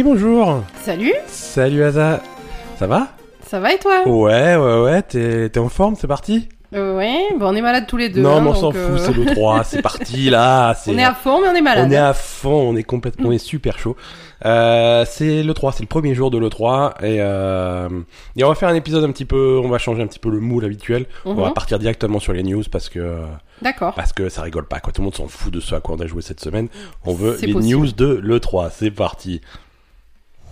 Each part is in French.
Et bonjour Salut, Salut Asa Ça va? Ça va et toi? Ouais, ouais, ouais, t'es en forme, c'est parti? Euh, Ouais, bon, on est malades tous les deux. Non, hein, mais on s'en fout, euh, c'est le 3, c'est parti là On est à fond, mais on est malade. On est à fond, on est complètement, on est super chaud. Euh, c'est le 3, c'est le premier jour de le 3 et, euh, et on va faire un épisode un petit peu, on va changer un petit peu le moule habituel. On va Mhm. partir directement sur les news parce que D'accord. parce que ça rigole pas quoi. Tout le monde s'en fout de ce à quoi on a joué cette semaine. On veut les possible. news de le 3. C'est parti.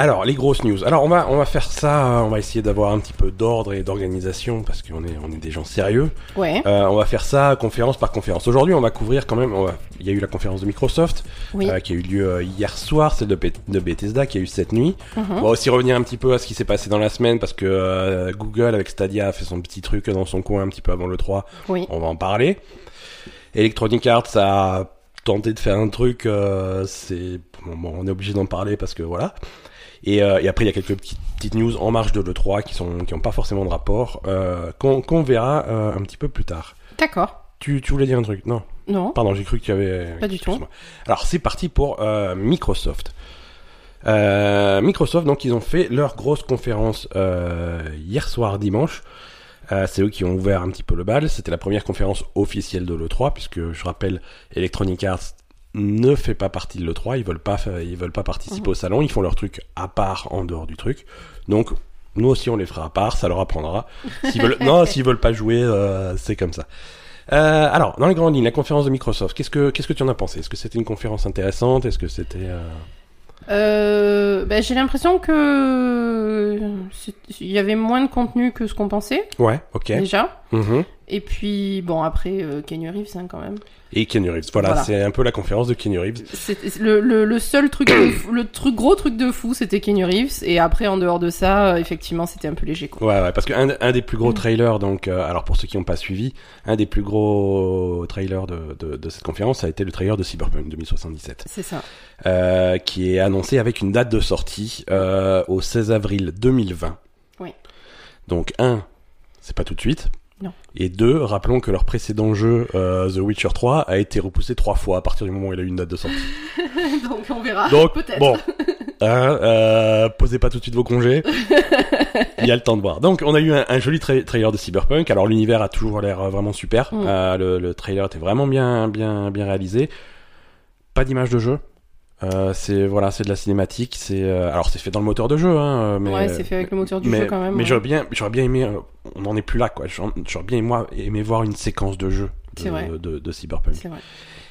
Alors, les grosses news. Alors, on va, on va faire ça, euh, on va essayer d'avoir un petit peu d'ordre et d'organisation, parce qu'on est, on est des gens sérieux. Ouais, Euh, on va faire ça conférence par conférence. Aujourd'hui, on va couvrir quand même, on va- il y a eu la conférence de Microsoft, oui. euh, qui a eu lieu euh, hier soir, celle de, de Bethesda, qui a eu cette nuit. Mhm. On va aussi revenir un petit peu à ce qui s'est passé dans la semaine, parce que euh, Google, avec Stadia, a fait son petit truc dans son coin un petit peu avant le 3. Oui. On va en parler. Electronic Arts a tenté de faire un truc, euh, c'est bon, bon, on est obligé d'en parler parce que voilà. Et, euh, et après, il y a quelques petites, petites news en marge de l'E3 qui sont qui ont pas forcément de rapport, euh, qu'on verra euh, un petit peu plus tard. D'accord. Tu, tu voulais dire un truc? Non, Non. pardon, j'ai cru que tu avais. Pas du tout. Alors, c'est parti pour Microsoft. Microsoft, donc, ils ont fait leur grosse conférence hier soir, dimanche. Euh, c'est eux qui ont ouvert un petit peu le bal. C'était la première conférence officielle de l'E3, puisque je rappelle, Electronic Arts ne fait pas partie de l'E3. Ils veulent pas, ils veulent pas participer Mhm. au salon. Ils font leur truc à part, en dehors du truc. Donc, nous aussi, on les fera à part. Ça leur apprendra. S'ils veulent, non, s'ils veulent pas jouer, euh, c'est comme ça. Euh, alors, dans les grandes lignes, la conférence de Microsoft, qu'est-ce que qu'est-ce que tu en as pensé? Est-ce que c'était une conférence intéressante? Est-ce que c'était euh, Euh, ben, j'ai l'impression que il y avait moins de contenu que ce qu'on pensait Ouais, ok. déjà. Mhm. Et puis bon après euh, Kenny Reeves hein, quand même. Et Kenny Reeves. Voilà, Voilà. c'est un peu la conférence de Kenny Reeves. C'est le, le, le seul truc, de fou- le truc gros truc de fou, c'était Kenny Reeves. Et après en dehors de ça, euh, effectivement, c'était un peu léger quoi. Ouais, ouais, parce qu'un un des plus gros trailers, donc, euh, alors pour ceux qui n'ont pas suivi, un des plus gros trailers de, de, de cette conférence, ça a été le trailer de Cyberpunk 2077, C'est ça. euh, qui est annoncé avec une date de sortie au 16 avril 2020. Oui. Donc, un, c'est pas tout de suite. Non. Et deux, rappelons que leur précédent jeu, euh, The Witcher 3, a été repoussé trois fois à partir du moment où il a eu une date de sortie. Donc on verra. Donc, Peut-être. bon, hein, euh, posez pas tout de suite vos congés. Il y a le temps de voir. Donc, on a eu un, un joli tra- trailer de Cyberpunk. Alors, l'univers a toujours l'air euh, vraiment super. Mm. Euh, le, le trailer était vraiment bien, bien, bien réalisé. Pas d'image de jeu. Euh, c'est voilà, c'est de la cinématique. C'est euh, alors c'est fait dans le moteur de jeu, hein, mais ouais, c'est fait avec le moteur du mais, jeu quand même. mais ouais. j'aurais bien, j'aurais bien aimé. euh, on n'en est plus là, quoi. J'aurais bien aimé, aimé voir une séquence de jeu de, de, de Cyberpunk. C'est vrai.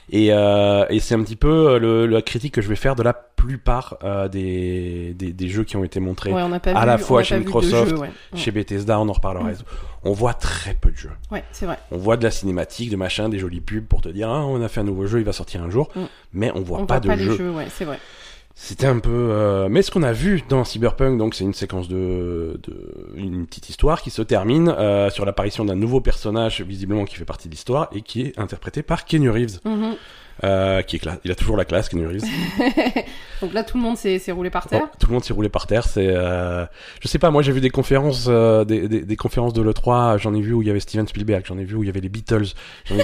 Et, euh, et c'est un petit peu euh, le, la critique que je vais faire de la plupart euh, des, des, des jeux qui ont été montrés Ouais, on n'a pas à vu, la on fois chez de Microsoft, jeu, ouais. Ouais. chez Bethesda, on en reparlera. Mm. On voit très peu de jeux. Ouais, c'est vrai. On voit de la cinématique, de machin, des jolies pubs pour te dire ah, on a fait un nouveau jeu, il va sortir un jour, Mm. mais on voit on pas voit de pas les jeu. jeux, ouais, c'est vrai. C'était un peu. euh, Mais ce qu'on a vu dans Cyberpunk, donc c'est une séquence de, de une petite histoire qui se termine euh, sur l'apparition d'un nouveau personnage visiblement qui fait partie de l'histoire et qui est interprété par Keanu Reeves, Mhm. euh, qui est cla- Il a toujours la classe, Keanu Reeves. Donc là, tout le monde s'est roulé par terre. Bon, tout le monde s'est roulé par terre. C'est, euh, je sais pas. Moi, j'ai vu des conférences, euh, des, des, des conférences de l'E3. J'en ai vu où il y avait Steven Spielberg. J'en ai vu où il y avait les Beatles. Vu-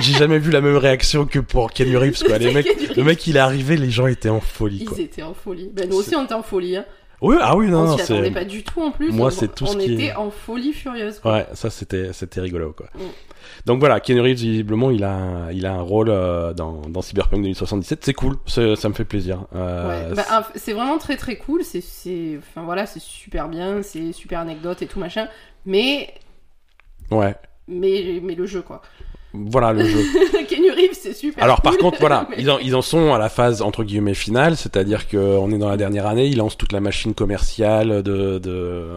J'ai jamais vu la même réaction que pour Keanu Reeves. Quoi. Les mecs, le mec, il est arrivé, les gens étaient en folie. Quoi. Ils étaient en folie. Ben, nous aussi, on était en folie. Hein. Oui, ah oui, non, on s'y attendait pas du tout en plus. Moi, c'est tout on ce qui était en folie furieuse. quoi. Ouais, ça c'était c'était rigolo quoi. Mm. Donc voilà, Keanu Reeves visiblement il a un, il a un rôle euh, dans dans Cyberpunk 2077, c'est cool, ça me fait plaisir. Euh, Ouais, bah, c'est vraiment très très cool. C'est, c'est, enfin voilà, c'est super bien, c'est super anecdote et tout machin. Mais, ouais, mais, mais le jeu quoi. Voilà le jeu. Kenny Reeves, c'est super. Alors par contre voilà, mais- ils en, ils en sont à la phase entre guillemets finale, c'est-à-dire que on est dans la dernière année, ils lancent toute la machine commerciale de, de,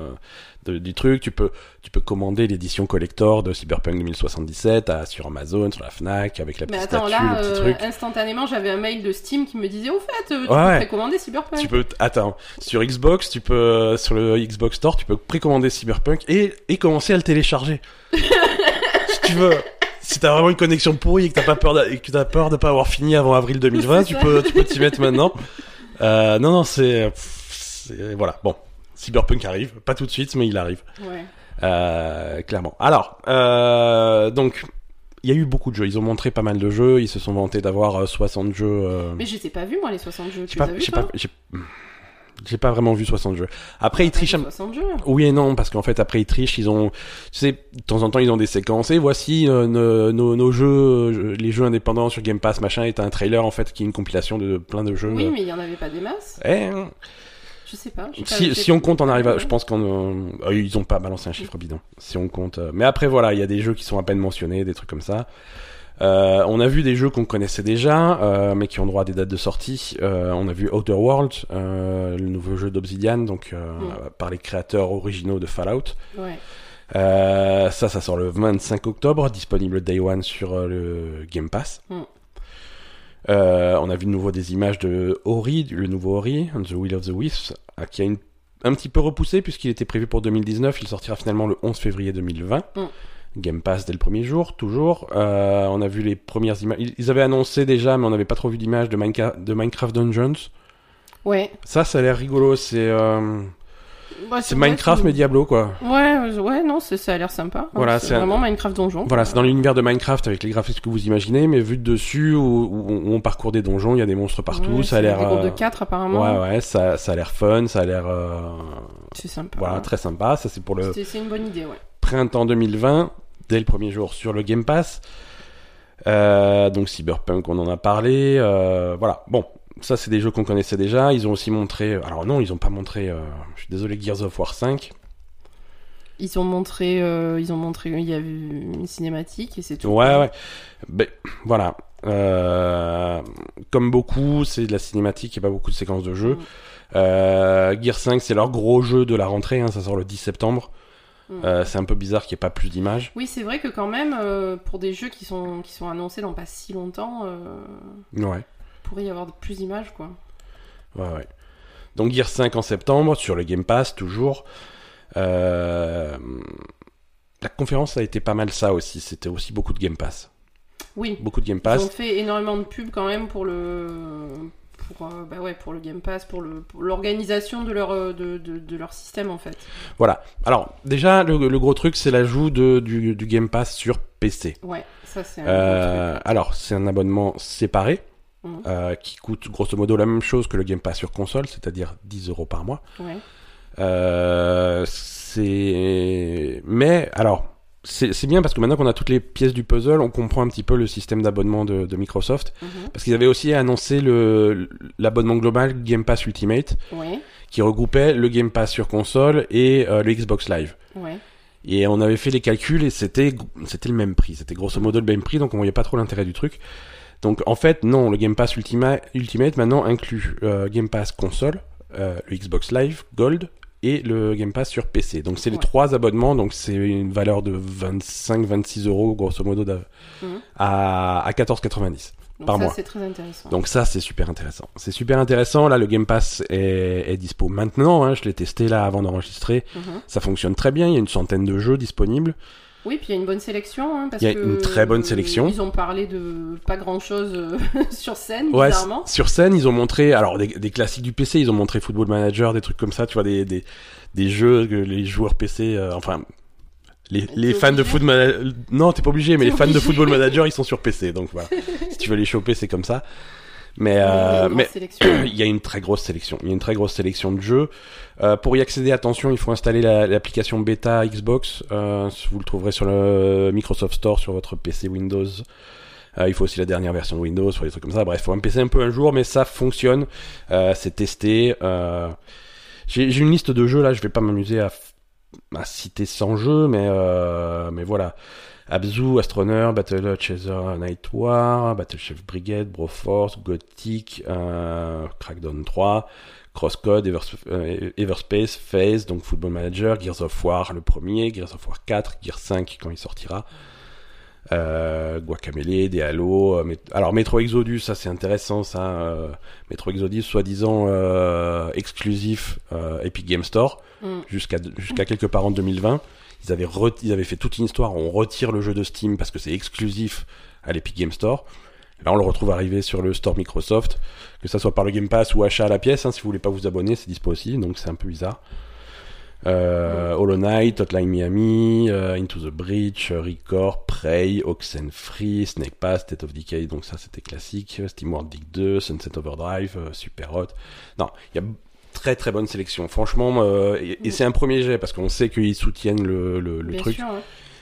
de- du truc. Tu peux tu peux commander l'édition collector de Cyberpunk 2077 à, sur Amazon, sur la Fnac avec la Mais petite attends, statue, là, le petit euh, instantanément, j'avais un mail de Steam qui me disait Au fait, euh, tu Ouais, peux précommander Cyberpunk. Tu peux, attends, sur Xbox, tu peux, euh, sur le Xbox Store, tu peux précommander Cyberpunk et, et commencer à le télécharger. si tu veux. Si t'as vraiment une connexion pourrie et que t'as pas peur, et que t'as peur de pas avoir fini avant avril 2020, C'est tu peux, tu peux t'y mettre maintenant. Euh, non, non, c'est, voilà. Bon. Cyberpunk arrive. Pas tout de suite, mais il arrive. Ouais. Euh, clairement. Alors, euh, donc, il y a eu beaucoup de jeux. Ils ont montré pas mal de jeux. Ils se sont vantés d'avoir euh, 60 jeux. Mais je les ai pas vus, moi, les 60 jeux. Tu pas, as toi pas, j'ai, pas vraiment vu 60 jeux. Après, ils T'as vu trichent. un- 60 jeux. Oui et non, parce qu'en fait, après, ils trichent. Ils ont, tu sais, de temps en temps, ils ont des séquences. Et voici euh, nos, jeux, euh, les jeux indépendants sur Game Pass, machin. Et t'as un trailer en fait qui est une compilation de plein de jeux. Oui, mais il y en avait pas des masses. Eh, Je sais pas. si, on compte, on arrive à, je pense qu'on, euh, euh, ils ont pas balancé un chiffre bidon. Si on compte, euh, mais après voilà, il y a des jeux qui sont à peine mentionnés, des trucs comme ça. Euh, on a vu des jeux qu'on connaissait déjà, euh, mais qui ont droit à des dates de sortie. Euh, on a vu Outer Worlds, euh, le nouveau jeu d'Obsidian, donc Mm. par les créateurs originaux de Fallout. Ouais. Ça, ça sort le 25 octobre, disponible day one sur le Game Pass. Mm. On a vu de nouveau des images de Ori, le nouveau Ori, The Will of the Wisps, qui a une, un petit peu repoussé puisqu'il était prévu pour 2019. Il sortira finalement le 11 février 2020. Mm. Game Pass dès le premier jour, toujours. Euh, on a vu les premières images. Ils avaient annoncé déjà, mais on n'avait pas trop vu d'images de, Minecraft- de Minecraft Dungeons. Ouais. Ça, ça a l'air rigolo. C'est euh, Ouais, c'est Minecraft mais Diablo, quoi. Ouais, euh, ouais, non, ça a l'air sympa. hein. Voilà, c'est un- vraiment Minecraft donjon. Voilà, c'est dans l'univers de Minecraft avec les graphismes que vous imaginez, mais vu de dessus où, où on- où on parcourt des donjons, il y a des monstres partout, Ouais, ça a l'air. Des groupes de euh, 4 apparemment. Ouais, ouais, ça, ça a l'air fun, ça a l'air. euh, C'est sympa. Voilà, très sympa. Ça, c'est pour le c'est une bonne idée, ouais. printemps 2020, dès le premier jour sur le Game Pass. Euh, donc Cyberpunk, on en a parlé. euh, voilà, bon, ça, c'est des jeux qu'on connaissait déjà. Ils ont aussi montré. Alors, non, ils ont pas montré. euh, je suis désolé, Gears of War 5. Ils ont montré, ils ont montré, il y a eu une cinématique et c'est tout. Ouais, ouais. Ben, voilà. Comme beaucoup, c'est de la cinématique et pas beaucoup de séquences de jeu. Mm. Euh, Gear 5, c'est leur gros jeu de la rentrée. hein, ça sort le 10 septembre. Mm. Euh, c'est un peu bizarre qu'il n'y ait pas plus d'images. Oui, c'est vrai que quand même, euh, pour des jeux qui sont, qui sont annoncés dans pas si longtemps, euh, Ouais, il pourrait y avoir plus d'images, quoi. ouais, ouais. Donc Gear 5 en septembre, sur le Game Pass, toujours. La conférence a été pas mal ça aussi. C'était aussi beaucoup de Game Pass. Oui, Beaucoup de Game ils Pass. ont fait énormément de pubs quand même pour le, pour, euh, bah ouais, pour le Game Pass, pour le, l'organisation de leur, euh, de, de, de leur système en fait. Voilà. Alors, déjà, le, le gros truc, c'est l'ajout du, du Game Pass sur PC. Ouais, ça c'est Euh, alors, c'est un abonnement séparé Mhm. euh, qui coûte grosso modo la même chose que le Game Pass sur console, c'est-à-dire 10 euros par mois. Ouais. Euh, c'est. Mais, alors, c'est bien parce que maintenant qu'on a toutes les pièces du puzzle, on comprend un petit peu le système d'abonnement de, de Microsoft. Mhm. Parce qu'ils avaient aussi annoncé l'abonnement global Game Pass Ultimate, Ouais, qui regroupait le Game Pass sur console et euh, le Xbox Live. ouais. Et on avait fait les calculs et c'était c'était le même prix. C'était grosso modo le même prix, donc on voyait pas trop l'intérêt du truc. Donc en fait, non, le Game Pass Ultima, Ultimate maintenant inclut euh, Game Pass console, euh, le Xbox Live Gold et le Game Pass sur PC. Donc c'est les trois abonnements, donc c'est une valeur de 25-26 euros grosso modo Mhm. à, à 14,90. Donc Par ça mois. c'est très intéressant. Donc ça, c'est super intéressant. C'est super intéressant. Là, le Game Pass est, est dispo maintenant. Hein. Je l'ai testé là avant d'enregistrer. Mhm. Ça fonctionne très bien. Il y a une centaine de jeux disponibles. Oui, puis il y a une bonne sélection. Hein, parce Il y a que, une très bonne euh, sélection. Ils ont parlé de pas grand chose sur scène, Ouais, bizarrement. sur scène, ils ont montré, alors des, des classiques du PC, ils ont montré Football Manager, des trucs comme ça, tu vois, des, des, des jeux que les joueurs PC, euh, enfin, les, les fans de obligé foot manager, non, t'es pas obligé, mais les fans de. Football Manager, ils sont sur PC, donc voilà. si tu veux les choper, c'est comme ça. Mais, Il y a euh, mais il y a une très grosse sélection. Il y a une très grosse sélection de jeux. Euh, pour y accéder, attention, il faut installer la- l'application bêta Xbox. Euh, vous le trouverez sur le Microsoft Store sur votre PC Windows. Euh, il faut aussi la dernière version de Windows, faut des trucs comme ça. Bref, faut un PC un peu un jour, mais ça fonctionne. Euh, c'est testé. Euh, J'ai une liste de jeux là. Je vais pas m'amuser à, citer 100 jeux, mais euh, mais voilà. Abzu, Astroneer, Battle Chaser, Night War, Battle Chef Brigade, Broforce, Gothic, euh, Crackdown 3, Crosscode, Evers- euh, Everspace, Phase, donc Football Manager, Gears of War le premier, Gears of War 4, Gears 5 quand il sortira, euh, Guacamele, des Halo, euh, Met- alors Metro Exodus, ça c'est intéressant ça, euh, Metro Exodus soi-disant euh, exclusif Epic Game Store Mm. jusqu'à jusqu'à quelque part en 2020. Ils avaient, ils avaient fait toute une histoire, on retire le jeu de Steam parce que c'est exclusif à l'Epic Game Store. Là, on le retrouve arrivé sur le store Microsoft, que ça soit par le Game Pass ou achat à la pièce. hein, si vous voulez pas vous abonner, c'est dispo aussi, donc c'est un peu bizarre. Euh, Hollow Knight, Hotline Miami, euh, Into the Breach, Record, Prey, Oxenfree, Snake Pass, State of Decay, donc ça c'était classique, SteamWorld Dig 2, Sunset Overdrive, euh, Super Hot. Non, il y a très très bonne sélection. Franchement, euh, et, et c'est un premier jet parce qu'on sait qu'ils soutiennent le, le, truc sûr, ouais.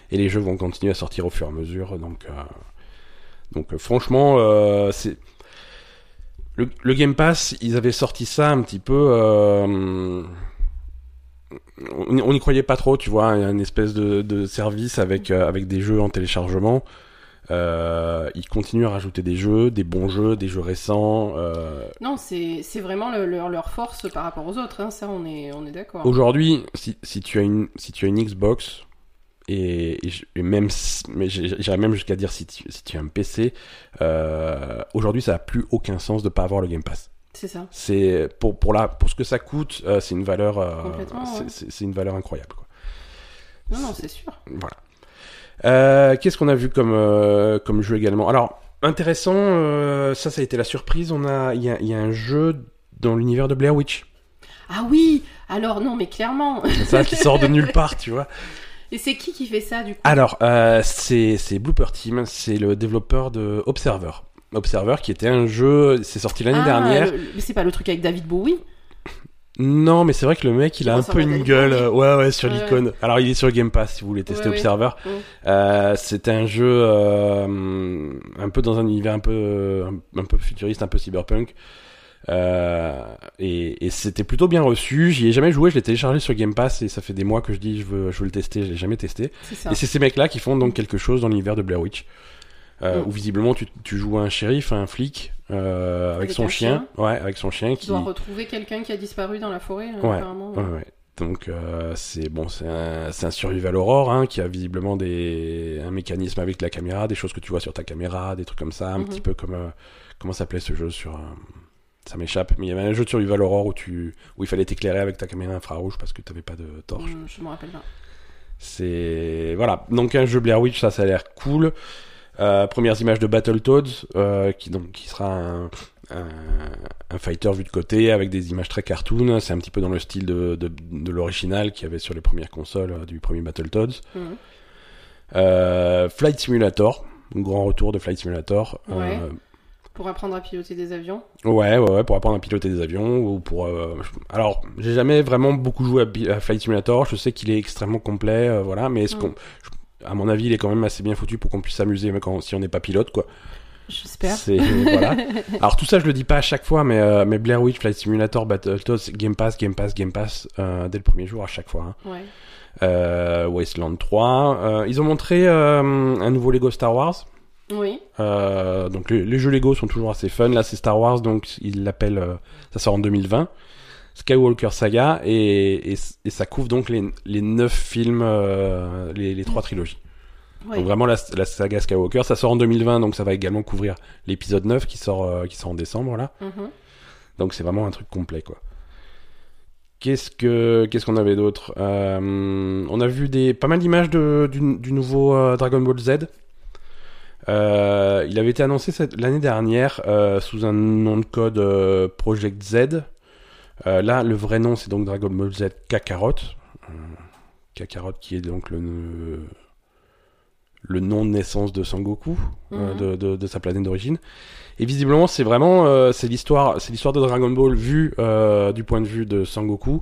et les jeux vont continuer à sortir au fur et à mesure. Donc, euh, donc euh, franchement, euh, c'est le, le Game Pass. Ils avaient sorti ça un petit peu. on n'y croyait pas trop, tu vois, un espèce de, de service avec avec des jeux en téléchargement. Euh, ils continuent à rajouter des jeux, des bons jeux, des jeux récents. euh, Non, c'est vraiment le- leur, leur force par rapport aux autres, hein, ça on est, on est d'accord. Aujourd'hui, si, si tu as une si tu as une Xbox et, et même j'irais même jusqu'à dire si tu, si tu as un PC, euh, aujourd'hui ça a plus aucun sens de pas avoir le Game Pass. C'est ça. C'est pour pour la pour ce que ça coûte, c'est une valeur c'est- ouais. une valeur incroyable quoi. Non, non, c'est sûr. Voilà. Euh, Qu'est-ce qu'on a vu comme euh, comme jeu également? Alors intéressant, euh, ça ça a été la surprise. On a il y a, il y a un jeu dans l'univers de Blair Witch. Ah oui Alors non, mais clairement. C'est ça qui sort de nulle part, tu vois. Et c'est qui qui fait ça du coup? Alors, euh, c'est c'est Blooper Team, c'est le développeur de Observer. Observer, qui était un jeu, c'est sorti l'année Ah, dernière. le- Mais c'est pas le truc avec David Bowie? Non, mais c'est vrai que le mec, il a un peu une gueule, euh, ouais, ouais, sur Ouais, l'icône. Alors, il est sur Game Pass, si vous voulez tester Ouais. Observer. Euh, c'est un jeu euh, un peu dans un univers un peu, un, un peu futuriste, un peu cyberpunk. Euh, et et c'était plutôt bien reçu. J'y ai jamais joué, je l'ai téléchargé sur Game Pass et ça fait des mois que je dis je veux, je veux le tester, je l'ai jamais testé. Et c'est ces mecs-là qui font donc quelque chose dans l'univers de Blair Witch. Euh, Mm. Où visiblement tu, tu joues un shérif, un flic, euh, avec, Avec son un chien. Ouais, avec son chien Tu qui. dois retrouver quelqu'un qui a disparu dans la forêt, hein, Ouais, apparemment. Ouais, ouais. Donc euh, c'est bon, c'est un, survival horror hein, qui a visiblement des un mécanisme avec la caméra, des choses que tu vois sur ta caméra, des trucs comme ça, un Mhm. petit peu comme comment s'appelait ce jeu sur ça m'échappe, mais il y avait un jeu de survival horror où tu où il fallait t'éclairer avec ta caméra infrarouge parce que t'avais pas de torche. Mm, Je me rappelle pas. C'est voilà, donc un jeu Blair Witch, ça, ça a l'air cool. Euh, premières images de Battletoads, euh, qui donc qui sera un, un, un fighter vu de côté avec des images très cartoon. C'est un petit peu dans le style de, de, de l'original qu'il y avait sur les premières consoles euh, du premier Battletoads. Mm. Euh, Flight Simulator, un grand retour de Flight Simulator. Ouais. Pour apprendre à piloter des avions. Ouais, ouais, ouais, pour apprendre à piloter des avions ou pour. euh, je- Alors, j'ai jamais vraiment beaucoup joué à, Flight Simulator. Je sais qu'il est extrêmement complet, euh, voilà, mais est-ce Mm. qu'on, je- à mon avis, il est quand même assez bien foutu pour qu'on puisse s'amuser, même quand si on n'est pas pilote, quoi. J'espère. Voilà. Alors tout ça, je le dis pas à chaque fois, mais euh, mais Blair Witch, Flight Simulator, Battletoads, Game Pass, Game Pass, Game Pass, euh, dès le premier jour à chaque fois. hein. Ouais. Euh, Wasteland 3. euh, ils ont montré euh, un nouveau Lego Star Wars. Oui. Euh, donc les, les jeux Lego sont toujours assez fun. Là, c'est Star Wars, donc ils l'appellent. euh, ça sort en 2020. Skywalker Saga et, et, et ça couvre donc les, les neuf films, euh, les, les trois trilogies. Ouais. Donc vraiment la, la saga Skywalker, ça sort en 2020, donc ça va également couvrir l'épisode 9 qui sort, euh, qui sort en décembre là. Mhm. Donc c'est vraiment un truc complet quoi. Qu'est-ce que qu'est-ce qu'on avait d'autre? Euh, On a vu des pas mal d'images de, du, du nouveau euh, Dragon Ball Z. Il avait été annoncé cette- l'année dernière sous un nom de code Project Z. Euh, là, le vrai nom c'est donc Dragon Ball Z Kakarot. Euh, Kakarot qui est donc le le nom de naissance de Sangoku, euh, Mhm. de, de, de sa planète d'origine. Et visiblement, c'est vraiment c'est l'histoire, de Dragon Ball vue du point de vue de Sangoku.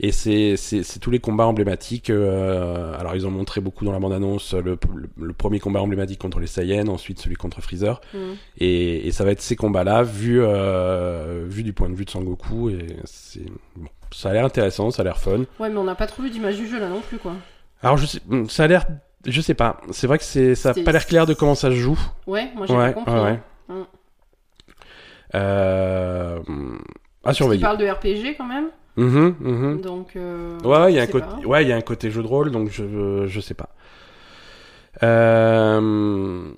Et c'est tous les combats emblématiques. euh, alors ils ont montré beaucoup dans la bande annonce le, le, le premier combat emblématique contre les Saiyans, ensuite celui contre Freezer. Mhm. Et, et ça va être ces combats-là vus euh, vus du point de vue de Sangoku. Et bon, ça a l'air intéressant, ça a l'air fun. Ouais, mais on n'a pas trop vu d'image du jeu là non plus, quoi. Alors je sais, ça a l'air, je sais pas. C'est vrai que c'est ça a C'était- pas l'air clair de comment ça se joue. Ouais, moi j'ai Ouais, pas compris. ouais, hein. Mm. Euh, à Il surveiller. parle de RPG quand même, Mhm. donc. euh, Ouais, il y a un côté, pas. ouais, il y a un côté jeu de rôle, donc je, je sais pas. Euh,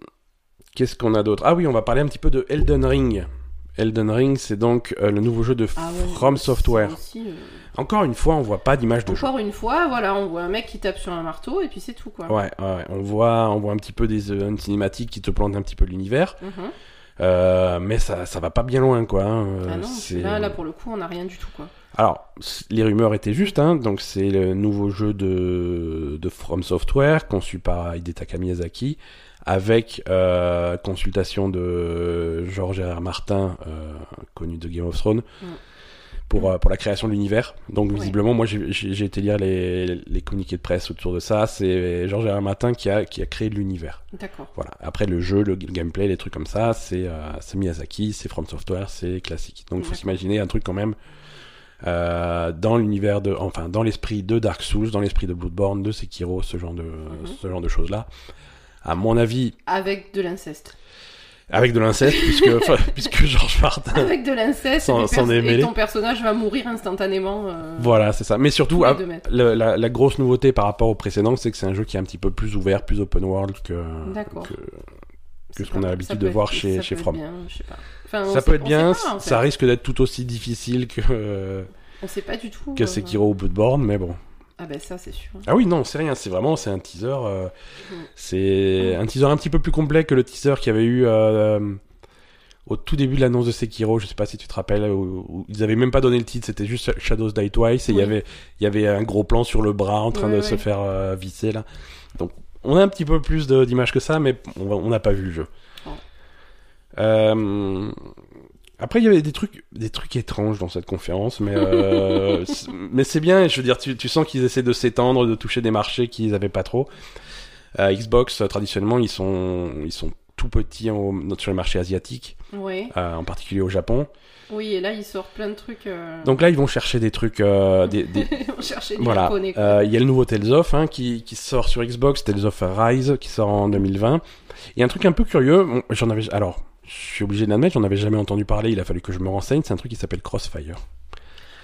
qu'est-ce qu'on a d'autre? Ah oui, on va parler un petit peu de Elden Ring. Elden Ring, c'est donc euh, le nouveau jeu de Ah ouais, From Software. aussi, euh, Encore une fois, on voit pas d'image de jeu. Encore une fois, voilà, on voit un mec qui tape sur un marteau et puis c'est tout, quoi. Ouais, ouais, on voit, on voit un petit peu des euh, une cinématique qui te plante un petit peu l'univers. Mhm. Mais ça, ça va pas bien loin, quoi. hein. Ah non, là, là, pour le coup, on n'a rien du tout, quoi. Alors, les rumeurs étaient justes, hein. Donc, c'est le nouveau jeu de, de From Software, conçu par Hidetaka Miyazaki, avec euh, consultation de George R. Martin, euh, connu de Game of Thrones, Mm. pour, euh, pour la création de l'univers. Donc, Ouais. visiblement, moi, j'ai- été lire les, les communiqués de presse autour de ça. C'est George R. Martin qui a, qui a créé l'univers. D'accord. Voilà. Après, le jeu, le gameplay, les trucs comme ça, c'est euh, c'est Miyazaki, c'est From Software, c'est classique. Donc, il faut s'imaginer un truc quand même euh, dans l'univers de, enfin, dans l'esprit de Dark Souls, dans l'esprit de Bloodborne, de Sekiro, ce genre de, Mhm. ce genre de choses là. À mon avis, Avec de l'inceste. avec de l'inceste, puisque, puisque George Martin. Avec de l'inceste, S'en- et, et ton personnage va mourir instantanément. euh, Voilà, c'est ça. Mais surtout, à- la, la grosse nouveauté par rapport au précédent, c'est que c'est un jeu qui est un petit peu plus ouvert, plus open world que, D'accord. Que, ce qu'on a l'habitude de voir être- chez- chez From. bien, je sais pas. Enfin, on ça sait- peut être bien, sait pas, en fait. ça risque d'être tout aussi difficile que, euh, On sait pas du tout. que euh, Sekiro ou Bloodborne, mais bon. Ah ben ça, c'est sûr. Ah oui, non, c'est rien, c'est vraiment, c'est un teaser, euh, Mm. c'est un teaser un petit peu plus complet que le teaser qu'il y avait eu euh, au tout début de l'annonce de Sekiro, je sais pas si tu te rappelles, où, où ils avaient même pas donné le titre, c'était juste Shadows Die Twice, et il y avait, il y avait un gros plan sur le bras en train Ouais, de ouais. se faire visser, là. Donc, on a un petit peu plus d'images que ça, mais on n'a pas vu le jeu. Oh. Euh, Après, il y avait des trucs, des trucs étranges dans cette conférence, mais euh, c'est- mais c'est bien. Je veux dire, tu, tu sens qu'ils essaient de s'étendre, de toucher des marchés qu'ils avaient pas trop. Euh, Xbox, traditionnellement, ils sont, ils sont tout petits en- sur le marché asiatique, Ouais. euh, en particulier au Japon. Oui, et là, il sort plein de trucs. euh, Donc là, ils vont chercher des trucs, euh, des, des- on cherchait du voilà. japonais. quoi. Euh, Il y a le nouveau Tales of hein, qui, qui sort sur Xbox, Tales of Rise qui sort en 2020. Il y a un truc un peu curieux. bon, j'en avais, alors, je suis obligé d'admettre, j'en avais jamais entendu parler. Il a fallu que je me renseigne. C'est un truc qui s'appelle Crossfire.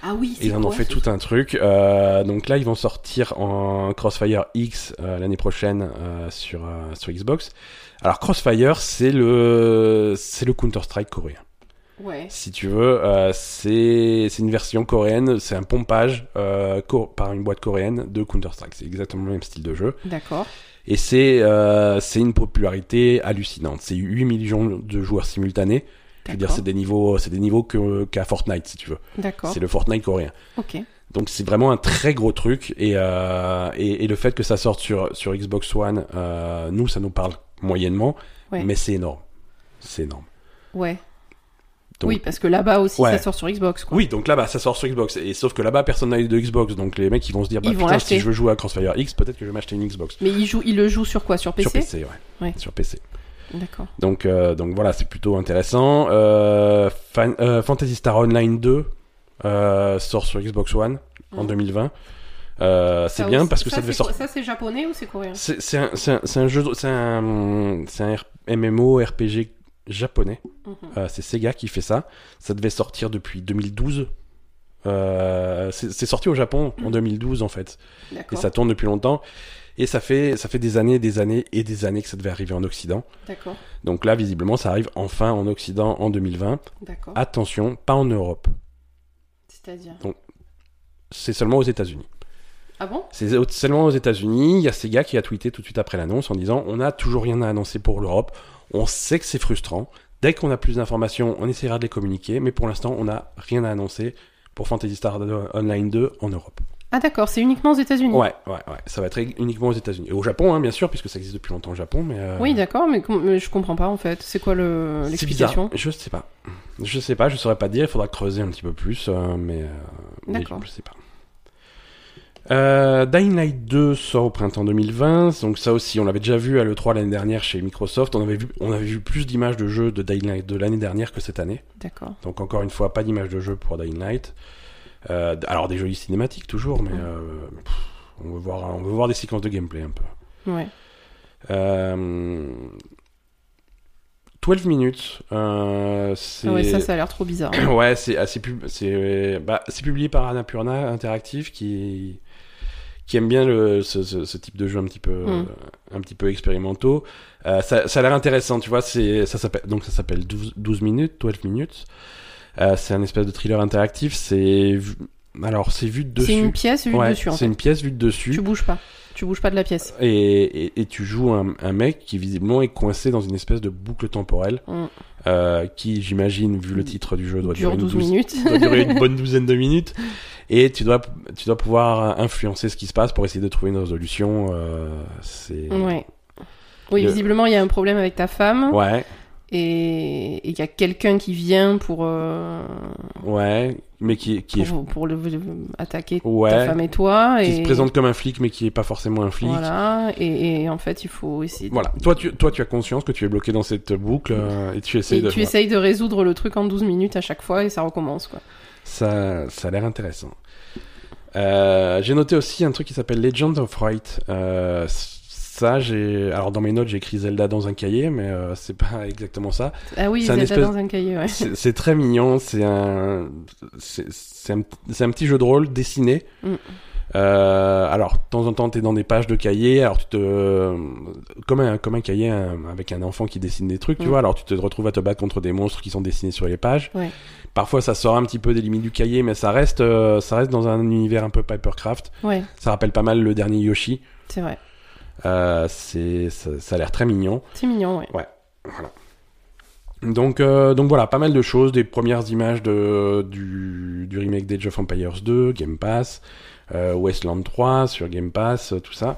Ah oui, c'est Ils en ont fait tout un truc. Euh, donc là, ils vont sortir en Crossfire X euh, l'année prochaine euh, sur sur Xbox. Alors Crossfire, c'est le c'est le Counter Strike coréen. Ouais. Si tu veux, euh, c'est c'est une version coréenne. C'est un pompage euh, par une boîte coréenne de Counter Strike. C'est exactement le même style de jeu. D'accord. Et c'est euh, c'est une popularité hallucinante. C'est 8 millions de joueurs simultanés. Je veux dire, c'est des niveaux, c'est des niveaux que- qu'à Fortnite, si tu veux. D'accord. C'est le Fortnite coréen. Ok. Donc c'est vraiment un très gros truc et, euh, et, et le fait que ça sorte sur, sur Xbox One, euh, nous ça nous parle moyennement, Ouais. mais c'est énorme. C'est énorme. Ouais. Donc- Oui, parce que là-bas aussi, Ouais. ça sort sur Xbox. Quoi. Oui, donc là-bas ça sort sur Xbox et sauf que là-bas personne n'a eu de Xbox, donc les mecs ils vont se dire bah Ils putain si je veux jouer à Crossfire X, peut-être que je vais m'acheter une Xbox. Mais il, joue, il le joue sur quoi? Sur PC Sur PC, ouais. Ouais. Sur PC. D'accord. Donc euh, donc voilà, c'est plutôt intéressant. Euh, Fan- euh, Fantasy Star Online 2 euh, sort sur Xbox One en Mhm. 2020. Euh, c'est bien parce que ça, ça, devait sortir. Ça, c'est japonais ou c'est coréen? C'est un, jeu, c'est un, MMO RPG japonais. Mhm. Euh, c'est Sega qui fait ça. Ça devait sortir depuis 2012. Euh, c'est sorti au Japon en 2012 en fait, et ça tourne depuis longtemps. Et ça fait ça fait des années, des années et des années que ça devait arriver en Occident. D'accord. Donc là, visiblement, ça arrive enfin en Occident en 2020. D'accord. Attention, pas en Europe. C'est-à-dire? C'est seulement aux États-Unis. Ah bon? C'est seulement aux États-Unis. Il y a Sega qui a tweeté tout de suite après l'annonce en disant On n'a toujours rien à annoncer pour l'Europe. On sait que c'est frustrant. Dès qu'on a plus d'informations, on essaiera de les communiquer. Mais pour l'instant, on n'a rien à annoncer pour Fantasy Star Online 2 en Europe. Ah d'accord, c'est uniquement aux États-Unis? Ouais, ouais, ouais. Ça va être uniquement aux États-Unis. Et au Japon, hein, bien sûr, puisque ça existe depuis longtemps au Japon. Mais, euh, Oui, d'accord, mais, mais je comprends pas en fait. C'est quoi le l'explication? Je sais pas. Je sais pas, je saurais pas dire. Il faudra creuser un petit peu plus. euh, mais, euh, mais D'accord. je sais pas. Euh, Dying Light 2 sort au printemps 2020, donc ça aussi on l'avait déjà vu à l'E3 l'année dernière chez Microsoft, on avait vu, on avait vu plus d'images de jeux de Dying Light de l'année dernière que cette année, D'accord. donc encore une fois pas d'images de jeux pour Dying Light. Euh, alors des jolis cinématiques toujours, mais euh, pff, on, veut voir, on veut voir des séquences de gameplay un peu. Ouais. Euh, 12 minutes, euh. Ah ouais, ça, ça a l'air trop bizarre. Ouais, c'est assez pub... bah, publié par Annapurna Interactive qui qui aime bien le, ce, ce, ce type de jeu un petit peu Mm. un petit peu expérimentaux. Euh, ça, ça a l'air intéressant, tu vois. C'est ça s'appelle donc ça s'appelle 12, 12 minutes, 12 minutes. Euh, c'est un espèce de thriller interactif. C'est alors c'est vu de dessus. C'est une pièce vue ouais, dessus c'est une pièce vue de dessus. Tu bouges pas. Tu bouges pas de la pièce. Et, et, et tu joues un, un mec qui visiblement est coincé dans une espèce de boucle temporelle Mm. euh, qui, j'imagine, vu le titre du jeu, doit Dure durer, une 12 douze- minutes. doit durer une bonne douzaine de minutes. Et tu dois, tu dois pouvoir influencer ce qui se passe pour essayer de trouver une résolution. Euh, c'est ouais. Oui, Le- visiblement, il y a un problème avec ta femme. ouais, Et il y a quelqu'un qui vient pour, euh, ouais, mais qui, qui est pour, le, le- attaquer ta ouais, femme et toi. qui et... se présente comme un flic, mais qui est pas forcément un flic. Voilà. Et, et en fait, il faut essayer de Voilà. Toi, tu, toi, tu as conscience que tu es bloqué dans cette boucle euh, et tu essayes Et de. tu essayes de résoudre le truc en 12 minutes à chaque fois et ça recommence quoi. Ça, ça a l'air intéressant. Euh, j'ai noté aussi un truc qui s'appelle Legend of Fright. Ça, j'ai. Alors, dans mes notes, j'ai écrit Zelda dans un cahier, mais euh, c'est pas exactement ça. Ah oui, Zelda espèce- dans un cahier, ouais. C'est très mignon. C'est un. C'est un, petit jeu de rôle dessiné. Mm. Euh, alors, de temps en temps, t'es dans des pages de cahier. Alors, tu te. Comme un, comme un cahier un- avec un enfant qui dessine des trucs, tu Mm. vois. Alors, tu te retrouves à te battre contre des monstres qui sont dessinés sur les pages. Ouais. Parfois, ça sort un petit peu des limites du cahier, mais ça reste, euh, ça reste dans un univers un peu Pipercraft. Ouais, Ça rappelle pas mal le dernier Yoshi. c'est vrai. Euh, c'est, ça, ça a l'air très mignon. C'est mignon, ouais. Voilà. Donc, euh, donc voilà, pas mal de choses, des premières images de, du, du remake d'Age of Empires 2, Game Pass, euh, Westland 3 sur Game Pass, euh, tout ça.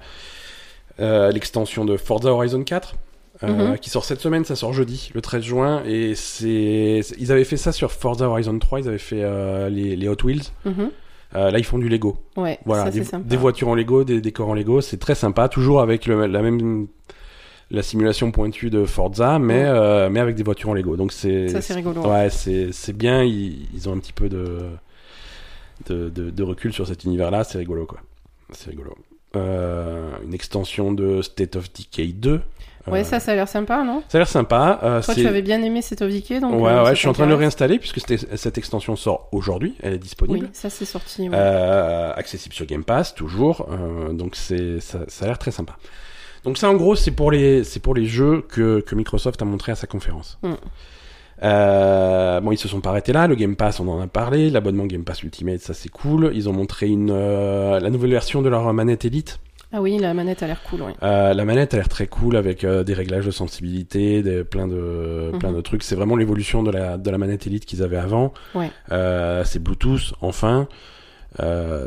L'extension de Forza Horizon 4, euh, Mhm. qui sort cette semaine, ça sort jeudi, le 13 juin, et c'est, ils avaient fait ça sur Forza Horizon 3, ils avaient fait les, les Hot Wheels. Mhm. Euh, là, ils font du Lego. Ouais, Voilà, ça des, c'est sympa. des voitures en Lego, des décors en Lego, c'est très sympa, toujours avec le, la même la simulation pointue de Forza, mais Ouais. euh, mais avec des voitures en Lego. Donc c'est Ça c'est rigolo. ouais, c'est c'est bien. Ils, ils ont un petit peu de de, de, de recul sur cet univers-là, c'est rigolo quoi. C'est rigolo. Euh, une extension de State of Decay 2. Ouais, Euh, ça, ça a l'air sympa, non? Ça a l'air sympa. Euh, Toi, tu avais bien aimé cet OVK, donc. Ouais, euh, ouais, je suis en train de le réinstaller puisque cette extension sort aujourd'hui, elle est disponible. Oui, ça c'est sorti. ouais. Euh, accessible sur Game Pass toujours euh, donc c'est ça, ça a l'air très sympa donc ça en gros c'est pour les c'est pour les jeux que, que Microsoft a montré à sa conférence Mm. Euh, bon ils se sont pas arrêtés là le Game Pass on en a parlé l'abonnement Game Pass Ultimate ça c'est cool ils ont montré une euh, la nouvelle version de leur manette Elite Ah oui, la manette a l'air cool, ouais. euh, la manette a l'air très cool avec euh, des réglages de sensibilité, des, plein de Mhm. plein de trucs. C'est vraiment l'évolution de la de la manette Elite qu'ils avaient avant. Ouais. Euh, c'est Bluetooth enfin.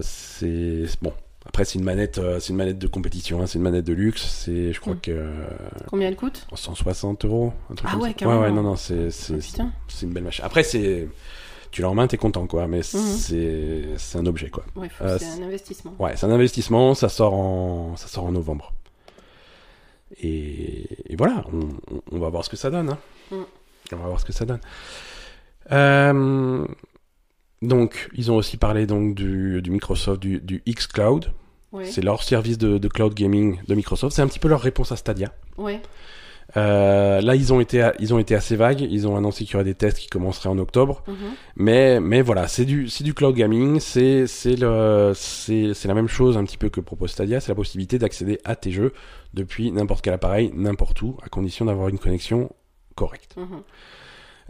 C'est bon. Après c'est une manette c'est une manette de compétition, hein, c'est une manette de luxe. C'est je crois Mhm. que Combien elle coûte? 160 euros. Un truc Ah comme ouais, ça. carrément. ouais, non non c'est c'est Ah, c'est une belle machine. Après c'est tu l'as en main t'es content quoi, mais Mhm. c'est un objet quoi. Ouais, Euh, c'est un investissement. Ouais, c'est un investissement, ça sort en, ça sort en novembre. Et, et voilà, on, on- on va voir ce que ça donne. hein. Mm. On va voir ce que ça donne. Euh, donc, ils ont aussi parlé donc du, du Microsoft, du, du xCloud. Ouais. C'est leur service de, de cloud gaming de Microsoft. C'est un petit peu leur réponse à Stadia. Ouais. Euh, là, ils ont été, ils ont été assez vagues. Ils ont annoncé qu'il y aurait des tests qui commenceraient en octobre. Mhm. Mais, mais voilà, c'est du, c'est du cloud gaming, c'est, c'est le, c'est, c'est la même chose un petit peu que propose Stadia, c'est la possibilité d'accéder à tes jeux depuis n'importe quel appareil, n'importe où, à condition d'avoir une connexion correcte. Mhm.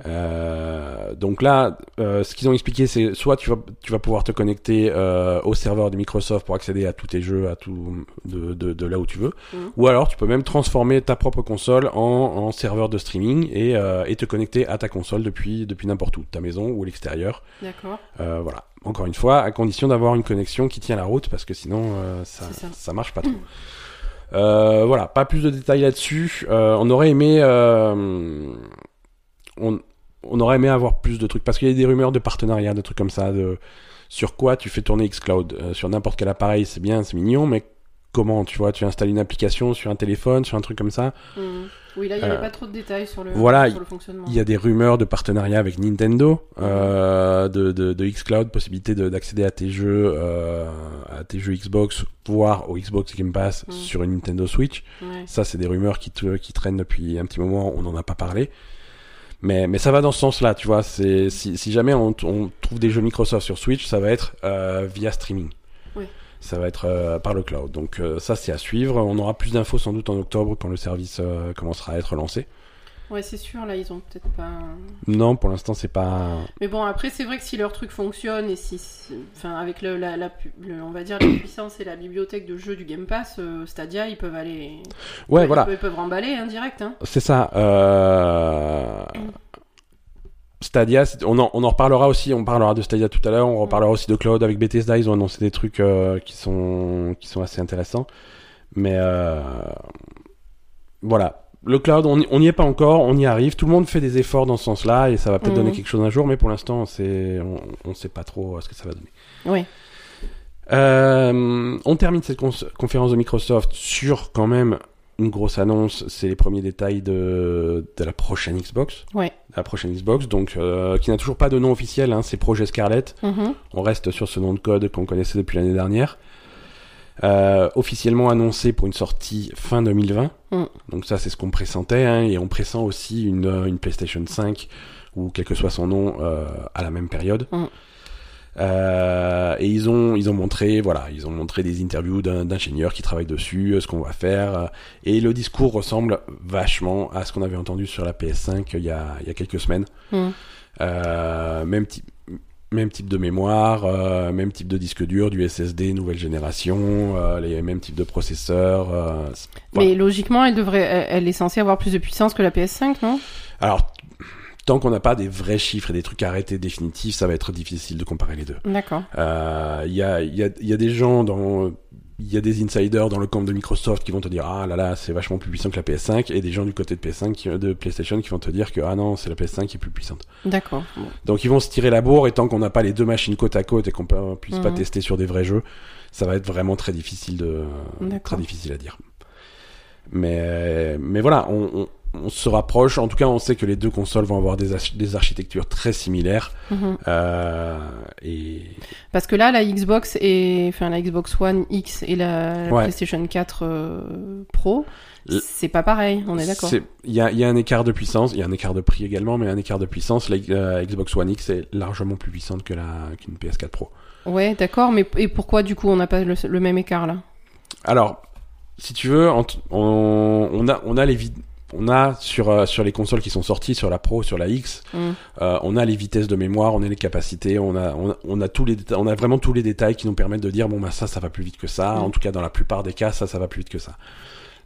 Euh, donc là, euh, ce qu'ils ont expliqué, c'est soit tu vas, tu vas pouvoir te connecter euh, au serveur de Microsoft pour accéder à tous tes jeux, à tout de, de, de là où tu veux, Mhm. ou alors tu peux même transformer ta propre console en, en serveur de streaming et, euh, et te connecter à ta console depuis, depuis n'importe où, ta maison ou l'extérieur. D'accord. Euh, voilà. Encore une fois, à condition d'avoir une connexion qui tient la route, parce que sinon, euh, ça, ça. ça marche pas trop. Euh, voilà, pas plus de détails là-dessus. Euh, on aurait aimé, euh, on, on aurait aimé avoir plus de trucs, parce qu'il y a des rumeurs de partenariat, de trucs comme ça, de sur quoi tu fais tourner xCloud. Euh, sur n'importe quel appareil, c'est bien, c'est mignon, mais comment, tu vois, tu installes une application sur un téléphone, sur un truc comme ça. Mhm. Oui, là, il n'y avait Euh, pas trop de détails sur le, voilà, sur le fonctionnement. Il y a des rumeurs de partenariat avec Nintendo, euh, de, de, de xCloud, possibilité de- d'accéder à tes jeux, euh, à tes jeux Xbox, voire au Xbox Game Pass Mm. sur une Nintendo Switch. Ouais. Ça, c'est des rumeurs qui traînent depuis un petit moment. On n'en a pas parlé. Mais, mais ça va dans ce sens-là, tu vois. C'est si, si jamais on, on trouve des jeux Microsoft sur Switch, ça va être euh, via streaming. Oui. Ça va être euh, par le cloud. Donc euh, ça, c'est à suivre. On aura plus d'infos sans doute en octobre quand le service commencera à être lancé. Ouais, c'est sûr, là, ils ont peut-être pas. Non, pour l'instant, c'est pas. Mais bon, après, c'est vrai que si leur truc fonctionne et si. Enfin, avec le, la, la le- on va dire, la puissance et la bibliothèque de jeux du Game Pass, euh, Stadia, ils peuvent aller. Ouais, ils voilà. peuvent- Ils peuvent remballer, hein, direct. Hein. C'est ça. Euh... Stadia, on en, on en reparlera aussi. On parlera de Stadia tout à l'heure. On reparlera aussi de Cloud avec Bethesda. Ils ont annoncé des trucs euh, qui sont qui sont assez intéressants. Mais voilà, le cloud, on n'y est pas encore. On y arrive. Tout le monde fait des efforts dans ce sens-là et ça va peut-être Mhm. donner quelque chose un jour. Mais pour l'instant, on, on sait pas trop euh, ce que ça va donner. Oui. Euh, on termine cette conférence de Microsoft sur quand même une grosse annonce. C'est les premiers détails de, de la prochaine Xbox. Ouais. La prochaine Xbox, donc euh, qui n'a toujours pas de nom officiel. Hein, c'est Projet Scarlett. Mhm. On reste sur ce nom de code qu'on connaissait depuis l'année dernière. Euh, officiellement annoncé pour une sortie fin 2020. Mm. Donc ça, c'est ce qu'on pressentait. Hein, et on pressent aussi une, euh, une PlayStation 5 ou quel que soit son nom euh, à la même période. Mm. Euh, et ils ont ils ont montré voilà ils ont montré des interviews d'ingénieurs qui travaillent dessus ce qu'on va faire et le discours ressemble vachement à ce qu'on avait entendu sur la PS5 il y a il y a quelques semaines Mm. euh, même type même type de mémoire, euh, même type de disque dur, du SSD nouvelle génération, euh, les mêmes types de processeurs. euh, voilà. Mais logiquement, elle devrait, elle, elle est censée avoir plus de puissance que la PS5, non? Alors, tant qu'on n'a pas des vrais chiffres et des trucs arrêtés définitifs, ça va être difficile de comparer les deux. D'accord. Euh, Il y, a, il y, a, il y a des gens dans... Il y a des insiders dans le camp de Microsoft qui vont te dire ah là là c'est vachement plus puissant que la PS5 et des gens du côté de PS5 qui- de PlayStation qui vont te dire que ah non c'est la PS5 qui est plus puissante. D'accord. Donc ils vont se tirer la bourre et tant qu'on n'a pas les deux machines côte à côte et qu'on peut- puisse pas Mhm. tester sur des vrais jeux, ça va être vraiment très difficile de très difficile à dire. Mais mais voilà, on, on, on se rapproche. En tout cas, on sait que les deux consoles vont avoir des, des architectures très similaires. Mhm. Euh, et Parce que là, la Xbox et enfin la Xbox One X et la Ouais. PlayStation 4 euh, Pro, c'est pas pareil. On est d'accord. Il y a, y a un écart de puissance, il y a un écart de prix également, mais un écart de puissance. La, la Xbox One X est largement plus puissante que la qu'une PS4 Pro. Ouais, d'accord. Mais et pourquoi du coup on n'a pas le, le même écart là? Alors, si tu veux, on, on a, on a les on a sur, euh, sur les consoles qui sont sorties, sur la Pro, sur la X, Mm. euh, on a les vitesses de mémoire, on a les capacités, on a, on a, on a tous les on a vraiment tous les détails qui nous permettent de dire bon bah ça, ça va plus vite que ça. Mm. En tout cas, dans la plupart des cas, ça, ça va plus vite que ça.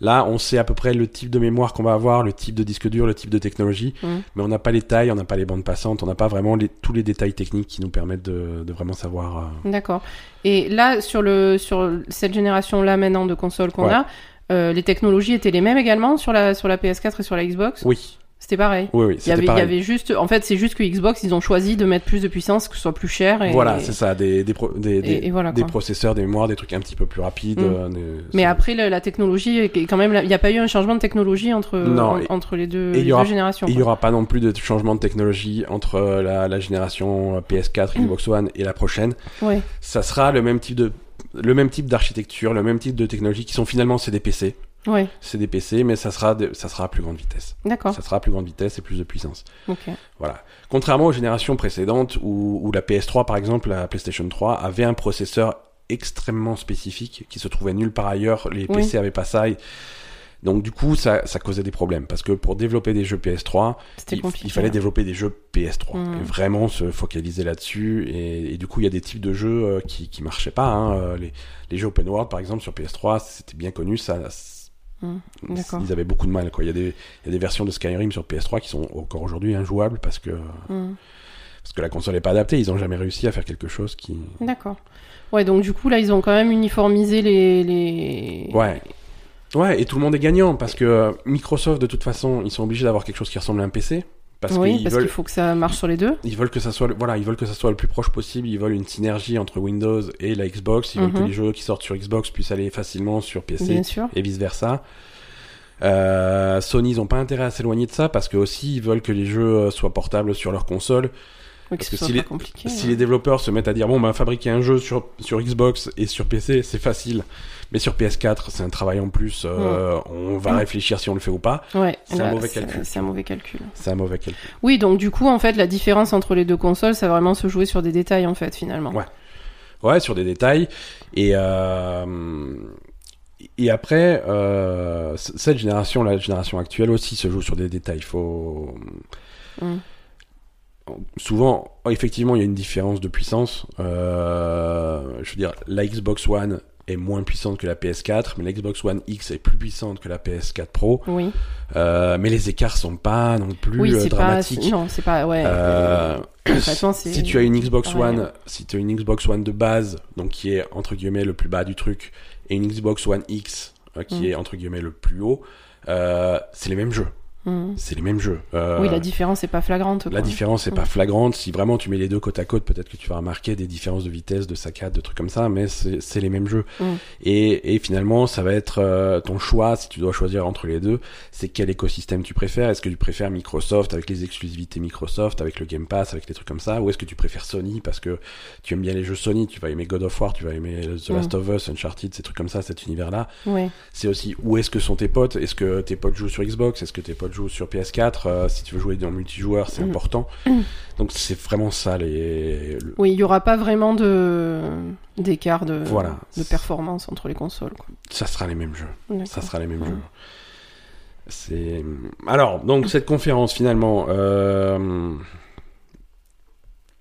Là, on sait à peu près le type de mémoire qu'on va avoir, le type de disque dur, le type de technologie, Mm. mais on n'a pas les tailles, on n'a pas les bandes passantes, on n'a pas vraiment les, tous les détails techniques qui nous permettent de, de vraiment savoir. euh, D'accord. Et là, sur le sur cette génération là maintenant de consoles qu'on Ouais. a, euh, les technologies étaient les mêmes également sur la sur la PS4 et sur la Xbox? Oui, C'était pareil. oui, oui, Il y, y pareil. avait juste, en fait, c'est juste que Xbox, ils ont choisi de mettre plus de puissance, que ce soit plus cher. Et, Voilà, c'est ça, des, des, pro- des, des, et, et voilà, des quoi. processeurs, des mémoires, des trucs un petit peu plus rapides. Mm. euh, Mais après, le- la technologie, quand même, il n'y a pas eu un changement de technologie entre, Non, en- et- entre les deux, y les aura- deux générations. Il n'y aura pas non plus de changement de technologie entre la, la génération PS4, Mm. Xbox One et la prochaine. Ouais, Ça sera le même type de le même type d'architecture, le même type de technologie qui sont finalement c'est des PC, ouais, c'est des PC, mais ça sera de- ça sera à plus grande vitesse. d'accord. Ça sera à plus grande vitesse et plus de puissance. Voilà. Contrairement aux générations précédentes où, où la PS3 par exemple, la PlayStation 3 avait un processeur extrêmement spécifique qui se trouvait nulle part ailleurs. Les Oui. PC avaient pas ça. et- Donc du coup, ça, ça causait des problèmes parce que pour développer des jeux PS3, C'était il, fallait développer des jeux PS3 Mm. et vraiment se focaliser là-dessus. Et, et du coup, il y a des types de jeux euh, qui qui marchaient pas. hein. Euh, Les, les jeux open world, par exemple, sur PS3, c'était bien connu. Ça, Mm. D'accord. ils avaient beaucoup de mal. Quoi. Il y a des il y a des versions de Skyrim sur PS3 qui sont encore aujourd'hui injouables parce que Mm. parce que la console n'est pas adaptée. Ils ont jamais réussi à faire quelque chose qui. D'accord. Ouais, donc du coup, là, ils ont quand même uniformisé les. les... Ouais. Ouais, et tout le monde est gagnant parce que euh, Microsoft, de toute façon, ils sont obligés d'avoir quelque chose qui ressemble à un PC. Parce oui, qu'ils parce veulent, qu'il faut que ça marche sur les deux. ils veulent que ça soit, le- voilà, ils veulent que ça soit le plus proche possible. Ils veulent une synergie entre Windows et la Xbox. Ils veulent que Mhm. les jeux qui sortent sur Xbox puissent aller facilement sur PC Bien sûr. et vice versa. Euh, Sony, ils ont pas intérêt à s'éloigner de ça parce que aussi ils veulent que les jeux euh, soient portables sur leur console. Oui, Parce ce que si les- compliqué. Si ouais. les développeurs se mettent à dire bon ben fabriquer un jeu sur sur Xbox et sur PC c'est facile, mais sur PS4 c'est un travail en plus. euh, On va Mm. réfléchir si on le fait ou pas. Ouais, c'est un mauvais calcul. C'est un mauvais calcul. C'est un mauvais calcul. Oui, donc du coup, en fait, la différence entre les deux consoles, ça va vraiment se jouer sur des détails, en fait, finalement. Ouais. Ouais, sur des détails et euh, et après, euh, cette génération, la génération actuelle aussi se joue sur des détails. Il faut Mm. Souvent, effectivement, il y a une différence de puissance. Euh, je veux dire, la Xbox One est moins puissante que la PS4, mais la Xbox One X est plus puissante que la PS4 Pro. Oui, Euh, mais les écarts sont pas non plus oui euh, c'est pas. dramatiques. Non, c'est pas. Ouais. Euh, si tu as une Xbox. One, si tu as une Xbox One de base, donc qui est entre guillemets le plus bas du truc, et une Xbox One X qui Mm. est entre guillemets le plus haut, c'est les mêmes jeux. Mm. C'est les mêmes jeux. Euh, Oui, la différence est pas flagrante. la différence n'est Mm. pas flagrante. Si vraiment tu mets les deux côte à côte, peut-être que tu vas remarquer des différences de vitesse, de saccade, de trucs comme ça, mais c'est les mêmes jeux. Mm. Et, et finalement, ça va être euh, ton choix, si tu dois choisir entre les deux, c'est quel écosystème tu préfères. Est-ce que tu préfères Microsoft avec les exclusivités Microsoft, avec le Game Pass, avec les trucs comme ça, ou est-ce que tu préfères Sony parce que tu aimes bien les jeux Sony, tu vas aimer God of War, tu vas aimer The Mm. Last of Us, Uncharted, ces trucs comme ça, cet univers-là. C'est aussi où est-ce que sont tes potes? Est-ce que tes potes jouent sur Xbox? Est-ce que tes potes jouent sur PS4 Euh, Si tu veux jouer dans le multijoueur, c'est Mm. important. Mm. Donc c'est vraiment ça les. le- Oui, il y aura pas vraiment de d'écart de Voilà. de performance entre les consoles. Quoi. Ça sera les mêmes jeux. Ça sera les mêmes Mm. jeux. C'est alors donc cette conférence finalement. Euh...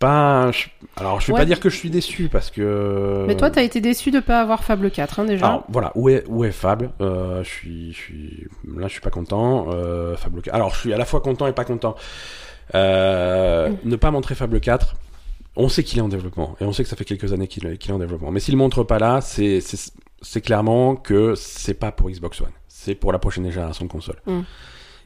Pas. je- Alors je vais Ouais. pas dire que je suis déçu parce que. Mais toi, t'as été déçu de pas avoir Fable 4 hein, déjà. Alors voilà, où est, où est Fable Euh, Je suis, je suis, là, je suis pas content. Euh, Fable 4. Alors, je suis à la fois content et pas content. Euh. Ne pas montrer Fable 4. On sait qu'il est en développement et on sait que ça fait quelques années qu'il est en développement. Mais s'il montre pas là, c'est c'est- clairement que c'est pas pour Xbox One. C'est pour la prochaine génération de consoles. Mm.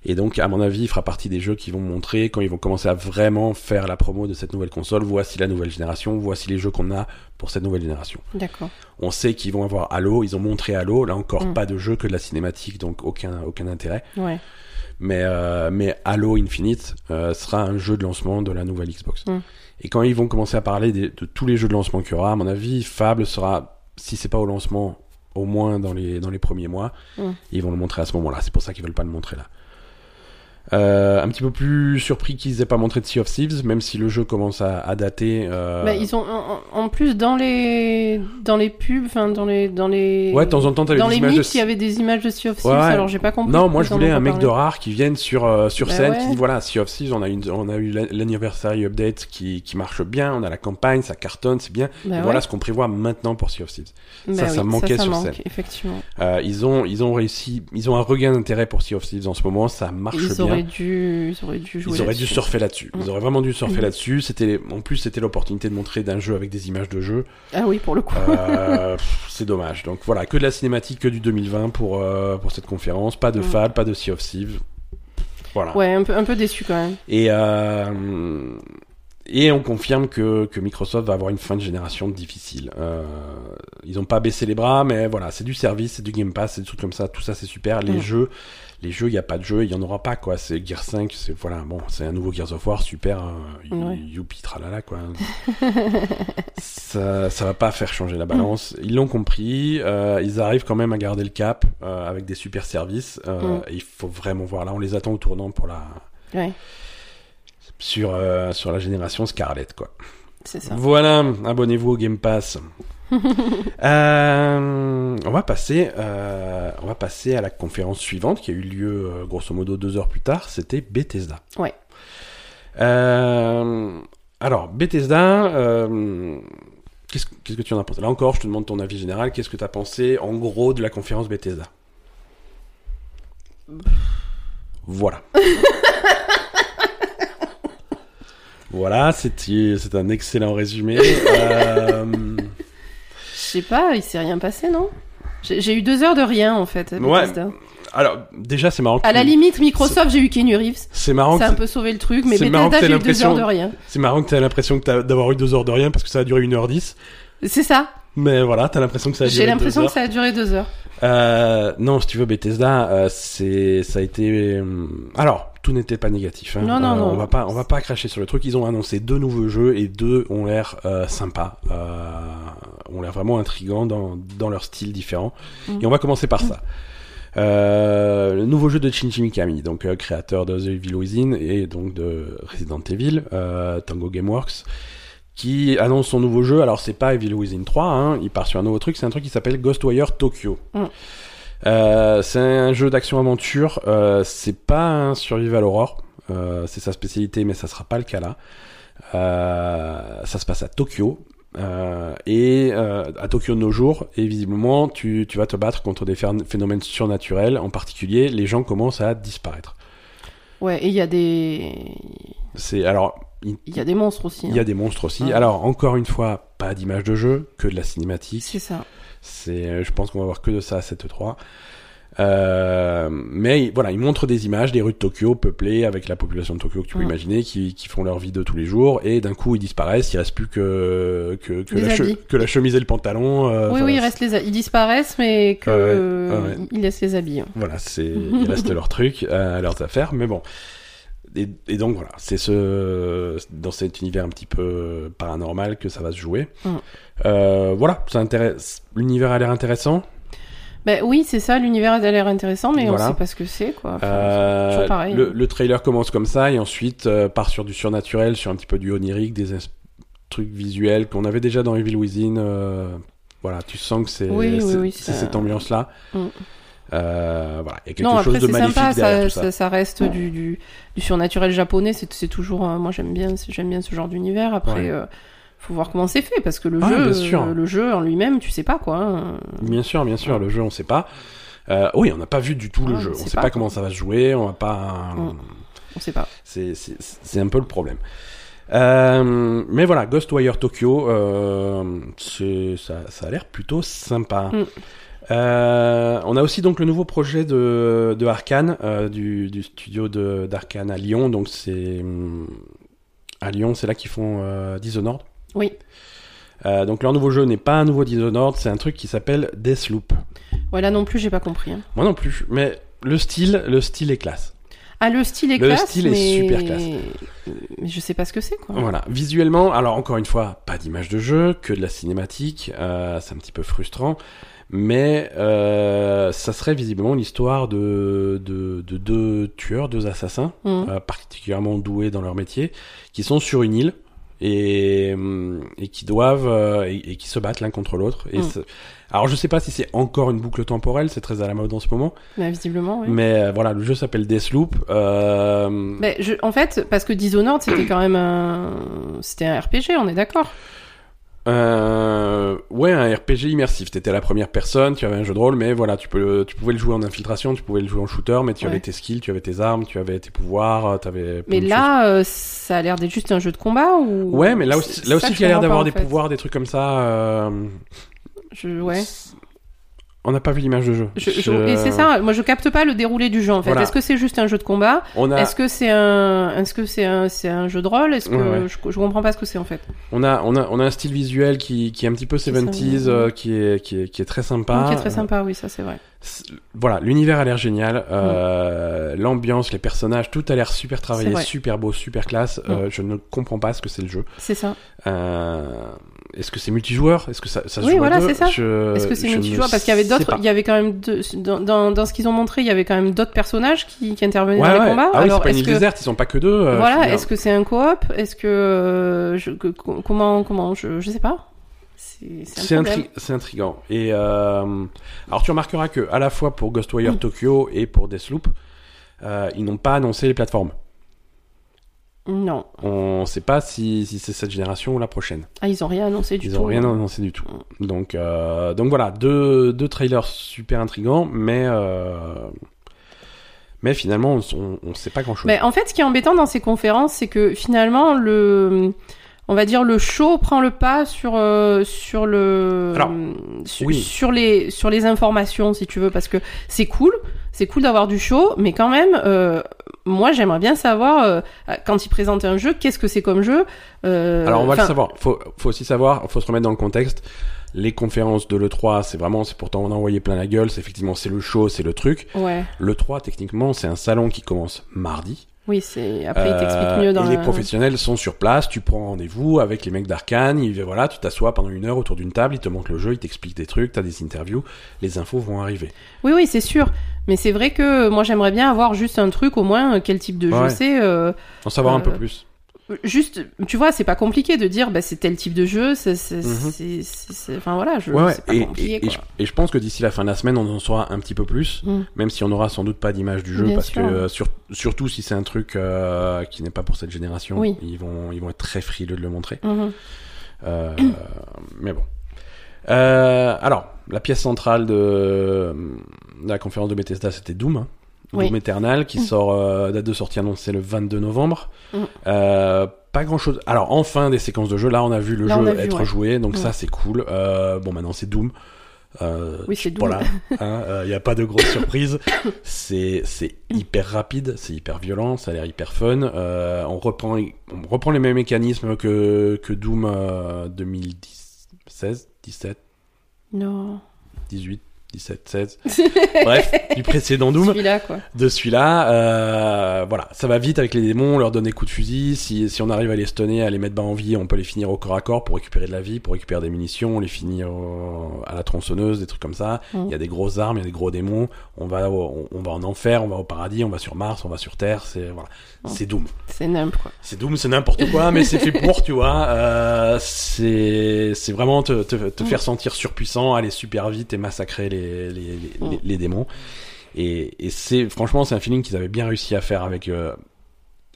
Et donc, à mon avis, il fera partie des jeux qui vont montrer quand ils vont commencer à vraiment faire la promo de cette nouvelle console. Voici la nouvelle génération. Voici les jeux qu'on a pour cette nouvelle génération. D'accord. On sait qu'ils vont avoir Halo, ils ont montré Halo, là encore Mm. pas de jeu que de la cinématique, donc aucun, aucun intérêt. Ouais. Mais, euh, mais Halo Infinite euh, sera un jeu de lancement de la nouvelle Xbox. Mm. Et quand ils vont commencer à parler de tous les jeux de lancement qu'il y aura, à mon avis, Fable sera, si c'est pas au lancement, au moins dans les, dans les premiers mois, Mm. ils vont le montrer à ce moment-là. C'est pour ça qu'ils veulent pas le montrer là. Euh, un petit peu plus surpris qu'ils aient pas montré de Sea of Thieves, même si le jeu commence à, à dater. euh, Bah, ils ont en, en plus dans les dans les pubs, enfin dans les dans les Ouais, de temps en temps, t'avais dans des les images de mythes, il y avait des images de Sea of Thieves. Ouais, ouais. Alors j'ai pas compris. Non, moi je voulais un mec de rare qui vienne sur, euh, sur Bah scène, ouais. qui dit voilà, Sea of Thieves, on a, une, on a eu l'an- l'anniversary update qui, qui marche bien, on a la campagne, ça cartonne, c'est bien. Bah Et. Voilà ce qu'on prévoit maintenant pour Sea of Thieves. Bah ça oui, manquait ça, sur manque, scène. Effectivement. Euh, ils, ont, ils ont réussi, ils ont un regain d'intérêt pour Sea of Thieves en ce moment, ça marche bien. Auraient dû ils auraient dû jouer. Ils auraient dû surfer là-dessus. Ils auraient vraiment dû surfer Mm. là-dessus. C'était, en plus, c'était l'opportunité de montrer d'un jeu avec des images de jeu. Ah oui, pour le coup. Euh, c'est dommage. Donc voilà, que de la cinématique, que du 2020 pour, euh, pour cette conférence. Pas de Mm. Fable, pas de Sea of Thieves. Voilà. Ouais, un peu un peu déçu quand même. Et, euh, et on confirme que, que Microsoft va avoir une fin de génération difficile. Euh, ils n'ont pas baissé les bras, mais voilà, c'est du service, c'est du Game Pass, c'est des trucs comme ça, tout ça c'est super. Les Mm. jeux, les jeux, il n'y a pas de jeu, il y en aura pas quoi. C'est Gear 5, c'est voilà, bon, c'est un nouveau Gears of War, super, you- Ouais. youpi tralala quoi. ça, ça va pas faire changer la balance. Ils l'ont compris, euh, ils arrivent quand même à garder le cap euh, avec des super services. euh, Mm. Il faut vraiment voir là, on les attend au tournant pour la Ouais, sur, sur la génération Scarlett, quoi. c'est ça. Voilà, abonnez-vous au Game Pass. Euh, on va passer, euh, on va passer à la conférence suivante qui a eu lieu euh, grosso modo deux heures plus tard. C'était Bethesda. Ouais. Euh, alors Bethesda, qu'est-ce, qu'est-ce que tu en as pensé? Là encore, je te demande ton avis général. Qu'est-ce que tu as pensé en gros de la conférence Bethesda? Voilà. Voilà, c'est, c'est un excellent résumé. Euh, sais pas, il s'est rien passé, non? J'ai eu deux heures de rien en fait. Ouais. Alors, déjà, c'est marrant. que À la limite, Microsoft, j'ai eu Keanu Reeves. C'est marrant, Ça a un peu sauvé le truc, mais Bethesda, t'aies j'ai eu deux heures de rien. c'est marrant que t'as l'impression d'avoir eu deux heures de rien parce que ça a duré 1h10. C'est ça. Mais voilà, t'as l'impression que ça a duré J'ai l'impression que ça a duré deux heures. Euh, non, si tu veux, Bethesda, euh, c'est, ça a été. euh, Alors, tout n'était pas négatif. Hein. Non, non, Euh, non. On va pas, on va pas cracher sur le truc. Ils ont annoncé deux nouveaux jeux et deux ont l'air euh, sympas, euh, ont l'air vraiment intrigants dans, dans leur style différent. Mhm. Et on va commencer par ça. Euh, le nouveau jeu de Shinji Mikami, donc créateur de The Evil Within et donc de Resident Evil, Tango Gameworks, qui annonce son nouveau jeu. Alors c'est pas Evil Within 3, hein, il part sur un nouveau truc, c'est un truc qui s'appelle Ghostwire Tokyo. Mm. Euh, c'est un jeu d'action-aventure. Euh, c'est pas un survival horror. Euh, c'est sa spécialité, mais ça sera pas le cas là. Euh, ça se passe à Tokyo. Euh, et euh, à Tokyo de nos jours, et visiblement, tu, tu vas te battre contre des phénomènes surnaturels. En particulier, les gens commencent à disparaître. Ouais, et il y a des. C'est alors, il, y a des monstres aussi. il y a hein. des monstres aussi. Alors, encore une fois, pas d'image de jeu, que de la cinématique. C'est ça. C'est, euh, je pense qu'on va voir que de ça à cette 3. Euh, mais voilà, ils montrent des images des rues de Tokyo peuplées avec la population de Tokyo que tu peux imaginer, qui, qui font leur vie de tous les jours, et d'un coup ils disparaissent, il reste plus que que, que, la, che- habits. que la chemise et le pantalon. euh, oui, oui, il reste les ils disparaissent, mais que Ah euh, ah ouais. ils laissent les habits. hein. Voilà, c'est il reste leur truc, leurs affaires, mais bon. Et, et donc voilà, c'est ce dans cet univers un petit peu paranormal que ça va se jouer. Mm. Euh, voilà, ça intéresse. L'univers a l'air intéressant. Ben oui, c'est ça. L'univers a l'air intéressant, mais Voilà. on sait pas ce que c'est, quoi. Enfin, Euh, toujours pareil. le, le trailer commence comme ça et ensuite euh, part sur du surnaturel, sur un petit peu du onirique, des es- trucs visuels qu'on avait déjà dans Evil Within. voilà, tu sens que c'est Oui, oui, oui, cette ambiance-là. Mm. Euh, voilà, il y a quelque non, chose après de c'est magnifique sympa, derrière ça, tout ça. reste du, du, du surnaturel japonais. C'est toujours, euh, moi j'aime bien, j'aime bien ce genre d'univers. Après, Ouais. euh, faut voir comment c'est fait parce que le Ah, jeu, sûr. euh, le jeu en lui-même, tu sais pas quoi. hein. Bien sûr, bien sûr, le jeu on sait pas. Oui, on n'a pas vu du tout le Ah, jeu. on On sait sait pas, comment ça va se jouer. On va pas. Mm. On sait pas. C'est un peu le problème. Euh, mais voilà, Ghostwire Tokyo, euh, ça, ça a l'air plutôt sympa. Mm. Euh, on a aussi donc le nouveau projet de, de Arkane, euh, du, du studio de- d'Arkane à Lyon. Donc c'est à Lyon, c'est là qu'ils font euh, Dishonored. Oui. Donc leur nouveau jeu n'est pas un nouveau Dishonored, c'est un truc qui s'appelle Deathloop. Ouais, là non plus, j'ai pas compris. hein. Moi non plus, mais le style, le style est classe. Ah, le style est Le classe, style est super classe. Mais je sais pas ce que c'est, quoi. Voilà, visuellement, alors encore une fois, pas d'image de jeu, que de la cinématique, euh, c'est un petit peu frustrant, mais euh, ça serait visiblement l'histoire de, de, de deux tueurs, deux assassins, Mm. euh, particulièrement doués dans leur métier, qui sont sur une île et, hum, et qui doivent euh, et, et qui se battent l'un contre l'autre. Et Mm. c'est- alors je sais pas si c'est encore une boucle temporelle, c'est très à la mode en ce moment, Mais visiblement, oui. mais euh, voilà, le jeu s'appelle Deathloop. Euh, Mais je, en fait, parce que Dishonored, c'était quand même un, c'était un RPG, on est d'accord. Euh, ouais, un RPG immersif. T'étais à la première personne, tu avais un jeu de rôle, mais voilà, tu peux, tu pouvais le jouer en infiltration, tu pouvais le jouer en shooter, mais tu Ouais. avais tes skills, tu avais tes armes, tu avais tes pouvoirs, euh, t'avais. Mais là, euh, ça a l'air d'être juste un jeu de combat ou. ouais, mais là aussi, là aussi, il y a je l'air d'avoir des fait. pouvoirs, des trucs comme ça. euh, Je, ouais. On n'a pas vu l'image de jeu. Je- je- Je- Et c'est ça, moi je capte pas le déroulé du jeu en fait. Voilà. Est-ce que c'est juste un jeu de combat On a, Est-ce que c'est un, est-ce que c'est un, c'est un jeu de rôle Est-ce que Ouais, ouais. Je, je comprends pas ce que c'est en fait. on a, on a, on a un style visuel qui, qui est un petit peu ça, 70s, ouais. euh, qui est, qui est, qui est très sympa. Qui est très Euh, sympa, oui, ça c'est vrai. Voilà, l'univers a l'air génial, euh, l'ambiance, les personnages, tout a l'air super travaillé, super beau, super classe. Euh, je ne comprends pas ce que c'est le jeu. C'est ça. Euh, Est-ce que c'est multijoueur? Est-ce que ça, ça se Oui, joue voilà, c'est ça. Je- Est-ce que c'est multijoueur? Parce qu'il y avait d'autres, il y avait quand même deux, dans, dans, dans ce qu'ils ont montré, il y avait quand même d'autres personnages qui, qui intervenaient Ouais, dans les ouais. combats. Ah oui, c'est pas une île que déserte, ils sont pas que deux. voilà, est-ce que c'est un coop? Est-ce que, je, que- co- comment comment je je sais pas. C'est intri- intriguant. Et euh, alors tu remarqueras que à la fois pour Ghostwire Mm. Tokyo et pour Deathloop, euh, ils n'ont pas annoncé les plateformes. Non. On sait pas si, si c'est cette génération ou la prochaine. Ah, ils ont rien annoncé du Ils tout. ont rien annoncé du tout. Donc, euh, donc voilà, deux, deux trailers super intrigants, mais euh, mais finalement on, on sait pas grand chose. Mais en fait, ce qui est embêtant dans ces conférences, c'est que finalement, le, on va dire, le show prend le pas sur, euh, sur le, Alors, sur, oui. sur les, sur les informations, si tu veux, parce que c'est cool, c'est cool d'avoir du show, mais quand même, euh, moi, j'aimerais bien savoir, euh, quand ils présentent un jeu, qu'est-ce que c'est comme jeu. euh, Alors on va le savoir. Faut, faut aussi savoir, faut se remettre dans le contexte. Les conférences de l'E3, c'est vraiment, c'est pourtant on a envoyé plein la gueule. C'est effectivement, c'est le show, c'est le truc. Ouais, L'E3, techniquement, c'est un salon qui commence mardi. Oui, c'est. Après, ils t'expliquent Euh, mieux dans et les la- professionnels sont sur place. Tu prends rendez-vous avec les mecs d'Arkane. Ils, voilà, tu t'assois pendant une heure autour d'une table. Ils te montrent le jeu, ils t'expliquent des trucs. T'as des interviews. Les infos vont arriver. Oui, oui, c'est sûr. Mais c'est vrai que moi, j'aimerais bien avoir juste un truc, au moins, euh, quel type de jeu Ouais. c'est. euh, En savoir un Euh, peu plus. Juste, tu vois, c'est pas compliqué de dire, bah, c'est tel type de jeu, c'est, Mhm. enfin voilà, je, Ouais, pas et, compliqué, et- je, et je pense que d'ici la fin de la semaine, on en saura un petit peu plus, Mm. même si on aura sans doute pas d'image du jeu, Bien parce sûr. que euh, sur- surtout si c'est un truc euh, qui n'est pas pour cette génération, Oui. ils vont ils vont être très frileux de le montrer. Mhm. Euh, mais bon. Euh, alors, la pièce centrale de, de la conférence de Bethesda, c'était Doom. hein. Oui. Doom Eternal, qui sort, euh, date de sortie annoncée le 22 novembre. Mm. Euh, pas grand chose. Alors, enfin, des séquences de jeu. Là, on a vu le Là, jeu vu, être ouais. joué, donc Mm. ça, c'est cool. Euh, bon, maintenant, c'est Doom. Oui, c'est Doom. Voilà. Il n'y a pas de grosse surprise. C'est c'est hyper rapide, c'est hyper violent, ça a l'air hyper fun. On, reprend, on reprend les mêmes mécanismes que, que Doom euh, 2016, 17, Non. 18, 17, 16. Bref, du précédent Doom Celui-là, quoi. de celui-là. euh, voilà, ça va vite avec les démons, on leur donne des coups de fusil. Si, si on arrive à les stunner, à les mettre bas en vie, on peut les finir au corps à corps pour récupérer de la vie, pour récupérer des munitions, on les finit au- à la tronçonneuse, des trucs comme ça. Mm. Il y a des grosses armes, il y a des gros démons. On va, au- on, on va en enfer, on va au paradis, on va sur Mars, on va sur Terre. C'est voilà, Mm. c'est Doom. C'est nimp, quoi. C'est Doom, c'est n'importe quoi, mais c'est fait pour, tu vois. Euh, c'est c'est vraiment te, te, te Mm. faire sentir surpuissant, aller super vite et massacrer les, les, les, Mm. les- les démons. Et, et c'est franchement, c'est un feeling qu'ils avaient bien réussi à faire avec euh,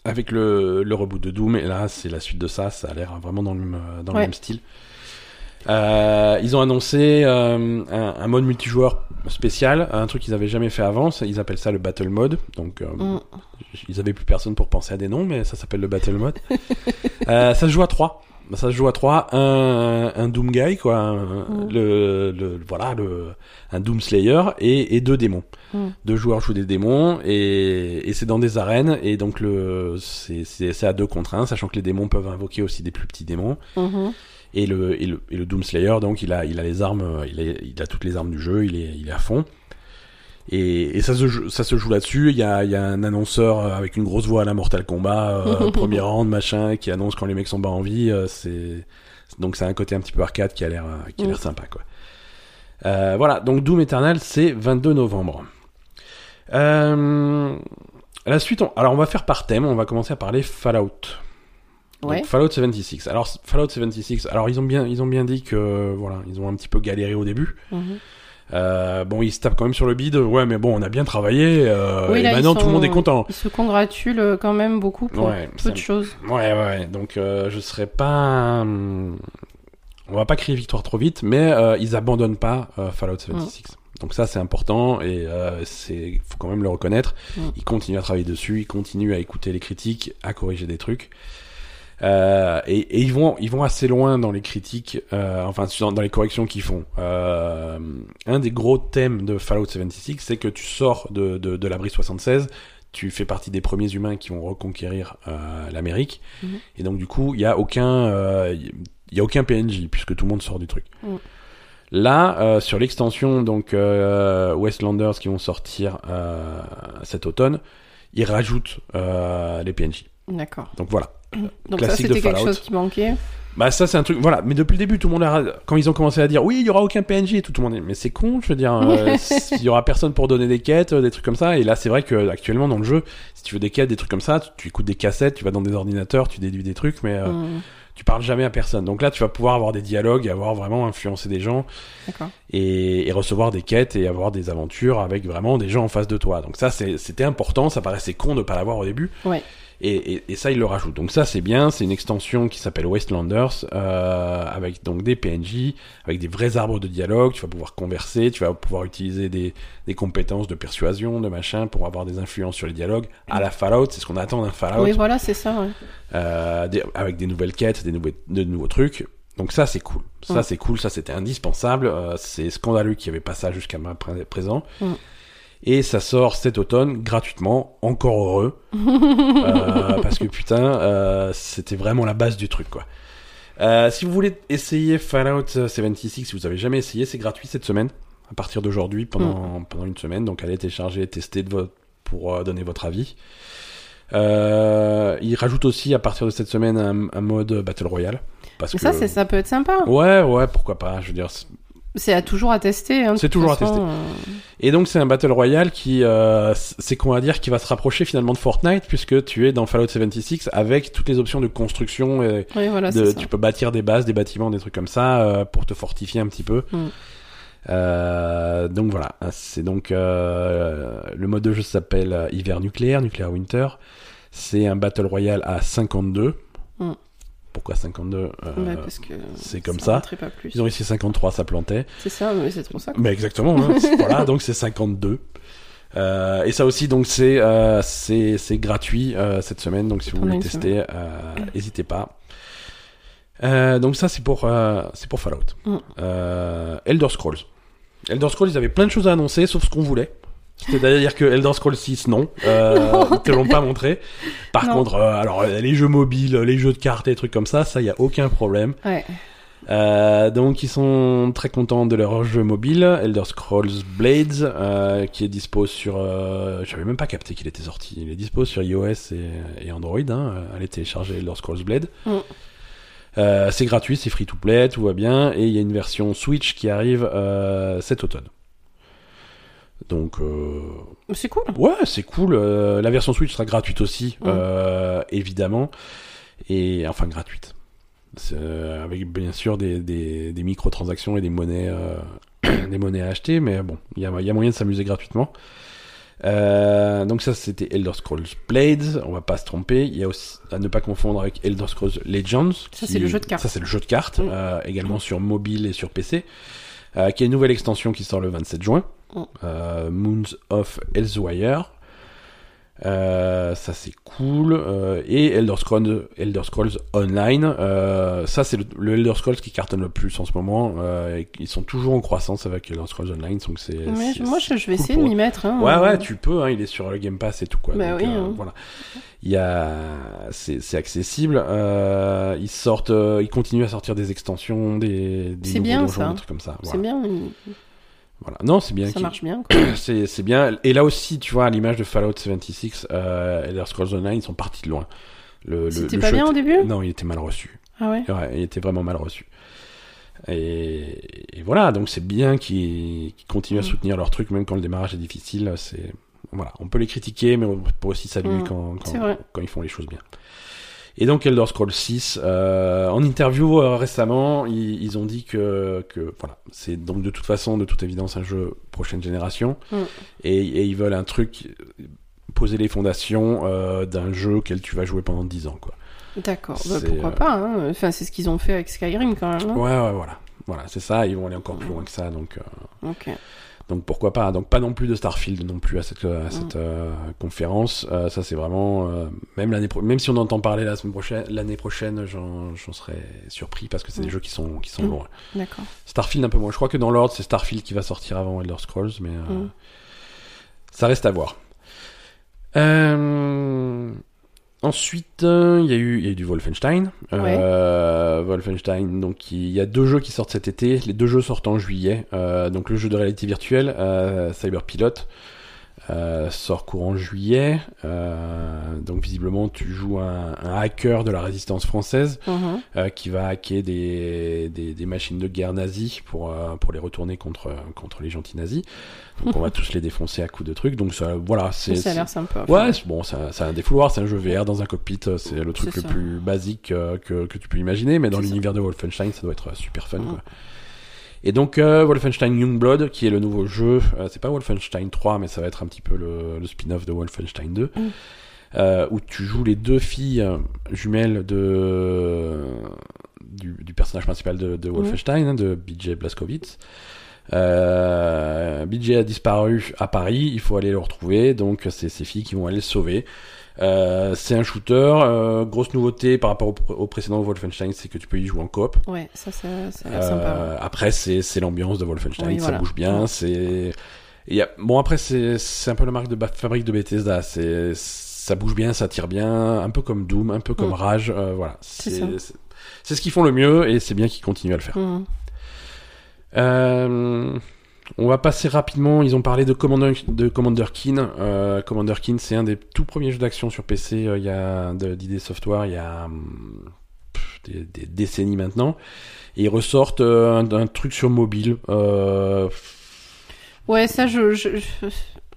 avec le, le reboot de Doom. Et là, c'est la suite de ça. Ça a l'air vraiment dans le même, dans le Ouais. même style. Euh, ils ont annoncé euh, un, un mode multijoueur spécial, un truc qu'ils avaient jamais fait avant. Ils appellent ça le Battle Mode. Donc, euh, Mm. ils avaient plus personne pour penser à des noms, mais ça s'appelle le Battle Mode. euh, ça se joue à 3 Ça se joue à 3 Un, un Doom Guy, quoi. un- Mm. le, le, voilà, le, un Doom Slayer et, et deux démons. Mm. Deux joueurs jouent des démons et, et c'est dans des arènes. Et donc, le, c'est, c'est, c'est à deux contre un, sachant que les démons peuvent invoquer aussi des plus petits démons. Mhm. Et le, et le, et le Doom Slayer, donc, il a, il a les armes, euh, il a, il a toutes les armes du jeu, il est, il est à fond. Et, et ça, se, joue- ça se joue là-dessus. Il y a, il y a un annonceur euh, avec une grosse voix à la Mortal Kombat, euh, premier round, machin, qui annonce quand les mecs sont bas en vie. euh, c'est donc c'est un côté un petit peu arcade qui a l'air, qui a l'air sympa, quoi. Euh, voilà, donc Doom Eternal, c'est 22 novembre. Euh, la suite, on- alors on va faire par thème. On va commencer à parler Fallout. Donc. Fallout 76. Alors Fallout 76. Alors ils ont bien, ils ont bien dit que voilà, ils ont un petit peu galéré au début. Mhm. Euh, bon, ils se tapent quand même sur le bide. Ouais, mais bon, on a bien travaillé. Euh, Oui, et là, maintenant, tout le monde est content. Ils se congratulent euh, quand même beaucoup pour Ouais, peu ça- de choses. Ouais, ouais. Donc, euh, je serais pas. hum, On va pas crier victoire trop vite, mais euh, ils abandonnent pas Fallout 76. Donc ça, c'est important et euh, c'est faut quand même le reconnaître. Ils continuent à travailler dessus, ils continuent à écouter les critiques, à corriger des trucs. Euh, et, et ils vont, ils vont assez loin dans les critiques, euh, enfin dans, les corrections qu'ils font. Euh, un des gros thèmes de Fallout 76, c'est que tu sors de, de, de l'abri 76, tu fais partie des premiers humains qui vont reconquérir euh, l'Amérique, Mhm. et donc du coup, il y a aucun, euh, il y a aucun PNJ puisque tout le monde sort du truc. Là, euh, sur l'extension donc euh, Westlanders qui vont sortir euh, cet automne, ils rajoutent euh, les PNJ. D'accord. Donc voilà. Donc ça, Classique c'était quelque chose qui manquait. Bah ça c'est un truc voilà mais depuis le début tout le monde a quand ils ont commencé à dire oui il y aura aucun PNJ et tout, tout le monde dit mais c'est con je veux dire euh, il y aura personne pour donner des quêtes euh, des trucs comme ça et là c'est vrai que actuellement dans le jeu si tu veux des quêtes des trucs comme ça tu, tu écoutes des cassettes tu vas dans des ordinateurs tu déduis des trucs mais euh, Mhm. tu parles jamais à personne donc là tu vas pouvoir avoir des dialogues et avoir vraiment influencé des gens D'accord. et, et recevoir des quêtes et avoir des aventures avec vraiment des gens en face de toi donc ça c'était important ça paraissait con de pas l'avoir au début Ouais. Et, et, et ça, il le rajoute. Donc ça, c'est bien. C'est une extension qui s'appelle Wastelanders, euh, avec donc des PNJ, avec des vrais arbres de dialogue. Tu vas pouvoir converser, tu vas pouvoir utiliser des, des compétences de persuasion, de machin, pour avoir des influences sur les dialogues. À la Fallout, c'est ce qu'on attend d'un Fallout, Oui, voilà, c'est ça. ouais. euh, des- avec des nouvelles quêtes, des nouveaux, de nouveaux trucs. Donc ça, c'est cool. Ça, c'est cool. Ça, c'était indispensable. Euh, c'est scandaleux qu'il n'y avait pas ça jusqu'à présent. Et ça sort cet automne gratuitement, encore heureux. Euh, parce que putain, euh, c'était vraiment la base du truc, quoi. Euh, si vous voulez essayer Fallout 76, si vous avez jamais essayé, c'est gratuit cette semaine, à partir d'aujourd'hui, pendant, pendant une semaine. Donc allez télécharger, tester de votre, pour donner votre avis. Euh, il rajoute aussi à partir de cette semaine un, un mode Battle Royale. Parce que... ça, ça peut être sympa. Ouais, ouais, pourquoi pas. Je veux dire, c'est- à toujours à tester. hein, C'est toujours à façon, tester. euh, Et donc c'est un battle royale qui, euh, c'est qu'on va dire, qui va se rapprocher finalement de Fortnite puisque tu es dans Fallout 76 avec toutes les options de construction. Et Oui, voilà, de- tu peux bâtir des bases, des bâtiments, des trucs comme ça euh, pour te fortifier un petit peu. Mm. Donc voilà, c'est donc le mode de jeu s'appelle hiver nucléaire, nucléaire winter. C'est un battle royale à 52. Mm. Pourquoi 52 Euh, c'est comme ça. rentrait pas plus. Ils ont essayé 53, ça plantait. C'est ça, mais c'est trop ça. Mais exactement. hein. voilà, donc c'est 52. Euh, et ça aussi, donc c'est euh, c'est gratuit cette semaine. Donc si vous voulez tester, n'hésitez pas. Donc ça c'est pour c'est pour Fallout. Mm. Elder Scrolls. Elder Scrolls, ils avaient plein de choses à annoncer, sauf ce qu'on voulait. C'est-à-dire que Elder Scrolls 6, non, euh, ils te l'ont pas montré. Par Non. contre, euh, alors euh, les jeux mobiles, les jeux de cartes, et trucs comme ça, ça y a aucun problème. Ouais. Euh, donc ils sont très contents de leur jeu mobile, Elder Scrolls Blades, euh, qui est dispo sur... Euh, J'avais même pas capté qu'il était sorti. Il est dispo sur iOS et, et Android. Hein. Allez télécharger Elder Scrolls Blade. Mm. Euh, c'est gratuit, c'est free to play, tout va bien. Et il y a une version Switch qui arrive euh, cet automne. Donc... Euh... C'est cool. Ouais, c'est cool. Euh, la version Switch sera gratuite aussi, Mm. euh, évidemment. Et enfin gratuite. Euh, avec bien sûr des, des, des microtransactions et des monnaies, euh, des monnaies à acheter, mais bon, il y a, il y a moyen de s'amuser gratuitement. Euh, donc ça c'était Elder Scrolls Blades, on va pas se tromper. Il y a aussi à ne pas confondre avec Elder Scrolls Legends. Ça, c'est le jeu de cartes. Ça c'est le jeu de cartes, Mm. euh, également sur mobile et sur PC, euh, qui a une nouvelle extension qui sort le 27 juin. Euh, Moons of Elsewhere. Euh, ça c'est cool Euh, et Elder Scrolls, Elder Scrolls Online ça c'est le, le Elder Scrolls qui cartonne le plus en ce moment et ils sont toujours en croissance avec Elder Scrolls Online donc c'est moi, je, je vais cool essayer de m'y mettre. Hein. Ouais, ouais, tu peux, hein, il est sur le Game Pass et tout, quoi. Bah Donc, oui, hein. voilà. Il y a, c'est, accessible, euh, ils sortent, euh, ils continuent à sortir des extensions, des, des C'est nouveaux bien, donjons, ça. des trucs comme ça. C'est bien, Voilà. Non, c'est bien. ça marche bien. C'est, bien. Et là aussi, tu vois, à l'image de Fallout 76, euh, Elder Scrolls Online, ils sont partis de loin. Le, C'était pas bien au début? Non, il était mal reçu. Ah ouais? Ouais, il était vraiment mal reçu. Et, et voilà, donc c'est bien qu'ils continuent à soutenir leur truc, même quand le démarrage est difficile. C'est voilà, on peut les critiquer, mais on peut aussi saluer Mm. quand, quand ils font les choses bien. Et donc Elder Scrolls 6, euh, en interview euh, récemment, ils, ils ont dit que, que voilà, c'est donc de toute façon, de toute évidence, un jeu prochaine génération, Mm. et, et ils veulent un truc poser les fondations euh, d'un jeu auquel tu vas jouer pendant 10 ans, quoi. D'accord. Bah, pourquoi pas hein. Enfin, c'est ce qu'ils ont fait avec Skyrim quand même. hein. Ouais, ouais, voilà. Voilà, c'est ça, ils vont aller encore plus loin que ça, donc, Ok. Donc pourquoi pas. Donc pas non plus de Starfield non plus à cette, à cette euh, conférence. Euh, ça c'est vraiment, euh, même l'année, même si on entend parler la semaine prochaine, l'année prochaine, j'en, serais surpris parce que c'est des Mm. jeux qui sont, qui sont Mm. loin. D'accord. Starfield un peu moins. Je crois que dans l'ordre c'est Starfield qui va sortir avant Elder Scrolls, mais Mm. ça reste à voir. Euh, Ensuite, euh, il y, a eu- il y a eu du Wolfenstein. Euh, Wolfenstein, donc il y a deux jeux qui sortent cet été. Les deux jeux sortent en juillet. Euh, donc le jeu de réalité virtuelle, euh, Cyber Pilot, euh, sort courant juillet. Euh, donc visiblement, tu joues un, un hacker de la résistance française Mhm. euh, qui va hacker des, des, des machines de guerre nazies pour, pour les retourner contre, contre les gentils nazis. Donc on va tous les défoncer à coups de trucs. Donc ça, voilà, c'est. Ça a l'air sympa. Ouais, c'est bon, c'est un, c'est un défouloir, c'est un jeu VR dans un cockpit, c'est le truc le ça. plus basique que, que tu peux imaginer, mais dans ça. l'univers de Wolfenstein, ça doit être super fun. Mhm. Quoi. Et donc euh, Wolfenstein Youngblood, qui est le nouveau jeu, euh, c'est pas Wolfenstein 3, mais ça va être un petit peu le, le spin-off de Wolfenstein 2, Mhm. euh, où tu joues les deux filles jumelles de du, du personnage principal de, de Wolfenstein, hein, de BJ Blazkowicz. BJ a disparu à Paris, il faut aller le retrouver, donc c'est ces filles qui vont aller le sauver. Euh, c'est un shooter, euh, grosse nouveauté par rapport au, pr- au précédent Wolfenstein, c'est que tu peux y jouer en coop. Ouais, ça, ça, ça a l'air Euh, sympa. Après, c'est c'est l'ambiance de Wolfenstein, Oui, ça voilà. bouge bien, Ouais. c'est il y a... bon après c'est c'est un peu la marque de fabrique de Bethesda, c'est ça bouge bien, ça tire bien, un peu comme Doom, un peu comme Mm. Rage, euh, voilà. C'est ce qu'ils font le mieux et c'est bien qu'ils continuent à le faire. Euh, on va passer rapidement. Ils ont parlé de Commander, de Commander Keen. Euh, Commander Keen, c'est un des tout premiers jeux d'action sur PC. euh, Il y a de- d'ID Software. Il y a des, des décennies maintenant. Et ils ressortent euh, un, un truc sur mobile. Ouais, ça, je, je, je-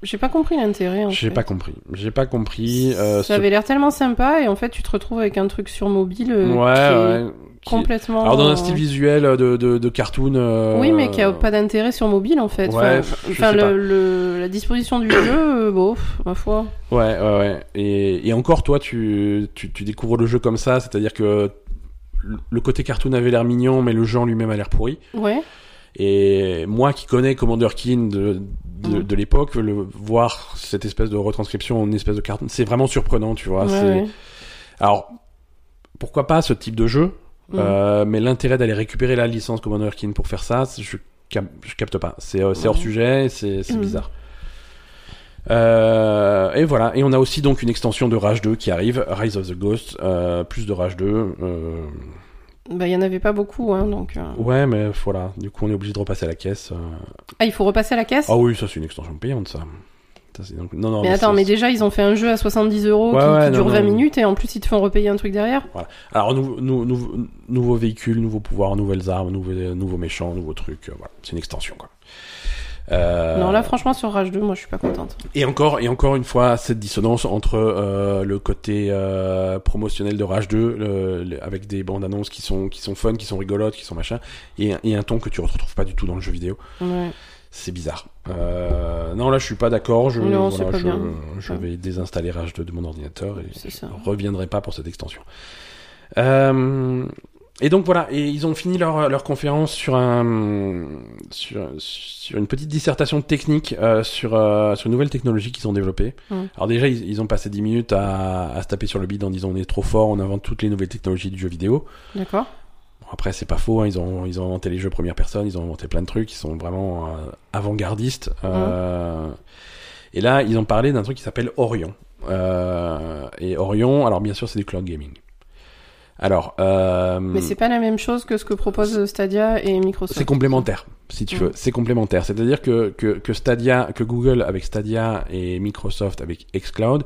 j'ai pas compris l'intérêt. J'ai pas compris. J'ai pas compris. euh, ça ce- avait l'air tellement sympa et en fait, tu te retrouves avec un truc sur mobile euh, Ouais, qui ouais. Complètement. Alors dans un euh, style visuel de, de, de cartoon. euh, Oui, mais qui a pas d'intérêt sur mobile en fait. Ouais, enfin, je enfin, sais pas. le, le- la disposition du jeu, euh, bon, ma foi. Ouais, ouais, ouais. Et, et encore, toi, tu, tu, tu découvres le jeu comme ça, c'est-à-dire que le- côté cartoon avait l'air mignon, mais le jeu en lui-même a l'air pourri. Ouais. Et moi qui connais Commander Keen de, de, de l'époque, le voir cette espèce de retranscription en espèce de cartoon, c'est vraiment surprenant, tu vois. ouais, c'est... ouais. Alors, pourquoi pas ce type de jeu? Mhm. euh, Mais l'intérêt d'aller récupérer la licence Commander Keen pour faire ça, je, cap- je capte pas. C'est, euh, hors sujet, c'est, Mhm. bizarre. Euh, et voilà, et on a aussi donc une extension de Rage 2 qui arrive, Rise of the Ghost, euh, plus de Rage 2. Euh... Bah, il y en avait pas beaucoup, hein, donc. Ouais, mais voilà, du coup on est obligé de repasser à la caisse. Ah, il faut repasser à la caisse? Ah oui, ça c'est une extension payante ça. Donc... Non, non, Mais attends, mais déjà, ils ont fait un jeu à 70 euros Ouais, qui, ouais, qui non, dure non. 20 minutes et en plus, ils te font repayer un truc derrière. Alors, nou- nou- nou- nouveaux véhicules, nouveaux pouvoirs, nouvelles armes, nouveaux, nouveaux méchants, nouveaux trucs. euh, voilà, c'est une extension quoi. Euh, Non, là, franchement, sur Rage 2, moi, je suis pas contente. Et encore, et encore une fois, cette dissonance entre euh, le côté euh, promotionnel de Rage 2, le- le- avec des bandes annonces qui sont qui sont fun, qui sont rigolotes, qui sont machin, et, et un ton que tu retrouves pas du tout dans le jeu vidéo. Ouais. C'est bizarre. Euh, non, là, je suis pas d'accord. Je, Non, voilà, c'est pas je, bien. je Ouais. vais désinstaller Rage 2 de mon ordinateur et C'est ça. je reviendrai pas pour cette extension. Euh, et donc voilà, et ils ont fini leur, leur conférence sur un sur, sur une petite dissertation technique euh, sur euh, sur une nouvelle technologie qu'ils ont développée. Alors déjà, ils, ils ont passé 10 minutes à, à se taper sur le bide en disant on est trop fort, on invente toutes les nouvelles technologies du jeu vidéo. D'accord. Après, c'est pas faux, hein, ils ont ils ont inventé les jeux première personne, ils ont inventé plein de trucs, ils sont vraiment euh, avant-gardistes. Euh, Et là, ils ont parlé d'un truc qui s'appelle Orion. Euh, et Orion, alors bien sûr, c'est du cloud gaming. Alors, euh, Mais c'est pas la même chose que ce que propose Stadia et Microsoft. c'est complémentaire, si tu Mm. veux. C'est complémentaire. C'est-à-dire que, que, que Stadia, que Google avec Stadia et Microsoft avec xCloud,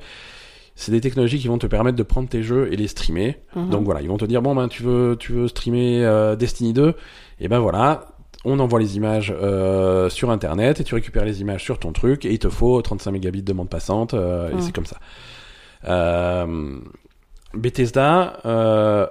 c'est des technologies qui vont te permettre de prendre tes jeux et les streamer. Mhm. Donc voilà, ils vont te dire bon ben tu veux tu veux streamer euh, Destiny 2 et ben voilà, on envoie les images euh, sur internet et tu récupères les images sur ton truc et il te faut 35 mégabits de bande passante euh, et Mm. c'est comme ça. Bethesda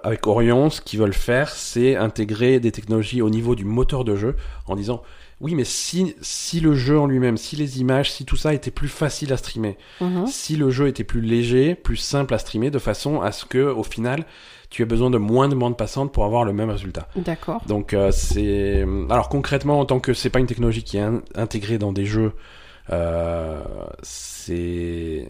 avec Orion, ce qu'ils veulent faire, c'est intégrer des technologies au niveau du moteur de jeu en disant oui mais si si le jeu en lui-même, si les images, si tout ça était plus facile à streamer, Mhm. si le jeu était plus léger, plus simple à streamer, de façon à ce que, au final, tu aies besoin de moins de bande passante pour avoir le même résultat. D'accord. Donc euh, c'est, alors concrètement, en tant que c'est pas une technologie qui est in- intégrée dans des jeux, euh, c'est,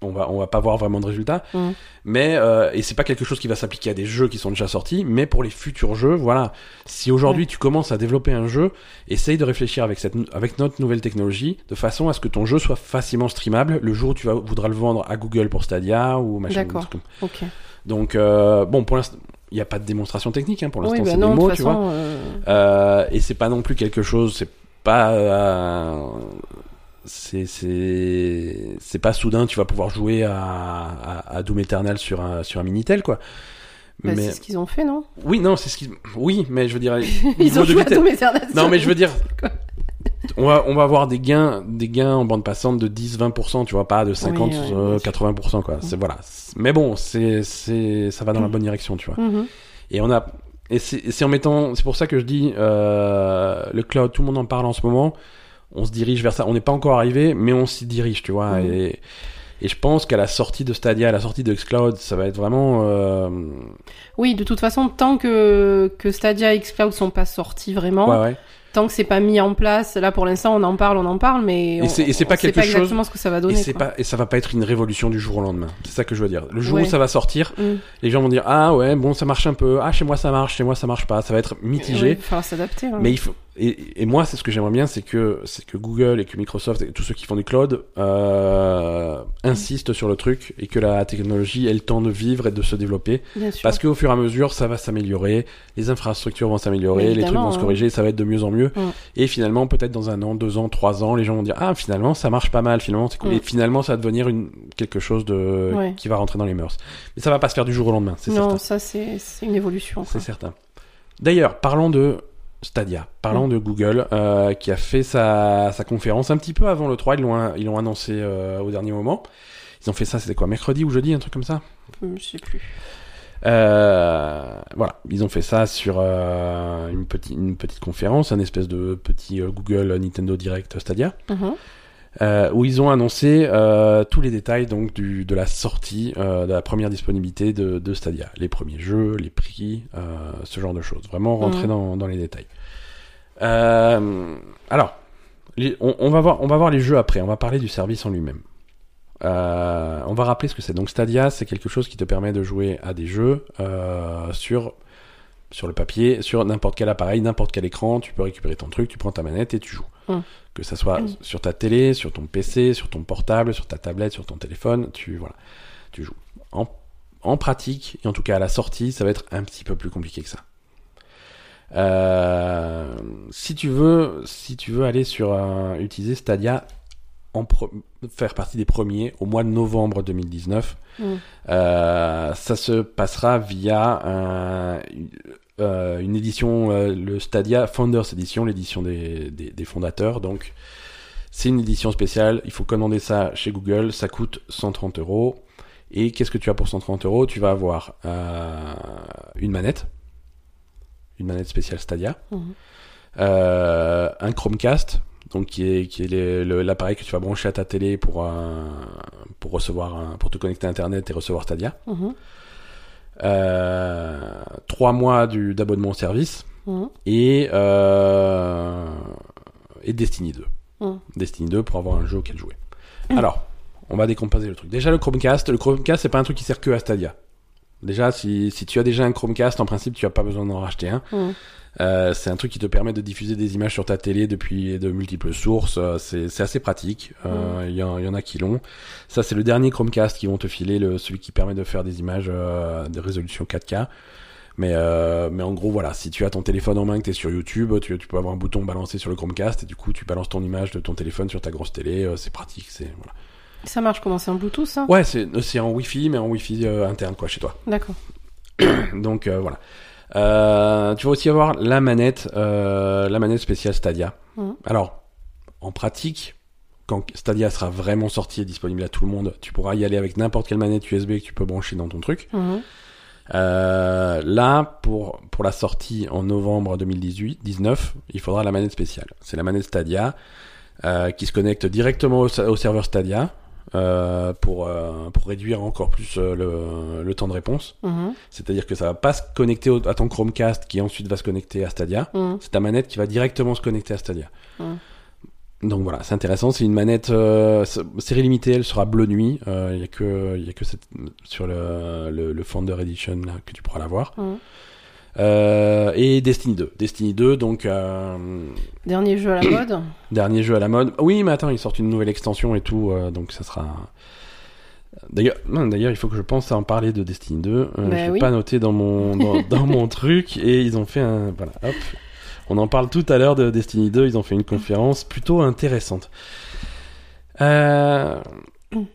on va on va pas voir vraiment de résultats. Mhm. Mais euh, et c'est pas quelque chose qui va s'appliquer à des jeux qui sont déjà sortis, mais pour les futurs jeux, voilà. Si aujourd'hui tu commences à développer un jeu, essaye de réfléchir avec cette avec notre nouvelle technologie de façon à ce que ton jeu soit facilement streamable le jour où tu vas, voudras le vendre à Google pour Stadia ou machin. D'accord. Ok. Donc euh, bon pour l'instant il n'y a pas de démonstration technique hein, pour l'instant Oui, bah c'est des de mots tu vois. façon. euh, Euh, et c'est pas non plus quelque chose, c'est pas, euh, c'est c'est c'est pas soudain tu vas pouvoir jouer à, à, à Doom Eternal sur un sur un minitel quoi. bah, mais C'est ce qu'ils ont fait, non? Oui non c'est ce qui oui mais je veux dire Ils ont joué à Doom Eternal non mais je veux dire on va on va avoir des gains des gains en bande passante de 10 20 tu vois pas de 50 ouais, euh, bien sûr. 80 quoi. C'est voilà. Mais bon c'est c'est ça va dans la bonne direction tu vois. Mhm. et on a et c'est et c'est en mettant c'est pour ça que je dis euh, le cloud tout le monde en parle en ce moment on se dirige vers ça on n'est pas encore arrivé mais on s'y dirige tu vois Mhm. et et je pense qu'à la sortie de Stadia à la sortie de xCloud ça va être vraiment euh, Oui, de toute façon, tant que, que Stadia et xCloud sont pas sortis vraiment, ouais ouais tant que c'est pas mis en place, là pour l'instant on en parle, on en parle, mais Et on, c'est- et c'est pas sait quelque chose- exactement ce que ça va et donner. c'est quoi. pas et ça va pas être une révolution du jour au lendemain c'est ça que je veux dire le jour Ouais. où ça va sortir Mm. les gens vont dire ah ouais bon ça marche un peu ah chez moi ça marche chez moi ça marche pas ça va être mitigé il va falloir s'adapter. hein. mais il faut et, et moi, c'est ce que j'aimerais bien, c'est que c'est que Google et que Microsoft et tous ceux qui font du cloud euh, insistent sur le truc et que la technologie ait le temps de vivre et de se développer. Parce qu'au fur et à mesure, ça va s'améliorer, les infrastructures vont s'améliorer, les trucs vont se hein. corriger, ça va être de mieux en mieux. Mm. Et finalement, peut-être dans un an, deux ans, trois ans, les gens vont dire ah finalement ça marche pas mal, finalement c'est cool. Mm. Et finalement, ça va devenir une quelque chose de Ouais. qui va rentrer dans les mœurs. Mais ça va pas se faire du jour au lendemain, c'est non, certain. ça c'est une évolution. C'est certain. D'ailleurs, parlons de Stadia, parlons Mm. de Google, euh, qui a fait sa, sa conférence un petit peu avant le 3, ils l'ont ils l'ont annoncé euh, au dernier moment. Ils ont fait ça, c'était quoi, mercredi ou jeudi, un truc comme ça? Hum, Je sais plus. Euh, Voilà, ils ont fait ça sur une, petite, une petite conférence, un espèce de petit Google Nintendo Direct Stadia, Mhm. Euh, où ils ont annoncé euh, tous les détails donc du, de la sortie, euh, de la première disponibilité de, de Stadia, les premiers jeux, les prix, ce genre de choses. Vraiment rentrer Mhm. dans, dans les détails. Alors, les- on, on va voir, on va voir les jeux après. On va parler du service en lui-même. On va rappeler ce que c'est. Donc Stadia, c'est quelque chose qui te permet de jouer à des jeux sur sur le papier, sur n'importe quel appareil, n'importe quel écran. Tu peux récupérer ton truc, tu prends ta manette et tu joues. Mm. Que ça soit Mm. sur ta télé, sur ton PC, sur ton portable, sur ta tablette, sur ton téléphone, tu voilà, tu joues. En, en pratique et en tout cas à la sortie, ça va être un petit peu plus compliqué que ça. Euh, si tu veux, si tu veux aller sur utiliser Stadia en faire partie des premiers au mois de novembre 2019, Hum. euh, ça se passera via un- euh, une édition, euh, le Stadia Founders Edition, l'édition des, des, des fondateurs. Donc, c'est une édition spéciale. Il faut commander ça chez Google. Ça coûte 130 euros. Et qu'est-ce que tu as pour 130 euros? Tu vas avoir euh, une manette, une manette spéciale Stadia, Mhm. un Chromecast, donc qui est qui est l'appareil que tu vas brancher à ta télé pour un- pour recevoir un- pour te connecter à Internet et recevoir Stadia. Mhm. Euh, trois mois d'abonnement au service et euh, et Destiny 2. Mhm. Destiny 2 pour avoir un jeu auquel jouer. Alors, on va décomposer le truc. Déjà le Chromecast, le Chromecast c'est pas un truc qui sert que à Stadia. Déjà, si, si tu as déjà un Chromecast, en principe, tu as pas besoin d'en racheter un. Euh, c'est un truc qui te permet de diffuser des images sur ta télé depuis de multiples sources. Euh, c'est c'est assez pratique. Euh, Il y, en- y en a qui l'ont. Ça, c'est le dernier Chromecast qui vont te filer, le, celui qui permet de faire des images de résolution 4K. Mais, euh, mais en gros, voilà, si tu as ton téléphone en main, que tu es sur YouTube, tu, tu peux avoir un bouton balancé sur le Chromecast et du coup, tu balances ton image de ton téléphone sur ta grosse télé. euh, c'est pratique. C'est voilà. Ça marche comment? C'est en Bluetooth ça? Ouais, c'est c'est en Wi-Fi, mais en Wi-Fi euh, interne, quoi, chez toi. D'accord. Donc voilà. Euh, tu vas aussi avoir la manette, euh, la manette spéciale Stadia. Mhm. Alors, en pratique, quand Stadia sera vraiment sorti et disponible à tout le monde, tu pourras y aller avec n'importe quelle manette USB que tu peux brancher dans ton truc. Mhm. Euh, là, pour pour la sortie en novembre 2018, 19, il faudra la manette spéciale. C'est la manette Stadia qui se connecte directement au, au serveur Stadia. Euh, pour, euh, pour réduire encore plus euh, le, le temps de réponse. Mhm. C'est-à-dire que ça va pas se connecter au- à ton Chromecast qui ensuite va se connecter à Stadia. Mhm. C'est ta manette qui va directement se connecter à Stadia. Mhm. Donc voilà, c'est intéressant. C'est une manette série limitée, elle sera bleu nuit. Il y a que y a que cette, sur le, le, le Founder Edition là, que tu pourras l'avoir. Euh, et Destiny 2. Destiny 2, donc euh, Dernier jeu à la mode. dernier jeu à la mode. Oui, mais attends, ils sortent une nouvelle extension et tout, euh, donc ça sera. D'ailleurs, il faut que je pense à en parler de Destiny 2. Euh, Bah je l'ai oui. pas noté dans mon dans, dans mon truc et ils ont fait un voilà, hop. On en parle tout à l'heure de Destiny 2. Ils ont fait une conférence plutôt intéressante. Euh,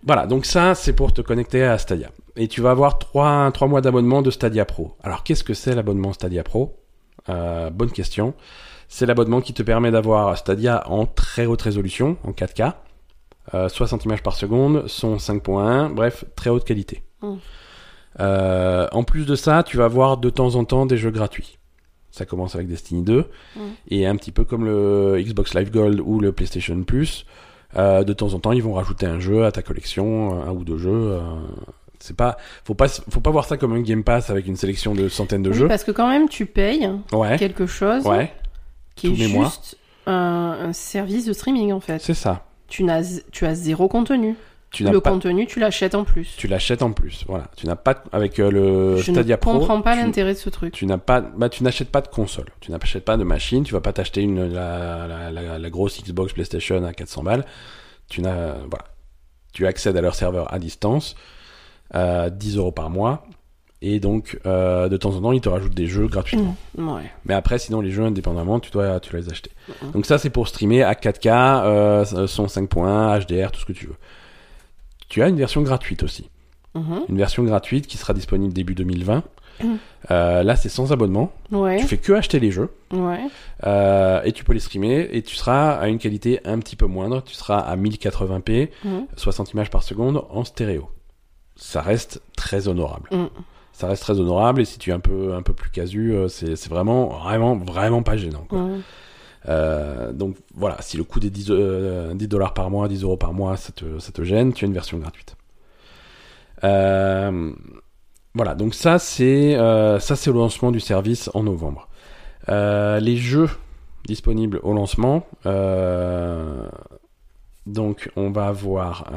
voilà, donc ça, c'est pour te connecter à Stadia. Et tu vas avoir trois, trois mois d'abonnement de Stadia Pro. Alors, qu'est-ce que c'est l'abonnement Stadia Pro? Euh, Bonne question. C'est l'abonnement qui te permet d'avoir Stadia en très haute résolution, en 4K, euh, 60 images par seconde, son 5.1, bref, très haute qualité. Mm. Euh, en plus de ça, tu vas avoir de temps en temps des jeux gratuits. Ça commence avec Destiny 2, Mm. et un petit peu comme le Xbox Live Gold ou le PlayStation Plus, euh, de temps en temps, ils vont rajouter un jeu à ta collection, un ou deux jeux. C'est pas, faut pas, faut pas voir ça comme un Game Pass avec une sélection de centaines de Oui, jeux. Parce que quand même, tu payes Ouais, quelque chose ouais, qui est tous juste un, un service de streaming en fait. c'est ça. Tu, n'as, tu as zéro contenu. tu Le pas, contenu, tu l'achètes en plus. tu l'achètes en plus. Voilà, tu n'as pas avec euh, le Je Stadia ne comprends pas l'intérêt de ce truc. tu n'as pas, bah, tu n'achètes pas de console, tu n'achètes pas de machine, tu vas pas t'acheter une la, la, la, la grosse Xbox PlayStation à 400 balles. Tu n'as, voilà, tu accèdes à leur serveur à distance, euh, 10 euros par mois, et donc euh, de temps en temps ils te rajoutent des jeux gratuitement. Ouais. Mais après, sinon les jeux indépendamment, tu dois, tu dois les acheter. Mhm. Donc ça c'est pour streamer à 4K, euh, son 5.1, HDR, tout ce que tu veux. Tu as une version gratuite aussi Mhm. une version gratuite qui sera disponible début 2020. Mm. Euh, là, c'est sans abonnement. Ouais. Tu fais que acheter les jeux Ouais. euh, et tu peux les streamer et tu seras à une qualité un petit peu moindre. Tu seras à 1080p, Mhm. 60 images par seconde en stéréo. Ça reste très honorable. Mm. Ça reste très honorable et si tu es un peu un peu plus casu, euh, c'est c'est vraiment vraiment vraiment pas gênant. quoi. Mhm. Euh, donc voilà, si le coût des 10, euh, 10 dollars par mois, 10 euros par mois, ça te, ça te gêne, tu as une version gratuite. Euh, voilà, donc ça c'est ça c'est le lancement du service en novembre. Les jeux disponibles au lancement, donc on va avoir,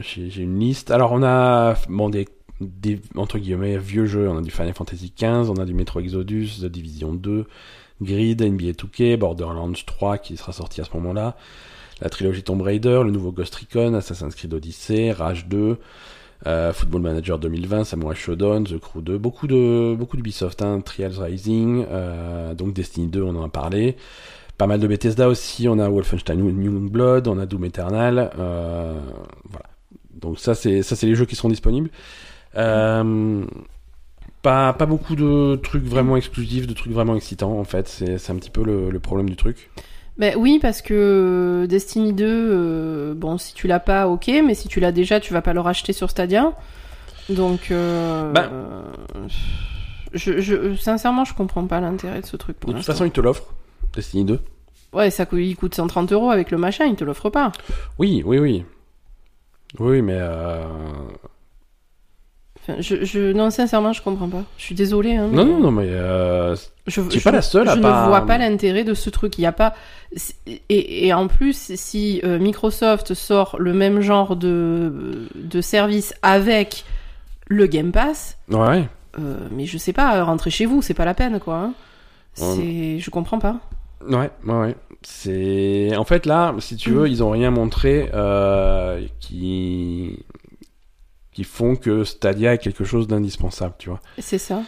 j'ai une liste. Alors on a bon, des, des entre guillemets vieux jeux, on a du Final Fantasy XV, on a du Metro Exodus, The Division 2, Grid, NBA 2K, Borderlands 3 qui sera sorti à ce moment-là, la trilogie Tomb Raider, le nouveau Ghost Recon, Assassin's Creed Odyssey, Rage 2, euh, Football Manager 2020, Samurai Shodown, The Crew 2, beaucoup de beaucoup d'Ubisoft, hein, Trials Rising, euh, donc Destiny 2, on en a parlé. Pas mal de Bethesda aussi, on a Wolfenstein New Blood, on a Doom Eternal, euh, voilà. Donc ça c'est ça c'est les jeux qui seront disponibles. Euh, pas, pas beaucoup de trucs vraiment exclusifs, de trucs vraiment excitants en fait. C'est c'est un petit peu le, le problème du truc. Ben oui, parce que Destiny 2, euh, bon, si tu l'as pas, ok, mais si tu l'as déjà, tu vas pas le racheter sur Stadia. Donc, euh, Ben. euh, je, je, sincèrement, je comprends pas l'intérêt de ce truc pour De toute façon, ils te l'offrent. Destiny 2. Ouais, ça coûte, il coûte 130 euros avec le machin, il te l'offre pas. Oui, oui, oui. Oui, mais euh... Enfin, je, je, non, sincèrement, je comprends pas. Je suis désolée. Hein, non, mais non, non, mais euh... Je, pas la seule à je pas- ne vois pas l'intérêt de ce truc. Il y a pas. Et, et en plus, si euh, Microsoft sort le même genre de, de service avec le Game Pass, ouais. euh, mais je sais pas, rentrez chez vous, c'est pas la peine, quoi. hein. Ouais. C'est, je comprends pas. Ouais, ouais, ouais. C'est en fait là, si tu veux, ils ont rien montré euh, qui qui font que Stadia est quelque chose d'indispensable, tu vois. C'est ça.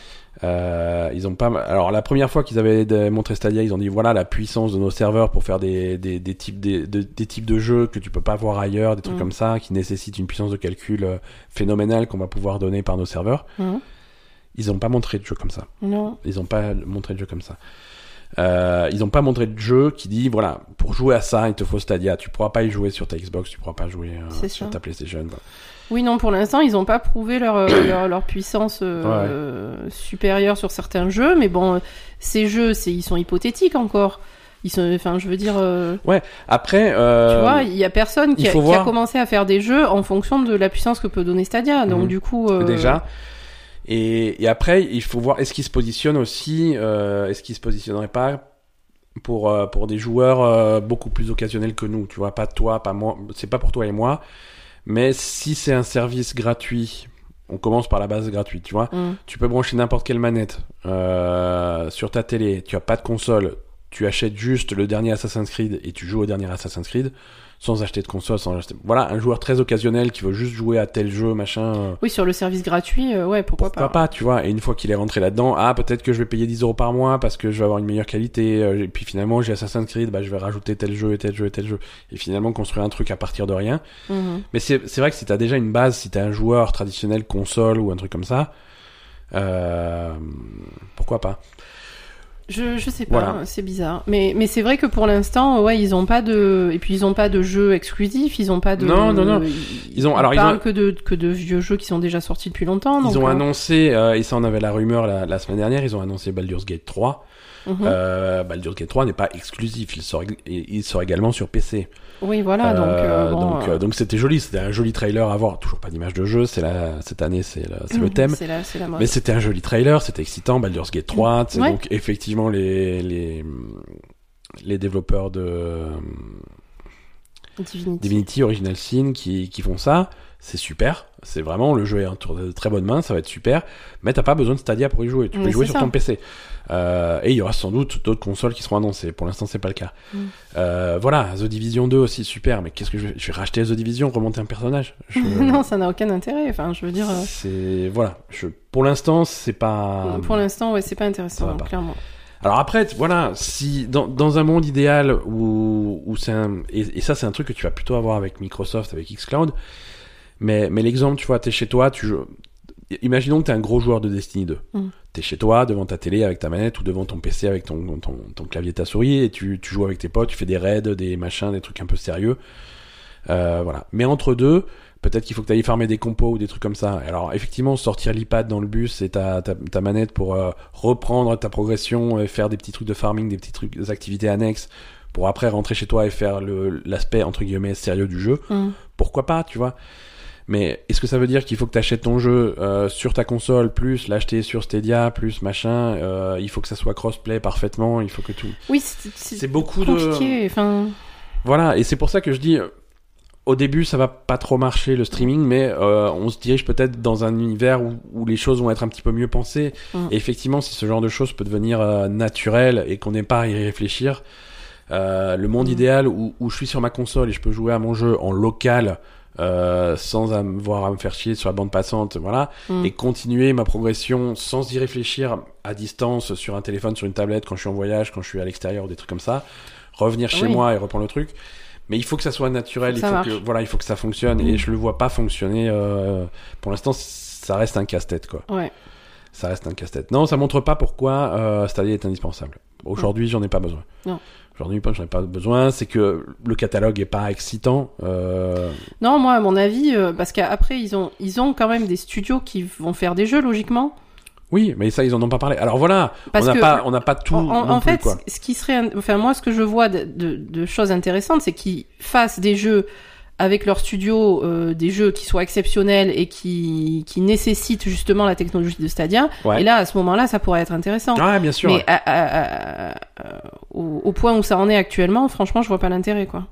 Euh, ils ont pas. Alors la première fois qu'ils avaient montré Stadia, ils ont dit voilà la puissance de nos serveurs pour faire des, des, des types des, de- des types de jeux que tu peux pas voir ailleurs, des trucs Mm. comme ça qui nécessitent une puissance de calcul euh, phénoménale qu'on va pouvoir donner par nos serveurs. Hein Ils ont pas montré de jeu comme ça. non. Ils ont pas montré de jeu comme ça. Euh, ils ont pas montré de jeu qui dit voilà pour jouer à ça il te faut Stadia. Tu pourras pas y jouer sur ta Xbox, tu pourras pas jouer euh, sur ta PlayStation. voilà. Oui, non, pour l'instant, ils ont pas prouvé leur, euh, leur, leur puissance euh, supérieure sur certains jeux, mais bon, euh, ces jeux, c'est, ils sont hypothétiques encore. Ils sont, enfin, je veux dire, euh, Après, euh, tu vois, il y a personne qui a, qui a commencé à faire des jeux en fonction de la puissance que peut donner Stadia. Donc, Mhm. du coup, euh, déjà. Et, et après, il faut voir est-ce qu'il se positionne aussi, euh, est-ce qu'il se positionnerait pas pour euh, pour des joueurs euh, beaucoup plus occasionnels que nous, tu vois, pas toi, pas moi, c'est pas pour toi et moi, mais si c'est un service gratuit, on commence par la base gratuite, tu vois. hum, Tu peux brancher n'importe quelle manette sur ta télé. Tu as pas de console. Tu achètes juste le dernier Assassin's Creed et tu joues au dernier Assassin's Creed sans acheter de console, sans acheter. Voilà, un joueur très occasionnel qui veut juste jouer à tel jeu, machin. euh, oui, sur le service gratuit, euh, ouais, pourquoi, Pourquoi pas, tu vois. Et une fois qu'il est rentré là-dedans, ah peut-être que je vais payer 10 euros par mois parce que je vais avoir une meilleure qualité. euh, Et puis finalement, j'ai Assassin's Creed, bah je vais rajouter tel jeu et tel jeu et tel jeu. Et finalement construire un truc à partir de rien. Mhm. Mais c'est c'est vrai que si t'as déjà une base, si t'es un joueur traditionnel console ou un truc comme ça, euh, pourquoi pas Je, je sais pas, Voilà. c'est bizarre. Mais, mais c'est vrai que pour l'instant, ouais, ils ont pas de, et puis ils ont pas de jeux exclusifs, ils ont pas de. Non, non, non. Ils, Ils ont- alors, ils parlent ont- que de, que de vieux jeux qui sont déjà sortis depuis longtemps. Ils ont euh, annoncé, euh, et ça on avait la rumeur la, la semaine dernière, ils ont annoncé Baldur's Gate 3. mhm. Euh, Baldur's Gate 3 n'est pas exclusif, il sort, il sort également sur PC. Oui, voilà, donc, Euh, bon, donc, euh, donc c'était joli, c'était un joli trailer à voir. Toujours pas d'image de jeu, c'est la, cette année c'est le, le thème. C'est la, la. Mais c'était un joli trailer, c'était excitant, Baldur's Gate 3. tu sais, Ouais. Donc effectivement les, les, les développeurs de Divinity. Divinity Original Sin qui, qui font ça. C'est super. C'est vraiment, le jeu est de très bonnes mains, ça va être super. Mais t'as pas besoin de Stadia pour y jouer. Tu peux y jouer sur ton PC. Euh, et il y aura sans doute d'autres consoles qui seront annoncées. Pour l'instant, c'est pas le cas. Mm. Euh, voilà, The Division 2 aussi, super. Mais qu'est-ce que je vais, je vais racheter The Division, remonter un personnage? Je- non, ça n'a aucun intérêt. Enfin, je veux dire, euh, C'est, voilà. Je, pour l'instant, c'est pas. pour l'instant, ouais, c'est pas intéressant, clairement. Alors après, voilà, si dans, dans un monde idéal où, où c'est un et, et ça c'est un truc que tu vas plutôt avoir avec Microsoft, avec xCloud. Mais mais l'exemple, tu vois, t'es chez toi, tu. Imaginons que t'es un gros joueur de Destiny 2. Mm. T'es chez toi, devant ta télé avec ta manette ou devant ton PC avec ton ton, ton clavier et ta souris et tu, tu joues avec tes potes, tu fais des raids, des machins, des trucs un peu sérieux. Euh, voilà. Mais entre deux, peut-être qu'il faut que tu ailles farmer des compos ou des trucs comme ça. Alors effectivement, sortir l'iPad dans le bus et ta, ta, ta manette pour euh, reprendre ta progression et faire des petits trucs de farming, des petits trucs, des activités annexes pour après rentrer chez toi et faire le l'aspect entre guillemets sérieux du jeu. Mm. Pourquoi pas, tu vois mais est-ce que ça veut dire qu'il faut que tu achètes ton jeu euh, sur ta console, plus l'acheter sur Stadia, plus machin euh, Il faut que ça soit crossplay parfaitement, il faut que tout. Oui, c'est c'est C'est beaucoup de. compliqué. Enfin, Voilà, et c'est pour ça que je dis, au début, ça va pas trop marcher le streaming, mais euh, on se dirige peut-être dans un univers où, où les choses vont être un petit peu mieux pensées. Mm. Et effectivement, si ce genre de choses peut devenir euh, naturel et qu'on n'ait pas à y réfléchir, euh, le monde Mm. idéal où, où je suis sur ma console et je peux jouer à mon jeu en local. Euh, sans avoir à me faire chier sur la bande passante, voilà, Mm. et continuer ma progression sans y réfléchir à distance sur un téléphone, sur une tablette, quand je suis en voyage, quand je suis à l'extérieur, des trucs comme ça, revenir chez Oui. moi et reprendre le truc. Mais il faut que ça soit naturel, il faut que voilà, il faut que ça fonctionne et je le vois pas fonctionner. euh, pour l'instant, ça reste un casse-tête quoi. ouais. Ça reste un casse-tête. Non, ça montre pas pourquoi euh, Stadia est indispensable. Aujourd'hui, j'en ai pas besoin. Non. Aujourd'hui, j'en ai pas besoin. C'est que le catalogue est pas excitant. Euh... Non, moi, à mon avis, euh, parce qu'après, ils ont, ils ont quand même des studios qui vont faire des jeux, logiquement. Oui, mais ça, ils en ont pas parlé. Alors voilà, Parce on n'a pas, on n'a pas tout en, plus, fait, quoi. ce qui serait, enfin, moi, ce que je vois de, de, de choses intéressantes, c'est qu'ils fassent des jeux avec leur studio, euh, des jeux qui soient exceptionnels et qui, qui nécessitent justement la technologie de Stadia. Ouais. Et là, à ce moment-là, ça pourrait être intéressant. Ah, bien sûr. Mais à- à- à- à- au, au point où ça en est actuellement, franchement, je vois pas l'intérêt, quoi.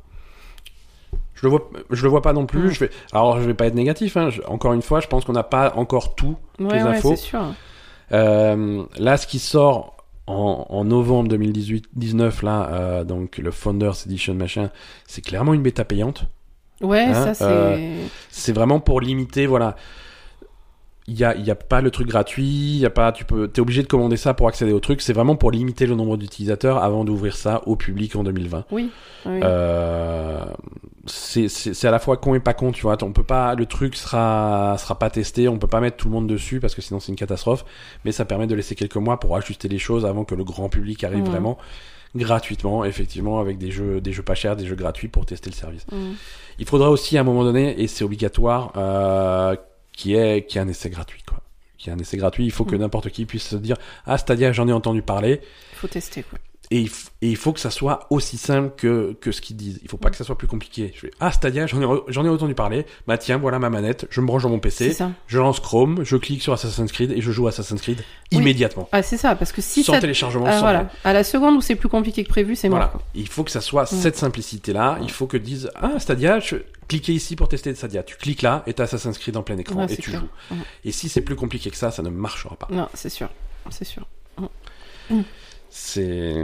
Je le vois, je le vois pas non plus. Mm. Je vais, alors je vais pas être négatif. Hein. Je- encore une fois, je pense qu'on n'a pas encore tout. Ouais, les infos. c'est sûr. Euh, là, ce qui sort en, en novembre 2018-19 là, euh, donc le Founders Edition machin, c'est clairement une bêta payante. Ouais, Hein, ça, c'est. euh, C'est vraiment pour limiter, voilà. Il y a, il y a pas le truc gratuit, y a pas, tu peux, t'es obligé de commander ça pour accéder au truc. C'est vraiment pour limiter le nombre d'utilisateurs avant d'ouvrir ça au public en 2020. Oui. oui. Euh, c'est à la fois con et pas con, tu vois. On peut pas, le truc sera sera pas testé, on peut pas mettre tout le monde dessus parce que sinon c'est une catastrophe. Mais ça permet de laisser quelques mois pour ajuster les choses avant que le grand public arrive Mhm. vraiment gratuitement, effectivement, avec des jeux des jeux pas chers, des jeux gratuits pour tester le service. Mm. Il faudra aussi à un moment donné, et c'est obligatoire, euh, qui est qui est un essai gratuit, quoi. Qui est un essai gratuit. Il faut que Mhm. n'importe qui puisse se dire ah Stadia j'en ai entendu parler Faut tester, quoi. Et il, f- et il faut que ça soit aussi simple que, que ce qu'ils disent. Il faut pas que ça soit plus compliqué. Je fais, ah, Stadia, j'en ai, j'en ai entendu parler. Bah tiens, voilà ma manette. Je me branche dans mon PC. Je lance Chrome, je clique sur Assassin's Creed et je joue Assassin's Creed Oui. immédiatement. Ah, c'est ça, parce que si sans ça. téléchargement, Ah, sans voilà. À la seconde où c'est plus compliqué que prévu, c'est Voilà. mort. Il faut que ça soit Mm. cette simplicité-là. Il faut que disent, ah, Stadia, je... cliquez ici pour tester Stadia. Tu cliques là et t'as Assassin's Creed en plein écran Ouais, et tu clair. joues. Mhm. Et si c'est plus compliqué que ça, ça ne marchera pas. Non, c'est sûr. C'est sûr. C'est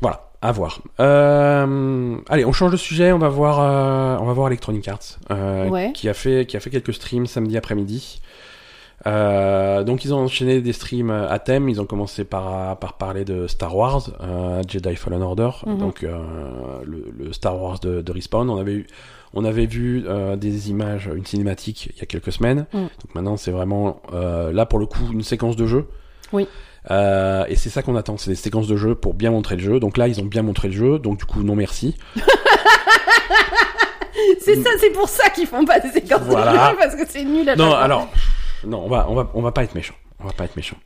voilà, à voir. Euh... Allez, on change de sujet. On va voir, euh, on va voir Electronic Arts, euh, Ouais. qui a fait, qui a fait quelques streams samedi après-midi. Donc ils ont enchaîné des streams à thème. Ils ont commencé par par parler de Star Wars, Jedi Fallen Order, Mhm. donc le, le Star Wars de, de Respawn. On avait eu, on avait vu euh, des images, une cinématique il y a quelques semaines. Mhm. Donc maintenant c'est vraiment euh, là pour le coup une séquence de jeu. Oui. Euh, et c'est ça qu'on attend, c'est des séquences de jeu pour bien montrer le jeu. Donc là, ils ont bien montré le jeu, donc du coup, non merci. c'est ça, c'est pour ça qu'ils font pas des séquences Voilà. de jeu, parce que c'est nul à Non, alors, non, on va, on va, on va pas être méchant. On va pas être méchant.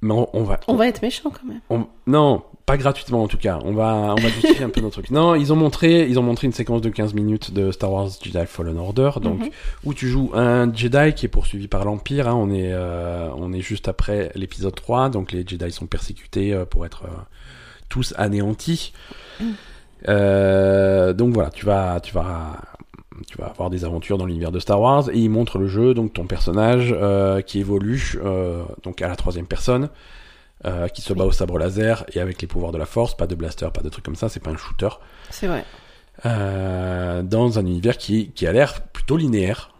Mais on, on va, On va être méchant quand même. on- non, pas gratuitement en tout cas. On va, on va justifier un peu nos trucs. Non, ils ont montré, ils ont montré une séquence de 15 minutes de Star Wars Jedi Fallen Order, donc Mhm. où tu joues un Jedi qui est poursuivi par l'Empire. hein. on est, euh, on est juste après l'épisode 3, donc les Jedi sont persécutés euh, pour être euh, tous anéantis. Euh, donc voilà, tu vas, tu vas, tu vas avoir des aventures dans l'univers de Star Wars et il montre le jeu, donc ton personnage euh, qui évolue euh, donc à la troisième personne, euh, qui se bat au sabre laser et avec les pouvoirs de la force, pas de blaster, pas de trucs comme ça, c'est pas un shooter, C'est vrai. dans un univers qui, qui a l'air plutôt linéaire.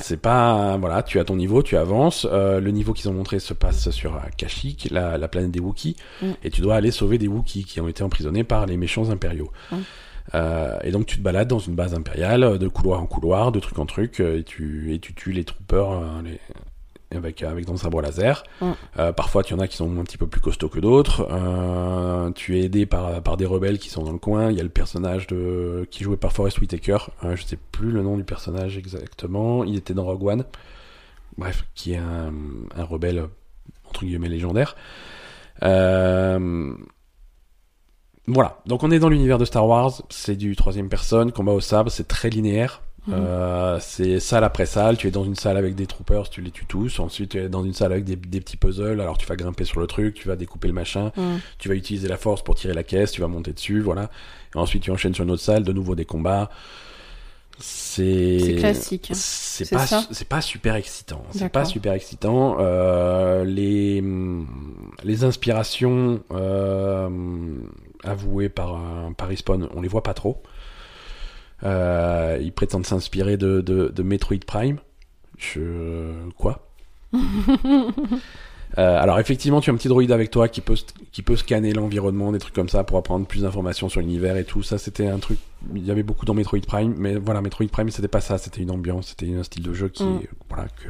C'est pas voilà, tu as ton niveau, tu avances. Le niveau qu'ils ont montré se passe sur Kashyyyk, la, la planète des Wookiees, Mm. et tu dois aller sauver des Wookiees qui ont été emprisonnés par les méchants impériaux. Mm. Euh, et donc tu te balades dans une base impériale, euh, de couloir en couloir, de truc en truc, euh, et tu et tu tues les troopers les- avec avec ton sabre laser. Mm. Euh, parfois, tu en as qui sont un petit peu plus costauds que d'autres. Euh, tu es aidé par par des rebelles qui sont dans le coin. Il y a le personnage de qui jouait par Forrest Whitaker. Euh, je sais plus le nom du personnage exactement. Il était dans Rogue One. Bref, qui est un, un rebelle entre guillemets légendaire. Euh, voilà. Donc on est dans l'univers de Star Wars. C'est du troisième personne, combat au sabre. C'est très linéaire. Mhm. Euh, c'est salle après salle. Tu es dans une salle avec des troopers, tu les tues tous. Ensuite, tu es dans une salle avec des, des petits puzzles. Alors, tu vas grimper sur le truc, tu vas découper le machin, Mm. tu vas utiliser la force pour tirer la caisse, tu vas monter dessus, voilà. Et ensuite, tu enchaînes sur une autre salle, de nouveau des combats. C'est classique. C'est pas c'est pas super excitant. C'est pas super excitant. Euh, les les inspirations euh, avouées par par Respawn, on les voit pas trop. Euh, ils prétendent s'inspirer de, de, de Metroid Prime. Je quoi Euh, alors effectivement, tu as un petit droïde avec toi qui peut qui peut scanner l'environnement, des trucs comme ça pour apprendre plus d'informations sur l'univers et tout. Ça, c'était un truc. Il y avait beaucoup dans Metroid Prime, mais voilà, Metroid Prime, c'était pas ça. C'était une ambiance, c'était un style de jeu qui, Mm. voilà, que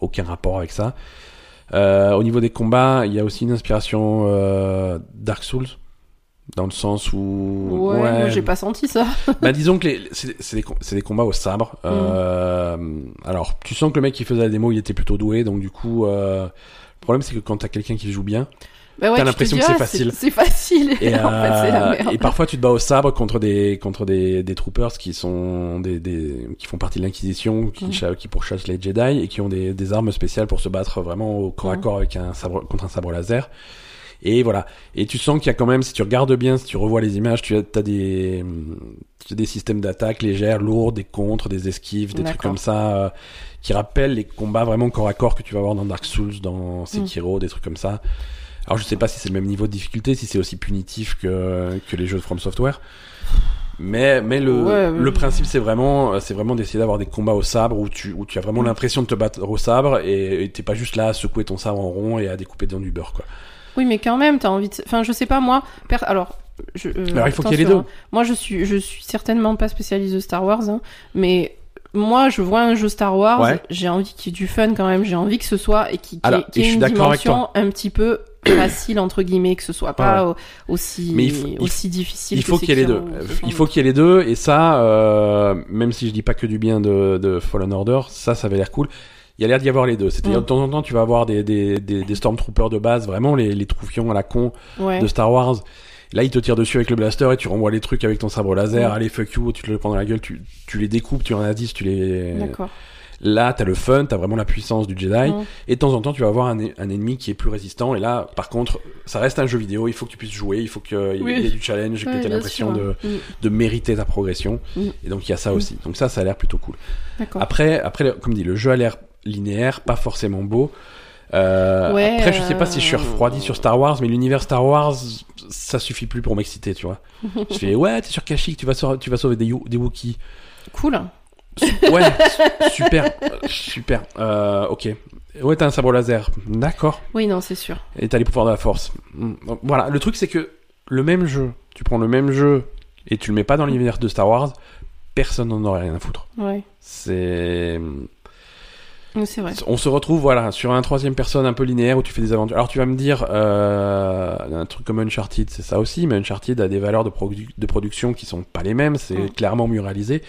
aucun rapport avec ça. Euh, au niveau des combats, il y a aussi une inspiration euh, Dark Souls. Dans le sens où. Ouais, moi j'ai pas senti ça. Bah disons que les- c'est des, des combats au sabre. Mm. Euh, alors tu sens que le mec qui faisait la démo il était plutôt doué, donc du coup euh, le problème c'est que quand t'as quelqu'un qui joue bien Bah ouais, T'as l'impression que c'est ah, facile. C'est facile. et, en fait, la euh, merde. et parfois tu te bats au sabre contre des contre des, des troopers qui sont des, des qui font partie de l'inquisition qui, Mm. qui pourchassent les Jedi et qui ont des, des armes spéciales pour se battre vraiment au corps à Mm. corps avec un sabre contre un sabre laser. Et voilà. Et tu sens qu'il y a quand même, si tu regardes bien, si tu revois les images, tu as, des, as des systèmes d'attaque légères, lourds, des contres, des esquives, des trucs comme ça, euh, qui rappellent les combats vraiment corps à corps que tu vas voir dans Dark Souls, dans Sekiro, des trucs comme ça. Alors je sais pas si c'est le même niveau de difficulté, si c'est aussi punitif que, que les jeux de From Software. Mais, mais le, Ouais, le principe c'est vraiment, c'est vraiment d'essayer d'avoir des combats au sabre où tu, où tu as vraiment l'impression de te battre au sabre et et t'es pas juste là à secouer ton sabre en rond et à découper dans du beurre quoi. Oui, mais quand même, t'as envie de. Enfin, je sais pas, moi. per- Alors. Je, euh, Alors, il faut qu'il y ait les deux. hein. Moi, je suis, je suis certainement pas spécialiste de Star Wars, hein, mais moi, je vois un jeu Star Wars, Ouais. j'ai envie qu'il y ait du fun quand même, j'ai envie que ce soit et qu'il y ait- y une dimension un petit peu facile entre guillemets, que ce soit pas au- aussi Mais il faut- il faut- aussi difficile. Il faut qu'il y ait les deux. Il faut qu'il y ait les deux et ça, euh, même si je dis pas que du bien de, de Fallen Order, ça, ça avait l'air cool. Il y a l'air d'y avoir les deux. C'est-à-dire Mm. de temps en temps, tu vas avoir des, des, des, des Stormtroopers de base, vraiment les, les troufions à la con Ouais. de Star Wars. Là, ils te tirent dessus avec le blaster et tu renvoies les trucs avec ton sabre laser. Mm. Allez, fuck you, tu te le prends dans la gueule, tu, tu les découpes, tu en as 10, tu les... D'accord. Là, t'as le fun, t'as vraiment la puissance du Jedi. Mm. Et de temps en temps, tu vas avoir un, un ennemi qui est plus résistant. Et là, par contre, ça reste un jeu vidéo. Il faut que tu puisses jouer. Il faut qu'il Oui. y ait du challenge, que Ouais, tu aies bien l'impression de, Mm. de mériter ta progression. Et donc, il y a ça aussi. Donc ça, ça a l'air plutôt cool. D'accord. Après, après, comme dit, le jeu a l'air linéaire, pas forcément beau. Euh, Ouais, après, je sais pas si je suis euh, refroidi sur Star Wars, mais l'univers Star Wars, ça suffit plus pour m'exciter, tu vois. je fais, ouais, t'es sur Kashyyyk, tu vas, sauver- tu vas sauver des, des Wookiees. Cool. Ouais, super, super. Euh, ok. Ouais, t'as un sabre laser. D'accord. Oui, non, c'est sûr. Et t'as les pouvoirs de la force. Mm. Donc, Voilà, le truc c'est que le même jeu, tu prends le même jeu et tu le mets pas dans l'univers de Star Wars, personne n'en aurait rien à foutre. Ouais. C'est. Oui, C'est vrai. On se retrouve voilà sur un troisième personne un peu linéaire où tu fais des aventures. Alors tu vas me dire euh, un truc comme Uncharted, c'est ça aussi, mais Uncharted a des valeurs de, produ- de production qui sont pas les mêmes. C'est Mm. clairement mieux réalisé.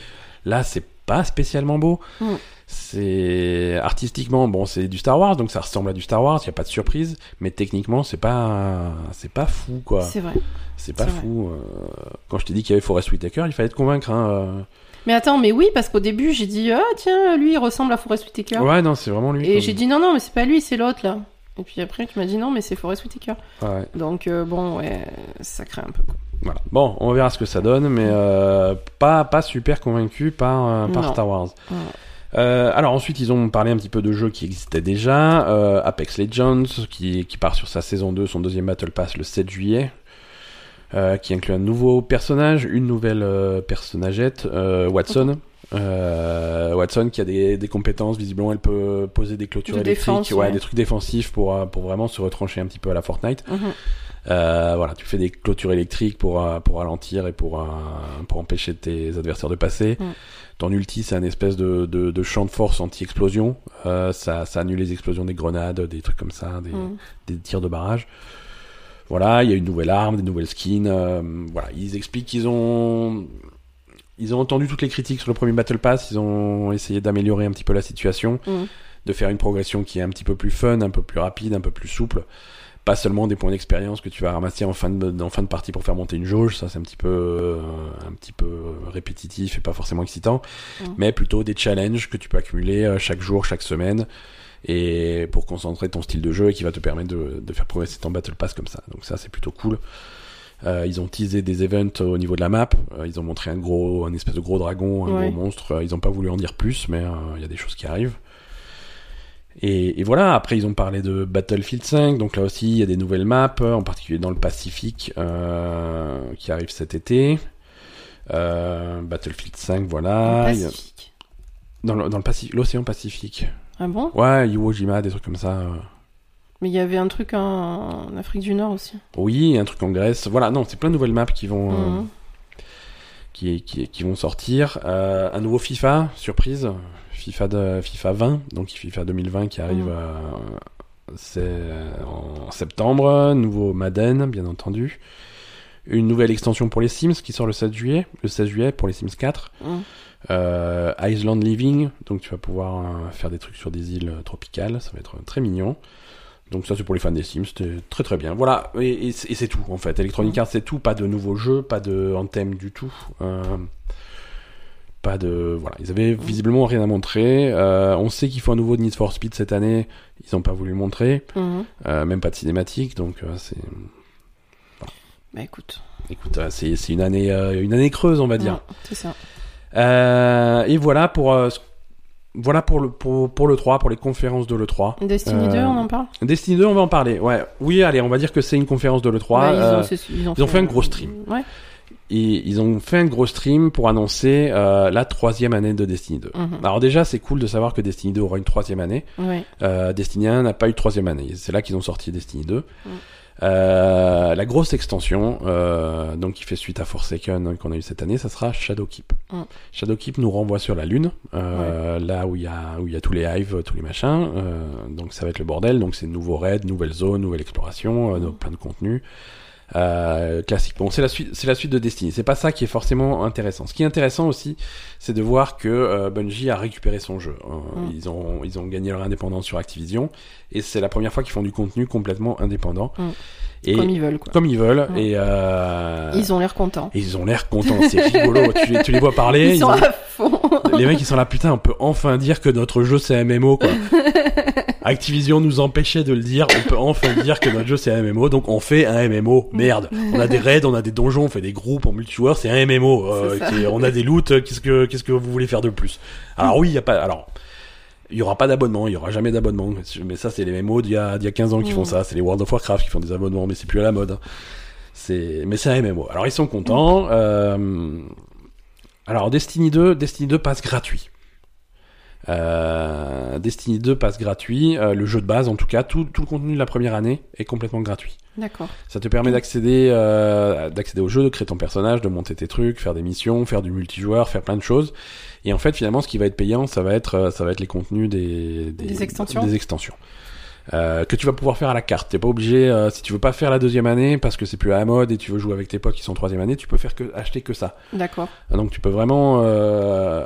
Là, c'est pas spécialement beau. Mm. C'est artistiquement bon, c'est du Star Wars, donc ça ressemble à du Star Wars. Il y a pas de surprise, mais techniquement, c'est pas c'est pas fou quoi. C'est vrai. C'est pas vrai. fou. euh. Quand je t'ai dit qu'il y avait Forest Whitaker, il fallait te convaincre. Hein, euh. Mais attends, mais oui, parce qu'au début, j'ai dit, ah tiens, lui, il ressemble à Forest Whitaker. Ouais, non, c'est vraiment lui. Et j'ai dit, non, non, mais c'est pas lui, c'est l'autre, là. Et puis après, tu m'as dit, non, mais c'est Forest Whitaker. Ouais. Donc, euh, bon, ouais, ça craint un peu. quoi. Voilà. Bon, on verra ce que ça donne, mais euh, pas pas super convaincu par euh, par Non. Star Wars. Ouais. Euh, alors ensuite, ils ont parlé un petit peu de jeux qui existaient déjà. Euh, Apex Legends, qui, qui part sur sa saison 2, son deuxième Battle Pass le 7 juillet. Euh, qui inclut un nouveau personnage, une nouvelle euh, personnagette, euh, Watson. Watson qui a des, des compétences, visiblement elle peut poser des clôtures De électriques, défense, ouais, ouais. des trucs défensifs pour, pour vraiment se retrancher un petit peu à la Fortnite. Mhm. Euh, voilà, tu fais des clôtures électriques pour, pour ralentir et pour, pour empêcher tes adversaires de passer. Mm. Ton ulti, c'est un espèce de, de, de champ de force anti-explosion. Euh, ça, ça annule les explosions des grenades, des trucs comme ça, des, Mhm. des tirs de barrage. Voilà, il y a une nouvelle arme, des nouvelles skins. euh, voilà, ils expliquent qu'ils ont ils ont entendu toutes les critiques sur le premier Battle Pass. Ils ont essayé d'améliorer un petit peu la situation, Mhm. de faire une progression qui est un petit peu plus fun, un peu plus rapide, un peu plus souple. Pas seulement des points d'expérience que tu vas ramasser en fin de en fin de partie pour faire monter une jauge. Ça, c'est un petit peu euh, un petit peu répétitif et pas forcément excitant. Mhm. Mais plutôt des challenges que tu peux accumuler euh, chaque jour, chaque semaine et pour concentrer ton style de jeu et qui va te permettre de, de faire progresser ton Battle Pass comme ça. Donc ça c'est plutôt cool. Euh, ils ont teasé des events au niveau de la map. Euh, ils ont montré un gros, un espèce de gros dragon, un Ouais. gros monstre. Euh, Ils ont pas voulu en dire plus, mais euh, il y a des choses qui arrivent. Et, et voilà. Après ils ont parlé de Battlefield 5. Donc là aussi il y a des nouvelles maps, en particulier dans le Pacifique, qui arrivent cet été. Battlefield 5, voilà. Pacifique. Dans le- dans le Pacifique, l'océan Pacifique. Ah bon? Ouais, Iwo Jima, des trucs comme ça. euh. Mais il y avait un truc en, en Afrique du Nord aussi. Oui, un truc en Grèce. Voilà, non, c'est plein de nouvelles maps qui vont, euh, Mhm. qui, qui, qui vont sortir. Euh, un nouveau FIFA, surprise. FIFA, de, FIFA 20, donc FIFA 2020 qui arrive Mhm. c'est en septembre. Nouveau Madden, bien entendu. Une nouvelle extension pour les Sims qui sort le 16 juillet, le 16 juillet pour les Sims 4. Mhm. Euh, Island Living, donc tu vas pouvoir euh, faire des trucs sur des îles euh, tropicales, ça va être euh, très mignon. Donc ça c'est pour les fans des Sims, c'était très très bien. Voilà, et, et c'est et c'est tout en fait. Electronic Arts c'est tout, pas de nouveaux jeux, pas de thème du tout. Euh, pas de... Voilà, ils avaient visiblement rien à montrer. On sait qu'il faut un nouveau Need for Speed cette année, ils n'ont pas voulu le montrer. Mhm. Même pas de cinématique, donc c'est... Bah écoute. Écoute, c'est une année, une année creuse on va dire. Ouais, c'est ça. Euh, et voilà pour... euh, voilà pour le, pour, pour le 3, pour les conférences de l'E3. Destiny Euh, 2, on en parle? Destiny 2, on va en parler. Ouais. Oui, allez, on va dire que c'est une conférence de l'E3. Bah, ils, euh, ils ils ont fait un gros stream. Ouais. et ils ont fait un gros stream pour annoncer euh, la troisième année de Destiny 2. Mhm. Alors déjà, c'est cool de savoir que Destiny 2 aura une troisième année. Ouais. Euh, Destiny 1 n'a pas eu de troisième année. C'est là qu'ils ont sorti Destiny 2. Mm. Euh, la grosse extension, euh, donc qui fait suite à Forsaken hein, qu'on a eu cette année, ça sera Shadowkeep. Mm. Shadowkeep nous renvoie sur la Lune, euh, là où il y a où il y a tous les hives, tous les machins. Euh, donc ça va être le bordel. Donc c'est nouveau raid, nouvelle zone, nouvelle exploration, euh, Mm. plein de contenu. Euh, classique. Bon, c'est la suite, c'est la suite de Destiny. C'est pas ça qui est forcément intéressant. Ce qui est intéressant aussi, c'est de voir que euh, Bungie a récupéré son jeu. Euh, Mm. Ils ont, ils ont gagné leur indépendance sur Activision, et c'est la première fois qu'ils font du contenu complètement indépendant. Mm. Et Comme ils veulent, quoi. comme ils veulent. Mm. Et euh, Ils ont l'air contents. et ils ont l'air contents. C'est rigolo. tu, les- tu les vois parler. Ils, ils sont ont- à fond. les mecs ils sont là putain on peut enfin dire que notre jeu c'est MMO quoi. Activision nous empêchait de le dire, on peut enfin dire que notre jeu c'est un MMO donc on fait un MMO. Merde, on a des raids, on a des donjons, on fait des groupes en multijoueur, c'est un MMO. euh, qui- on a des loots, euh, qu'est-ce que qu'est-ce que vous voulez faire de plus? Alors oui, il y a pas alors il y aura pas d'abonnement, il y aura jamais d'abonnement. Mais ça, c'est les MMO d'il y y a 15 ans qui font Mm. ça. C'est les World of Warcraft qui font des abonnements, mais c'est plus à la mode. hein. C'est, mais c'est un MMO. Alors ils sont contents. Euh... Alors Destiny 2, Destiny 2 passe gratuit. Euh, Destiny 2 passe gratuit. Euh, le jeu de base, en tout cas, tout, tout le contenu de la première année est complètement gratuit. D'accord. Ça te permet d'accéder, euh, d'accéder au jeu, de créer ton personnage, de monter tes trucs, faire des missions, faire du multijoueur, faire plein de choses. Et en fait, finalement, ce qui va être payant, ça va être, euh, ça va être les contenus des, Des extensions. des extensions. Euh, que tu vas pouvoir faire à la carte. T'es pas obligé, euh, si tu veux pas faire la deuxième année parce que c'est plus à la mode et tu veux jouer avec tes potes qui sont en troisième année, tu peux faire que acheter que ça. D'accord. Donc tu peux vraiment, euh,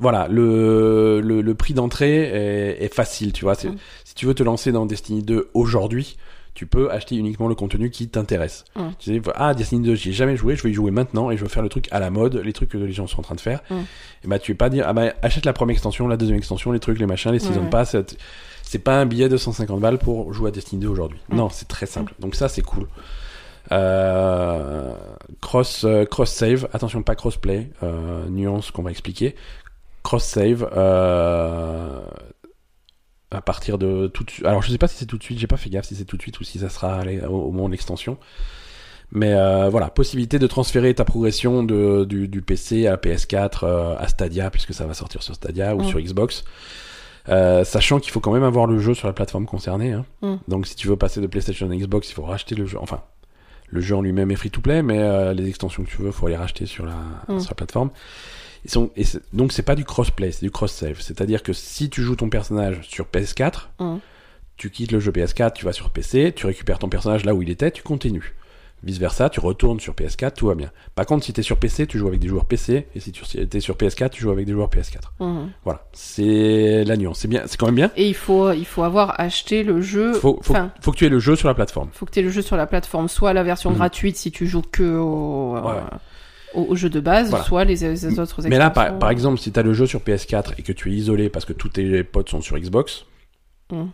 voilà, le, le, le prix d'entrée est, est facile, tu vois. Mm. Si tu veux te lancer dans Destiny 2 aujourd'hui, tu peux acheter uniquement le contenu qui t'intéresse. Mm. Tu dis, ah, Destiny 2, j'y ai jamais joué, je vais y jouer maintenant et je veux faire le truc à la mode, les trucs que les gens sont en train de faire. Mm. Et bah, tu vas pas dire, ah bah, achète la première extension, la deuxième extension, les trucs, les machins, les season pass. c'est- pas un billet de 150 balles pour jouer à Destiny 2 aujourd'hui. Non, c'est très simple. Donc ça, c'est cool. Euh, cross euh, cross save, attention pas crossplay, euh, nuance qu'on va expliquer. Cross save euh, à partir de tout de suite. Alors je sais pas si c'est tout de suite, j'ai pas fait gaffe si c'est tout de suite ou si ça sera au, au moment de l'extension. Mais euh, voilà, possibilité de transférer ta progression de, du, du PC à PS4 euh, à Stadia puisque ça va sortir sur Stadia ou Mm. sur Xbox. Euh, sachant qu'il faut quand même avoir le jeu sur la plateforme concernée. Hein. Mm. Donc si tu veux passer de PlayStation à Xbox, il faut racheter le jeu. Enfin, le jeu en lui-même est free to play, mais les extensions que tu veux, faut les racheter sur la, Mm. sur la plateforme. Ils sont, et c'est- donc c'est pas du crossplay, c'est du cross save. C'est-à-dire que si tu joues ton personnage sur PS4, Mm. tu quittes le jeu PS4, tu vas sur PC, tu récupères ton personnage là où il était, tu continues. Vice versa, tu retournes sur PS4, tout va bien. Par contre, si t'es sur PC, tu joues avec des joueurs PC, et si tu es sur PS4, tu joues avec des joueurs PS4. Mhm. Voilà, c'est la nuance. C'est bien, c'est quand même bien. Et il faut, il faut avoir acheté le jeu. Faut, faut, Enfin, faut que tu aies le jeu sur la plateforme. faut que tu aies le jeu sur la plateforme, soit la version Mhm. gratuite si tu joues que au, euh. Au, au jeu de base, Voilà. soit les, les autres Mais là, par, par exemple, si t'as le jeu sur PS4 et que tu es isolé parce que tous tes potes sont sur Xbox, Mm.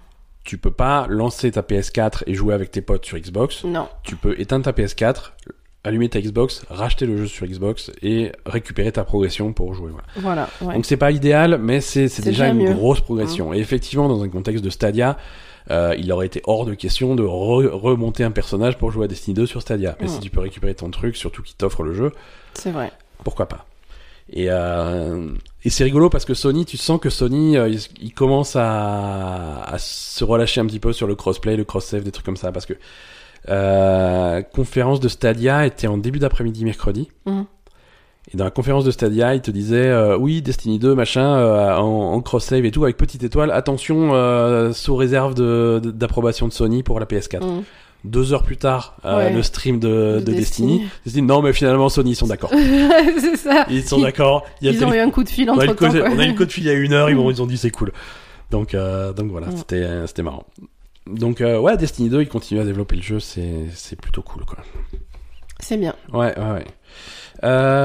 tu peux pas lancer ta PS4 et jouer avec tes potes sur Xbox. Non. Tu peux éteindre ta PS4, allumer ta Xbox, racheter le jeu sur Xbox et récupérer ta progression pour jouer. Voilà. Voilà. Ouais. Donc c'est pas idéal, mais c'est déjà une mieux. Hein. grosse progression. Et effectivement, dans un contexte de Stadia, euh, il aurait été hors de question de re- remonter un personnage pour jouer à Destiny 2 sur Stadia. Mais Mm. si tu peux récupérer ton truc, surtout qu'il t'offre le jeu, C'est vrai. pourquoi pas et, euh, et c'est rigolo parce que Sony, tu sens que Sony, euh, il, il commence à, à se relâcher un petit peu sur le crossplay, le cross-save, des trucs comme ça. Parce que euh, conférence de Stadia était en début d'après-midi mercredi. Mhm. Et dans la conférence de Stadia, il te disait euh, oui Destiny 2 machin en, en cross save et tout avec petite étoile. Attention sous réserve de- de- d'approbation de, Sony pour la PS4. Mhm. Deux heures plus tard, euh, Ouais. le stream de, De de Destiny. Destiny. Destiny. Non mais finalement Sony ils sont d'accord. c'est ça. Ils sont d'accord. Il Ils ont eu un coup de fil on, a entre temps. on a eu le code fil il y a une heure. Ils, ont dit c'est cool. Donc euh, donc voilà, c'était c'était marrant. Donc euh, ouais, Destiny 2, ils continuent à développer le jeu, c'est c'est plutôt cool quoi. C'est bien. Ouais, ouais, ouais.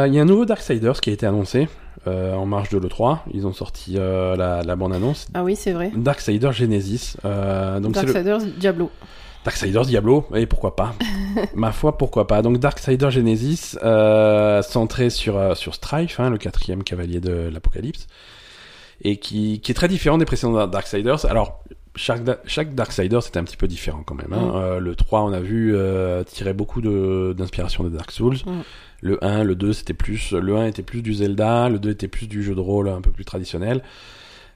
Il y a un nouveau Darksiders qui a été annoncé euh, en marge de l'E3. Ils ont sorti euh, la, la bande-annonce. Ah oui, c'est vrai. Darksiders Genesis. Euh, donc le Darksiders Diablo. Darksiders Diablo. Et pourquoi pas Ma foi, pourquoi pas. Donc Darksiders Genesis, euh, centré sur, euh, sur Strife, hein, le quatrième cavalier de l'Apocalypse. Et qui, qui est très différent des précédents Darksiders. Alors, chaque, chaque Darksiders c'était un petit peu différent quand même. Hein. Mm. Euh, le 3, on a vu, euh, tirer beaucoup de- d'inspiration de, Dark Souls. Mm. Le 1, le 2, c'était plus, le 1 était plus du Zelda, le 2 était plus du jeu de rôle un peu plus traditionnel.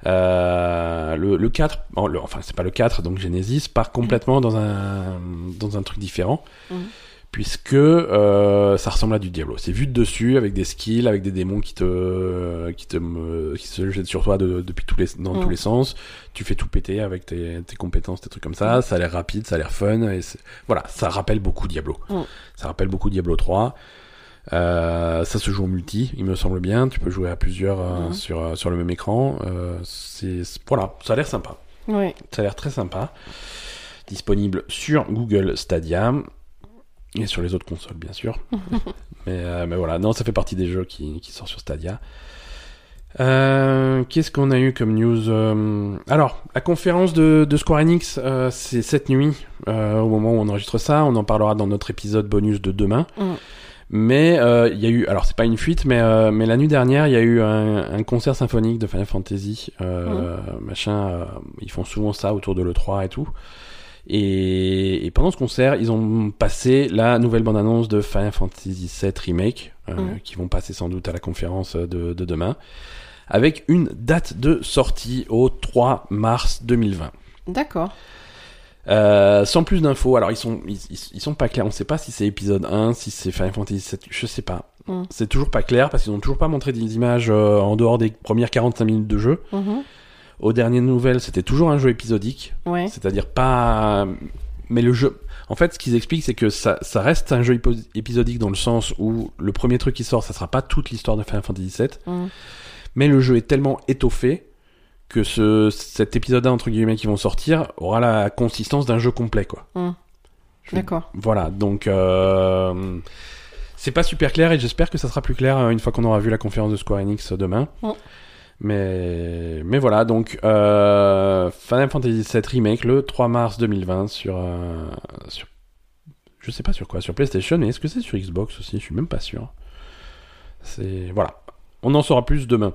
Euh, le, le 4, bon, le- enfin c'est pas le 4, donc Genesis part complètement dans un, dans un truc différent. Mhm. Puisque euh, ça ressemble à du Diablo. C'est vu de dessus avec des skills, avec des démons qui te qui te me- qui se jettent sur toi de- depuis tous les dans Mhm. tous les sens. Tu fais tout péter avec tes, tes compétences, tes trucs comme ça. Ça a l'air rapide, ça a l'air fun et voilà, ça rappelle beaucoup Diablo. Mhm. Ça rappelle beaucoup Diablo 3. Euh, ça se joue en multi, il me semble bien. Tu peux jouer à plusieurs euh, Mhm. sur euh, sur le même écran. Euh, c'est voilà, ça a l'air sympa. Oui. Ça a l'air très sympa. Disponible sur Google Stadia et sur les autres consoles, bien sûr. mais, mais voilà, non, ça fait partie des jeux qui, qui sortent sur Stadia. Qu'est-ce qu'on a eu comme news Alors, la conférence de, de Square Enix, c'est cette nuit, au moment où on enregistre ça. On en parlera dans notre épisode bonus de demain. Mm. Mais euh, il y a eu, alors c'est pas une fuite, mais euh, mais la nuit dernière, il y a eu un, un concert symphonique de Final Fantasy, euh, machin. euh, ils font souvent ça autour de le 3 et tout. Et, et pendant ce concert, ils ont passé la nouvelle bande-annonce de Final Fantasy VII Remake, euh, Mhm. qui vont passer sans doute à la conférence de, de demain, avec une date de sortie au 3 mars 2020. D'accord. Euh, sans plus d'infos, alors ils sont ils, sont pas clairs. On sait pas si c'est épisode 1, si c'est Final Fantasy 7, je sais pas. Mm. C'est toujours pas clair parce qu'ils ont toujours pas montré des images euh, en dehors des premières 45 minutes de jeu. Mhm. Aux dernières nouvelles, c'était toujours un jeu épisodique, Ouais. c'est-à-dire pas. Mais le jeu. En fait, ce qu'ils expliquent, c'est que ça, ça reste un jeu épisodique dans le sens où le premier truc qui sort, ça sera pas toute l'histoire de Final Fantasy 7, Mhm. mais le jeu est tellement étoffé que ce, cet épisode 1, entre guillemets, qui vont sortir, aura la consistance d'un jeu complet, quoi. Je- D'accord. Voilà, donc euh, c'est pas super clair et j'espère que ça sera plus clair euh, une fois qu'on aura vu la conférence de Square Enix euh, demain. Mm. Mais mais voilà, donc euh, Final Fantasy VII Remake le 3 mars 2020 sur euh, sur je sais pas sur quoi, sur PlayStation, mais est-ce que c'est sur Xbox aussi? Je suis même pas sûr. C'est voilà. On en saura plus demain.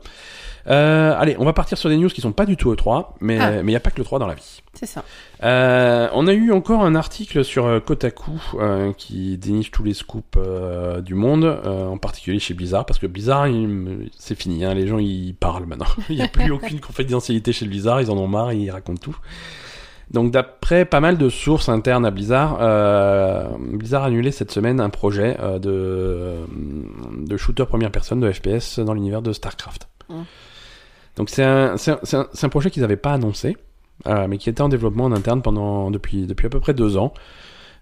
Euh, allez, on va partir sur des news qui sont pas du tout E3, mais Ah. mais il n'y a pas que le 3 dans la vie. C'est ça. Euh, on a eu encore un article sur euh, Kotaku euh, qui déniche tous les scoops euh, du monde, euh, en particulier chez Blizzard, parce que Blizzard, c'est fini, hein, les gens ils parlent maintenant. il n'y a plus aucune confidentialité chez Blizzard, ils en ont marre, ils racontent tout. Donc d'après pas mal de sources internes à Blizzard, euh, Blizzard a annulé cette semaine un projet euh, de, de shooter première personne de FPS dans l'univers de StarCraft. Mm. Donc c'est un, projet qu'ils n'avaient pas annoncé, euh, mais qui était en développement en interne pendant depuis depuis à peu près deux ans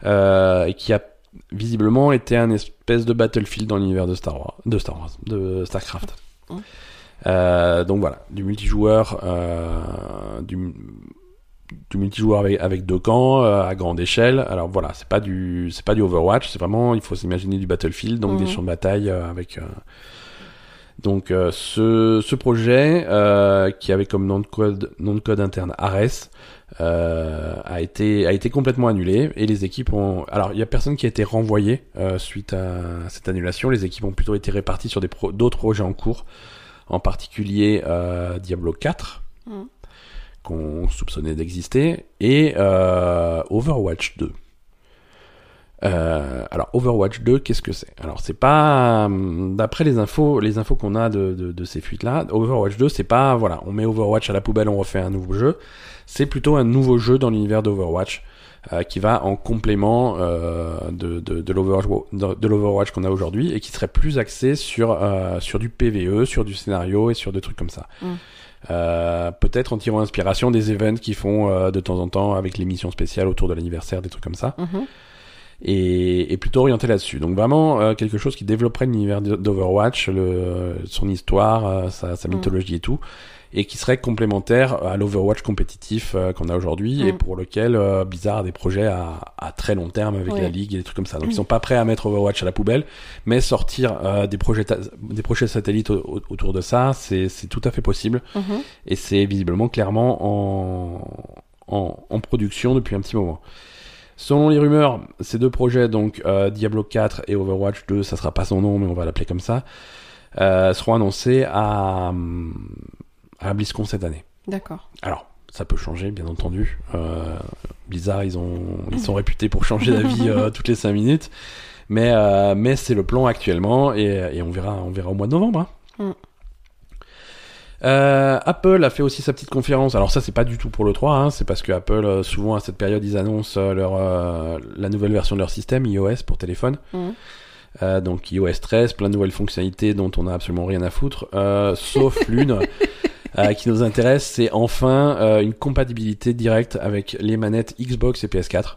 euh, et qui a visiblement été un espèce de battlefield dans l'univers de Star Wars, de Star Wars, de Starcraft. Euh, donc voilà, du multijoueur, euh, du du multijoueur avec, avec deux camps euh, à grande échelle. Alors voilà, c'est pas du c'est pas du Overwatch, c'est vraiment il faut s'imaginer du Battlefield, donc des Mhm. champs de bataille euh, avec euh, donc ce, ce projet qui avait comme nom de code nom de code interne Ares a été a été complètement annulé et les équipes ont alors il y a personne qui a été renvoyé suite à cette annulation. Les équipes ont plutôt été réparties sur des pro- d'autres projets en cours, en particulier Diablo 4 Mhm. Qu'on soupçonnait d'exister et euh, Overwatch 2. Euh, alors Overwatch 2, qu'est-ce que c'est? Alors c'est pas, hum, d'après les infos, les infos qu'on a de, de, de ces fuites-là, Overwatch 2, c'est pas, voilà, on met Overwatch à la poubelle, on refait un nouveau jeu. C'est plutôt un nouveau jeu dans l'univers d'Overwatch euh, qui va en complément euh, de, de, de l'Overwatch qu'on a aujourd'hui et qui serait plus axé sur euh, sur du PVE, sur du scénario et sur des trucs comme ça. Mm. Euh, peut-être en tirant inspiration des events qu'ils font euh, de temps en temps avec les missions spéciales autour de l'anniversaire, des trucs comme ça Mhm. Et, et plutôt orienté là-dessus. Donc vraiment euh, quelque chose qui développerait l'univers d'Overwatch, son histoire, euh, sa, sa Mm. mythologie et tout, et qui serait complémentaire à l'Overwatch compétitif euh, qu'on a aujourd'hui et Mm. pour lequel euh, Blizzard a des projets à, à très long terme avec Oui. la ligue et des trucs comme ça. Donc Mm. ils sont pas prêts à mettre Overwatch à la poubelle, mais sortir euh, des projets des projets satellites au- au- autour de ça, c'est tout à fait possible Mhm. et c'est visiblement clairement en, en, en production depuis un petit moment. Selon les rumeurs, ces deux projets, donc euh, Diablo 4 et Overwatch 2, ça sera pas son nom, mais on va l'appeler comme ça, euh, seront annoncés à, à BlizzCon cette année. D'accord. Alors, ça peut changer, bien entendu. Euh, Blizzard, ils, ont, ils sont réputés pour changer d'avis euh, toutes les 5 minutes. Mais, euh, mais c'est le plan actuellement et, et on, verra, on verra au mois de novembre. hein. Mm. Euh, Apple a fait aussi sa petite conférence. Alors ça, c'est pas du tout pour le 3, hein, c'est parce que Apple, euh, souvent à cette période, ils annoncent euh, leur, euh, la nouvelle version de leur système iOS pour téléphone. Euh, donc iOS 13, plein de nouvelles fonctionnalités dont on a absolument rien à foutre, euh, sauf l'une euh, qui nous intéresse, c'est enfin euh, une compatibilité directe avec les manettes Xbox et PS4.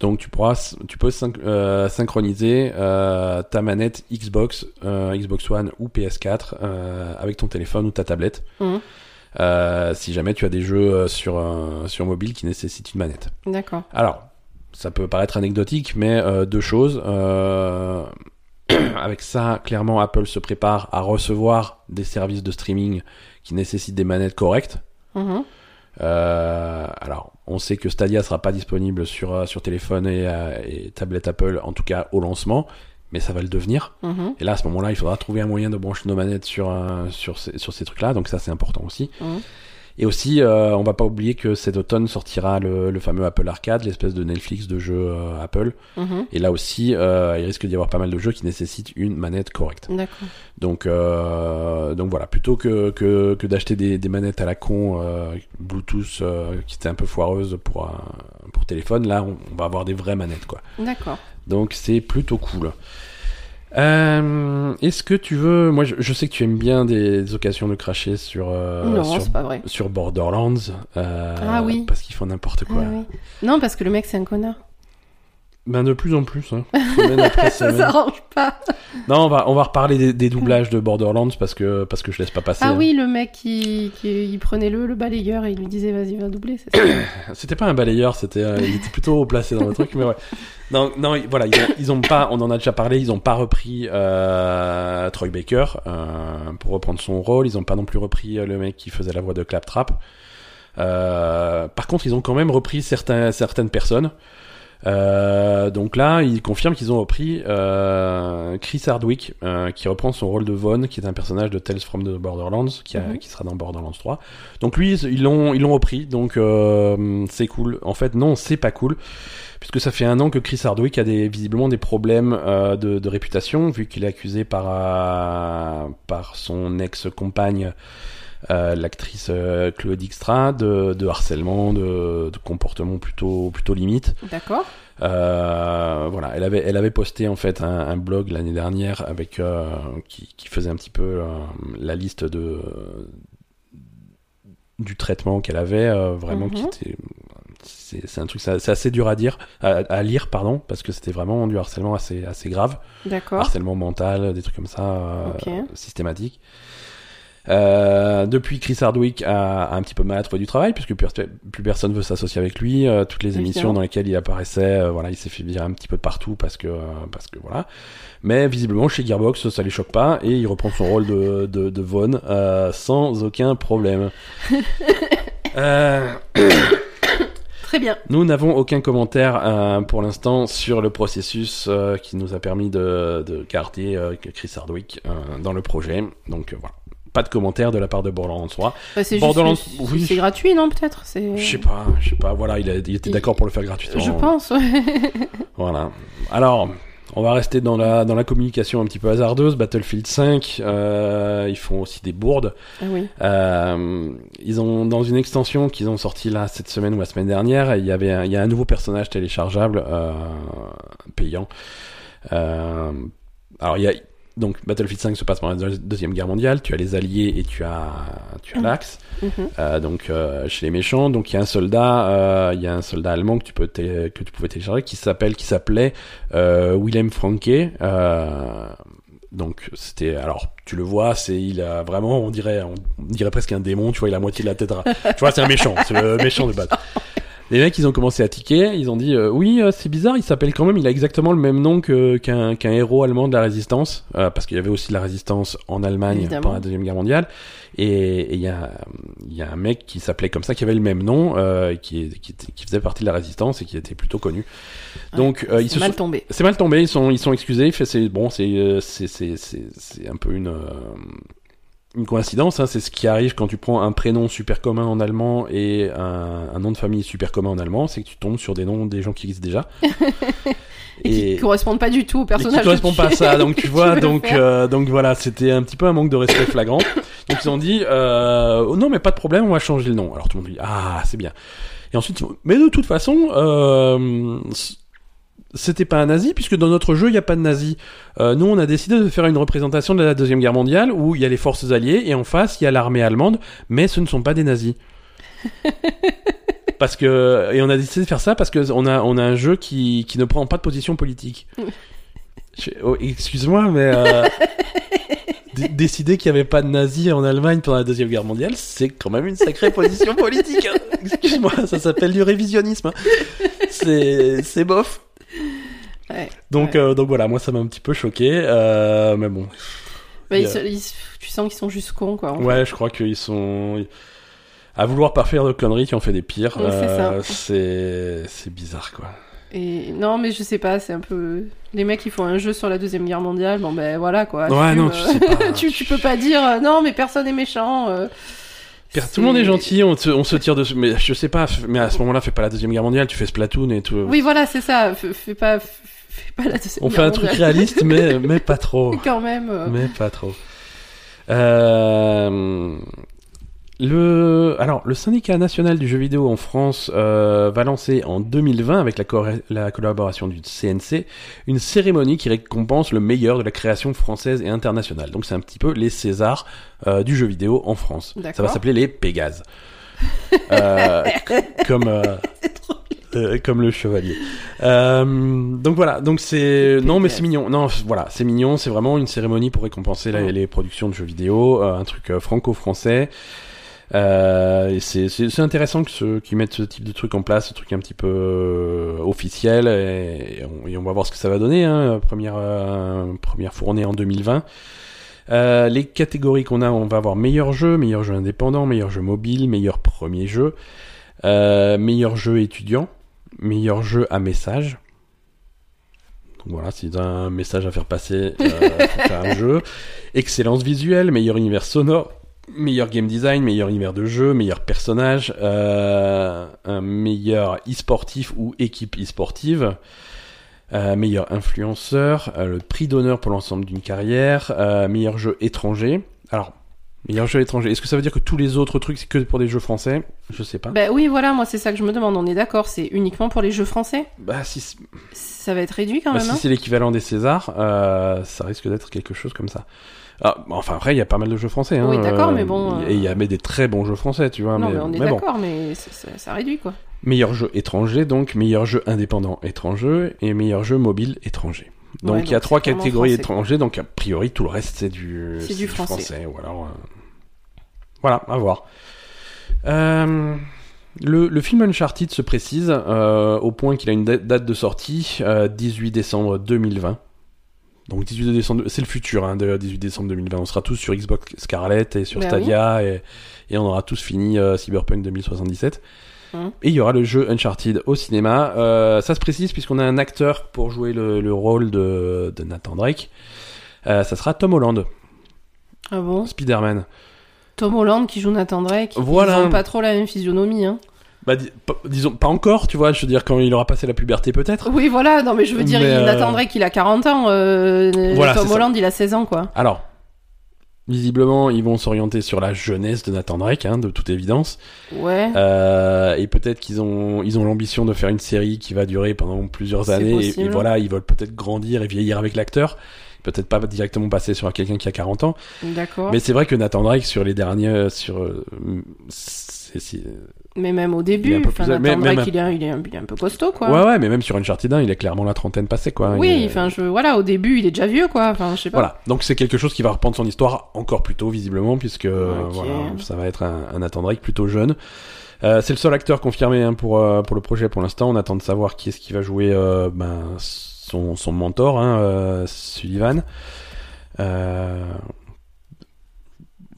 Donc tu pourras, tu peux syn- euh, synchroniser euh, ta manette Xbox, euh, Xbox One ou PS4 euh, avec ton téléphone ou ta tablette. Euh, si jamais tu as des jeux sur sur mobile qui nécessitent une manette. D'accord. Alors, ça peut paraître anecdotique, mais deux choses. Avec ça, clairement, Apple se prépare à recevoir des services de streaming qui nécessitent des manettes correctes. Mhm. Euh, alors, on sait que Stadia sera pas disponible sur euh, sur téléphone et, euh, et tablette Apple, en tout cas au lancement, mais ça va le devenir. Mhm. Et là, à ce moment-là, il faudra trouver un moyen de brancher nos manettes sur sur ces, sur ces trucs-là, donc ça c'est important aussi. Mhm. Et aussi, euh, on va pas oublier que cet automne sortira le, le fameux Apple Arcade, l'espèce de Netflix de jeux euh, Apple. Mhm. Et là aussi, euh, il risque d'y avoir pas mal de jeux qui nécessitent une manette correcte. Donc, donc voilà, plutôt que, que, que d'acheter des, des manettes à la con Bluetooth qui étaient un peu foireuses pour, téléphone, là on, on va avoir des vraies manettes quoi. D'accord. Donc c'est plutôt cool. Euh, Est-ce que tu veux, moi je, je sais que tu aimes bien des, occasions de cracher sur euh, non, sur, c'est pas vrai. sur Borderlands, euh, Ah oui. parce qu'ils font n'importe quoi. Ah oui. Non, parce que le mec, c'est un connard. Ben de plus en plus, hein. semaine après Ça s'arrange pas. Non, on va on va reparler des, des doublages de Borderlands parce que parce que je laisse pas passer. Ah hein. oui, le mec qui, qui il prenait le, le balayeur et il lui disait vas-y, va doubler, C'était pas un balayeur, c'était euh, il était plutôt placé dans le truc, mais ouais. Non, non, voilà, ils ont, ils ont pas, on en a déjà parlé, ils ont pas repris euh, Troy Baker euh, pour reprendre son rôle. Ils ont pas non plus repris le mec qui faisait la voix de Claptrap. Par contre, ils ont quand même repris certains, certaines personnes. Euh, donc là, ils confirment qu'ils ont repris euh, Chris Hardwick, euh, qui reprend son rôle de Vaughn, qui est un personnage de Tales from the Borderlands, qui, a- Mhm. qui sera dans Borderlands 3. Donc lui, ils l'ont ils l'ont repris, donc euh, c'est cool. En fait, non, c'est pas cool, puisque ça fait un an que Chris Hardwick a des, visiblement des problèmes euh, de, de réputation, vu qu'il est accusé par, euh, par son ex-compagne. Euh, l'actrice euh, Chloé Dijkstra de, de harcèlement, de, de comportement plutôt plutôt limite. D'accord. Euh, voilà, elle avait, elle avait posté en fait un, un blog l'année dernière avec euh, qui, qui faisait un petit peu la liste de du traitement qu'elle avait, vraiment qui Mhm. était c'est un truc c'est assez dur à dire à, à lire pardon parce que c'était vraiment du harcèlement assez assez grave D'accord. harcèlement mental des trucs comme ça euh, Ok. Euh, depuis, Chris Hardwick a, a un petit peu mal à trouver du travail puisque plus, plus personne veut s'associer avec lui. Euh, toutes les émissions dans lesquelles il apparaissait, euh, voilà, il s'est fait virer un petit peu de partout parce que, euh, parce que voilà. Mais visiblement, chez Gearbox, ça les choque pas et il reprend son rôle de, de, de Vaughn euh, sans aucun problème. euh, Très bien. nous n'avons aucun commentaire euh, pour l'instant sur le processus euh, qui nous a permis de, de garder euh, Chris Hardwick euh, dans le projet. Donc voilà. Pas de commentaire de la part de Borderlands 3. Bah, c'est oui. gratuit, non peut-être? Je sais pas, je sais pas. Voilà, il, a- il était d'accord pour le faire gratuitement. Je pense. ouais. Voilà. Alors, on va rester dans la dans la communication un petit peu hasardeuse. Battlefield 5, euh, ils font aussi des bourdes. Ah oui. Euh, ils ont dans une extension qu'ils ont sorti là cette semaine ou la semaine dernière, il y avait un, il y a un nouveau personnage téléchargeable euh, payant. Alors il y a donc Battlefield 5 se passe pendant la Deux- deuxième guerre mondiale. Tu as les Alliés et tu as tu as Mhm. l'Axe. Mhm. Euh, donc euh, chez les méchants, donc il y a un soldat, euh, il y a un soldat allemand que tu peux que tu pouvais télécharger qui s'appelle qui s'appelait Willem Franke. Donc c'était alors tu le vois, c'est il a vraiment on dirait on dirait presque un démon, tu vois, il a la moitié de la tête. tu vois, c'est un méchant, c'est le méchant de base. Les mecs, ils ont commencé à tiquer, ils ont dit euh, oui, euh, c'est bizarre, il s'appelle quand même, il a exactement le même nom que qu'un qu'un héros allemand de la résistance, euh, parce qu'il y avait aussi de la résistance en Allemagne Évidemment. pendant la deuxième guerre mondiale. Et il y a il y a un mec qui s'appelait comme ça, qui avait le même nom, euh, qui qui qui faisait partie de la résistance et qui était plutôt connu. Donc euh, ils C'est se mal sont- tombé. c'est mal tombé, ils sont, ils sont excusés. fait, C'est bon, c'est, euh, c'est, c'est, c'est, c'est un peu une, euh, une coïncidence. Hein, c'est ce qui arrive quand tu prends un prénom super commun en allemand et un, un nom de famille super commun en allemand, c'est que tu tombes sur des noms des gens qui existent déjà. Et, qui correspondent pas du tout au et qui personnage. correspondent pas à ça. Donc tu vois, donc, euh, donc voilà, c'était un petit peu un manque de respect flagrant. donc ils ont dit, euh, oh non mais pas de problème, on va changer le nom. Alors tout le monde dit, ah c'est bien. Et ensuite, mais de toute façon, euh, c'était pas un nazi puisque dans notre jeu il n'y a pas de nazi. Euh, nous on a décidé de faire une représentation de la deuxième guerre mondiale où il y a les forces alliées et en face il y a l'armée allemande, mais ce ne sont pas des nazis. parce que et on a décidé de faire ça parce que on a on a un jeu qui qui ne prend pas de position politique. Oh, Excuse-moi mais euh, décider qu'il n'y avait pas de nazis en Allemagne pendant la deuxième guerre mondiale, c'est quand même une sacrée position politique. hein. Excuse-moi, ça s'appelle du révisionnisme. hein. C'est c'est bof. Ouais. Donc, Ouais. euh, donc voilà, moi ça m'a un petit peu choqué, euh, mais bon. Bah, ils Yeah. se- ils- tu sens qu'ils sont juste cons, quoi. en Ouais, je crois qu'ils sont à vouloir pas faire de conneries qui ont fait des pires. Ouais, euh, c'est bizarre quoi. Et non, mais je sais pas, c'est un peu. Les mecs, ils font un jeu sur la deuxième guerre mondiale. Bon, ben voilà, quoi. Ouais, non, tu sais pas. tu, tu peux pas dire euh, non, mais personne est méchant. Tout le monde est gentil, on, se- on se tire dessus, mais je sais pas, mais à ce moment-là, fais pas la deuxième guerre mondiale, tu fais Splatoon et tout. Oui, voilà, c'est ça. Fais fais pas, fais pas la deuxième on fait un truc réaliste, mais mais pas trop. Quand même. euh, Mais pas trop. Euh, le, alors, le syndicat national du jeu vidéo en France euh, va lancer en 2020, avec la, collaboration du CNC, une cérémonie qui récompense le meilleur de la création française et internationale. Donc c'est un petit peu les Césars euh, du jeu vidéo en France. Ça va s'appeler les Pégases. Euh, comme... euh, comme le chevalier. Euh, donc voilà, donc c'est non mais c'est mignon. Non voilà, c'est mignon. C'est vraiment une cérémonie pour récompenser les productions de jeux vidéo, euh, un truc euh, franco-français. Euh, c'est c'est c'est intéressant que ce qu'ils mettent ce type de truc en place, ce truc un petit peu officiel et, on, et on va voir ce que ça va donner. Hein, première première fournée en 2020. Euh, les catégories qu'on a, on va avoir meilleur jeu, meilleur jeu indépendant, meilleur jeu mobile, meilleur premier jeu, euh, meilleur jeu étudiant, meilleur jeu à message. Donc voilà, si t'as un message à faire passer, euh, faut faire un jeu. Excellence visuelle, meilleur univers sonore, meilleur game design, meilleur univers de jeu, meilleur personnage, euh, un meilleur e-sportif ou équipe e-sportive, euh, meilleur influenceur, euh, le prix d'honneur pour l'ensemble d'une carrière, meilleur jeu étranger. Alors, meilleur jeu étranger, est-ce que ça veut dire que tous les autres trucs, c'est que pour des jeux français? Je sais pas. Bah oui, voilà, moi c'est ça que je me demande. On est d'accord, c'est uniquement pour les jeux français? Bah, si, c'est- Ça va être réduit quand bah, même, si hein? c'est l'équivalent des Césars, euh, ça risque d'être quelque chose comme ça. Ah, enfin après, il y a pas mal de jeux français. Hein, Oui, d'accord, euh, mais bon, Et il y a mais des très bons jeux français, tu vois. Non, mais, on est bon. d'accord, mais ça réduit quoi. Meilleur jeu étranger, donc meilleur jeu indépendant étranger et meilleur jeu mobile étranger. Donc Ouais, il y a trois catégories français, étrangers, donc a priori tout le reste c'est du, C'est du français. Ou alors, euh, Voilà, à voir. Euh, Le, le film Uncharted se précise euh, au point qu'il a une da- date de sortie euh, 18 décembre 2020. Donc 18 décembre, c'est le futur, hein, de 18 décembre 2020. On sera tous sur Xbox Scarlett et sur Bah Stadia et, et on aura tous fini Cyberpunk 2077. Hum. Et il y aura le jeu Uncharted au cinéma. Euh, ça se précise puisqu'on a un acteur pour jouer le, le rôle de, de Nathan Drake. Euh, ça sera Tom Holland, Ah bon? Spider-Man. Tom Holland qui joue Nathan Drake? Voilà. Ils ont pas trop la même physionomie, hein. Bah, disons, pas encore, tu vois, je veux dire, quand il aura passé la puberté peut-être. Oui, voilà, non mais je veux dire, Mais, il euh, Nathan Drake il a 40 ans, euh, Voilà, Tom ça. Holland il a 16 ans quoi. Alors, visiblement, ils vont s'orienter sur la jeunesse de Nathan Drake, hein, de toute évidence. Ouais. Euh, et peut-être qu'ils ont, ils ont l'ambition de faire une série qui va durer pendant plusieurs années. Et, et voilà, ils veulent peut-être grandir et vieillir avec l'acteur. Peut-être pas directement passer sur quelqu'un qui a 40 ans. D'accord. Mais c'est vrai que Nathan Drake, sur les derniers, sur, euh, c'est, c'est- Mais même au début, enfin, plus- même- il, est, un- il, est un, il est un peu costaud, quoi. ouais, ouais, mais même sur Uncharted 1, il est clairement la trentaine passée, quoi. Oui, est- enfin, je, voilà, au début, il est déjà vieux, quoi. Enfin, je sais pas. Voilà, donc c'est quelque chose qui va reprendre son histoire encore plus tôt, visiblement, puisque euh, voilà, ça va être un, un Nathan Drake plutôt jeune. Euh, c'est le seul acteur confirmé hein, pour, euh, pour le projet pour l'instant. On attend de savoir qui est-ce qui va jouer euh, ben, son, son mentor, hein, euh, Sullivan. Euh,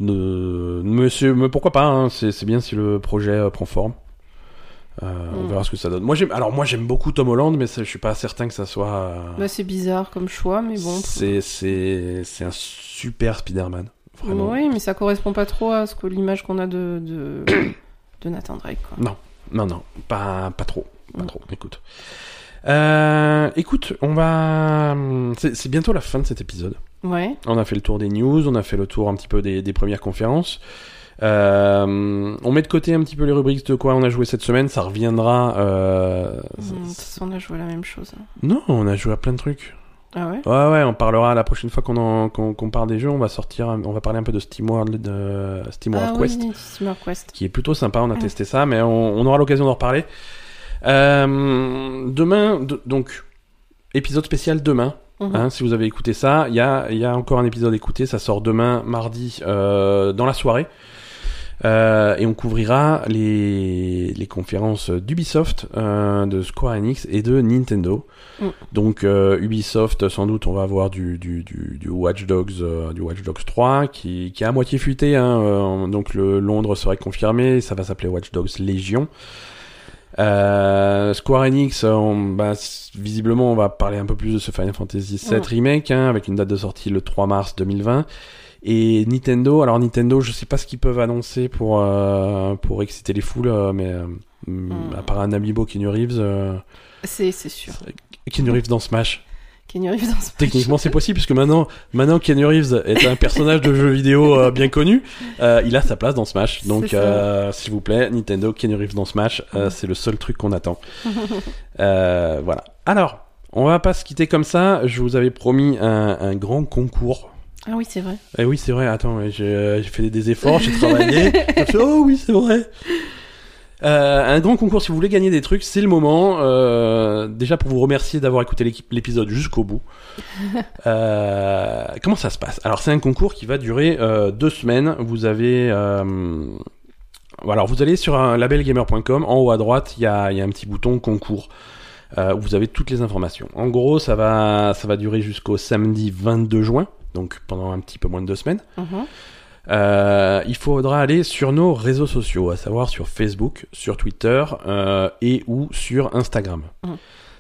monsieur, mais pourquoi pas hein, c'est, bien si le projet euh, prend forme. Euh, On Mm. verra ce que ça donne. Moi, j'aime, alors moi j'aime beaucoup Tom Holland, mais ça, je suis pas certain que ça soit. euh, Bah, c'est bizarre comme choix, mais bon. c'est, un super Spider-Man. Vraiment. Oui, mais ça correspond pas trop à ce que l'image qu'on a de, de, de Nathan Drake, quoi. Non, non, pas, pas trop. Pas Mm. trop, écoute. Écoute, on va. C'est bientôt la fin de cet épisode. Ouais. On a fait le tour des news, on a fait le tour un petit peu des, des premières conférences. Euh, on met de côté un petit peu les rubriques de quoi on a joué cette semaine, ça reviendra. Euh... Mm, façon, on a joué la même chose. hein. Non, on a joué à plein de trucs. Ah ouais? Ouais, ouais, on parlera la prochaine fois qu'on, qu'on parle des jeux, on va sortir, on va parler un peu de SteamWorld, de SteamWorld Ah Quest. oui, Steamer Quest. qui est plutôt sympa. On a Mm. testé ça, mais on, on aura l'occasion d'en reparler. Euh, demain, de- donc épisode spécial demain. Mhm. hein, si vous avez écouté ça, il y a, y a encore un épisode écouté. Ça sort demain, mardi, euh, dans la soirée. Euh, et on couvrira les, les conférences d'Ubisoft, euh, de Square Enix et de Nintendo. Mm. Donc euh, Ubisoft, sans doute, on va avoir du, du, du, du Watch Dogs, euh, du Watch Dogs 3, qui, qui est à moitié fuité. Hein, euh, donc le Londres serait confirmé, ça va s'appeler Watch Dogs Légion. Euh, Square Enix, on, bah, visiblement, on va parler un peu plus de ce Final Fantasy VII remake, hein, avec une date de sortie le 3 mars 2020. Et Nintendo, alors Nintendo, je sais pas ce qu'ils peuvent annoncer pour euh, pour exciter les foules, euh, mais euh, Mm. à part un amiibo Kenny Reeves, C'est, c'est sûr. Kenny Reeves dans Smash. Kenny Reeves dans ce Techniquement, c'est possible puisque maintenant, maintenant Kenny Reeves est un personnage de jeu vidéo euh, bien connu. euh, il a sa place dans Smash. Donc, euh, s'il vous plaît, Nintendo, Kenny Reeves dans Smash, Mm. c'est le seul truc qu'on attend. Voilà. Alors, on va pas se quitter comme ça. Je vous avais promis un, un grand concours. Ah oui, c'est vrai. Eh oui, c'est vrai. Attends, j'ai fait des efforts, j'ai travaillé. Oh oui, c'est vrai. Euh, un grand concours, si vous voulez gagner des trucs, c'est le moment. Euh, déjà pour vous remercier d'avoir écouté l'épisode jusqu'au bout. Euh, comment ça se passe? Alors c'est un concours qui va durer deux semaines. Vous avez, alors vous allez sur un labelgamer.com. En haut à droite, il y a, il y a un petit bouton concours. Où vous avez toutes les informations. En gros, ça va, ça va durer jusqu'au samedi 22 juin, donc pendant un petit peu moins de deux semaines. Mhm. Euh, il faudra aller sur nos réseaux sociaux, à savoir sur Facebook, sur Twitter euh, et ou sur Instagram. Mm.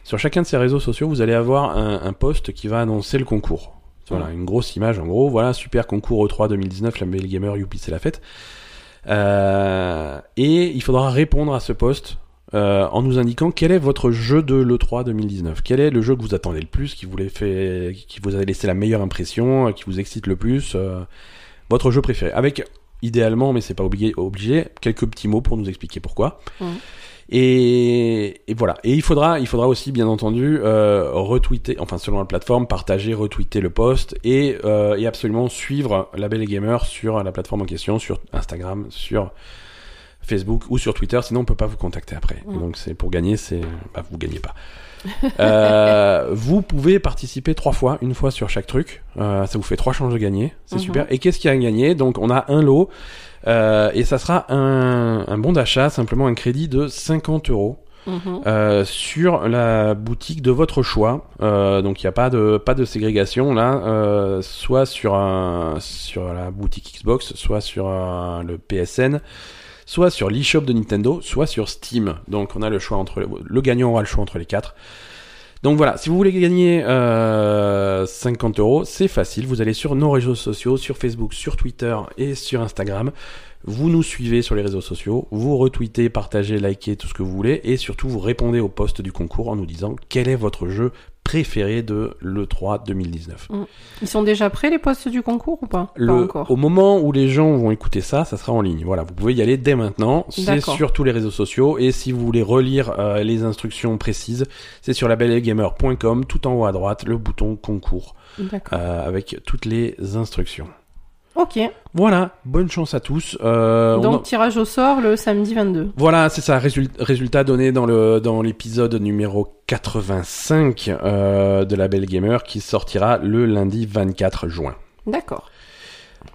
Sur chacun de ces réseaux sociaux, vous allez avoir un, un post qui va annoncer le concours. Voilà, une grosse image en gros. Voilà, super concours E3 2019, la Belle Gamer, youpi, c'est la fête. Euh, et il faudra répondre à ce post euh, en nous indiquant quel est votre jeu de l'E3 2019. Quel est le jeu que vous attendez le plus, qui vous, fait, qui vous a laissé la meilleure impression, qui vous excite le plus, euh, votre jeu préféré. Avec, idéalement, mais c'est pas obligé, obligé, quelques petits mots pour nous expliquer pourquoi. Et, et voilà. Et il faudra, il faudra aussi, bien entendu, euh, retweeter, enfin selon la plateforme, partager, retweeter le post et, euh, et absolument suivre la Belle et Gamer sur la plateforme en question, sur Instagram, sur Facebook ou sur Twitter. Sinon, on peut pas vous contacter après. Donc, c'est pour gagner, c'est, bah, vous gagnez pas. Euh, vous pouvez participer trois fois, une fois sur chaque truc. Euh, ça vous fait trois chances de gagner, c'est Mhm. super. Et qu'est-ce qu'il y a à gagner Donc, on a un lot euh, et ça sera un, un bon d'achat, simplement un crédit de 50 euros Mhm. euh, sur la boutique de votre choix. Euh, donc il n'y a pas de pas de ségrégation là, euh, soit sur un sur la boutique Xbox, soit sur un- le PSN, soit sur l'eShop de Nintendo, soit sur Steam. Donc on a le choix entre le gagnant aura le choix entre les quatre. Donc voilà, si vous voulez gagner euh, 50 euros, c'est facile. Vous allez sur nos réseaux sociaux, sur Facebook, sur Twitter et sur Instagram. Vous nous suivez sur les réseaux sociaux, vous retweetez, partagez, likez tout ce que vous voulez, et surtout vous répondez au post du concours en nous disant quel est votre jeu préféré de l'E3 2019. Ils sont déjà prêts les postes du concours ou pas? Pas Le, encore. au moment où les gens vont écouter ça, ça sera en ligne. Voilà, vous pouvez y aller dès maintenant. C'est sur tous les réseaux sociaux. Et si vous voulez relire euh, les instructions précises, c'est sur labellegamer.com, tout en haut à droite, le bouton concours, euh, avec toutes les instructions. Ok. Voilà, bonne chance à tous. Euh, on Donc en- tirage au sort le samedi 22. Voilà, c'est ça, résul- résultat donné dans le dans l'épisode numéro 85 euh, de la Belle Gamer qui sortira le lundi 24 juin. D'accord.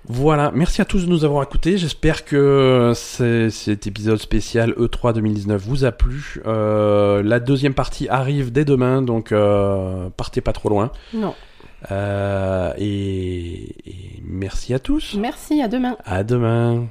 Voilà, merci à tous de nous avoir écoutés. J'espère que cet épisode spécial E3 2019 vous a plu. Euh, la deuxième partie arrive dès demain, donc euh, partez pas trop loin. Non. Euh, et, et merci à tous. Merci, à demain. À demain.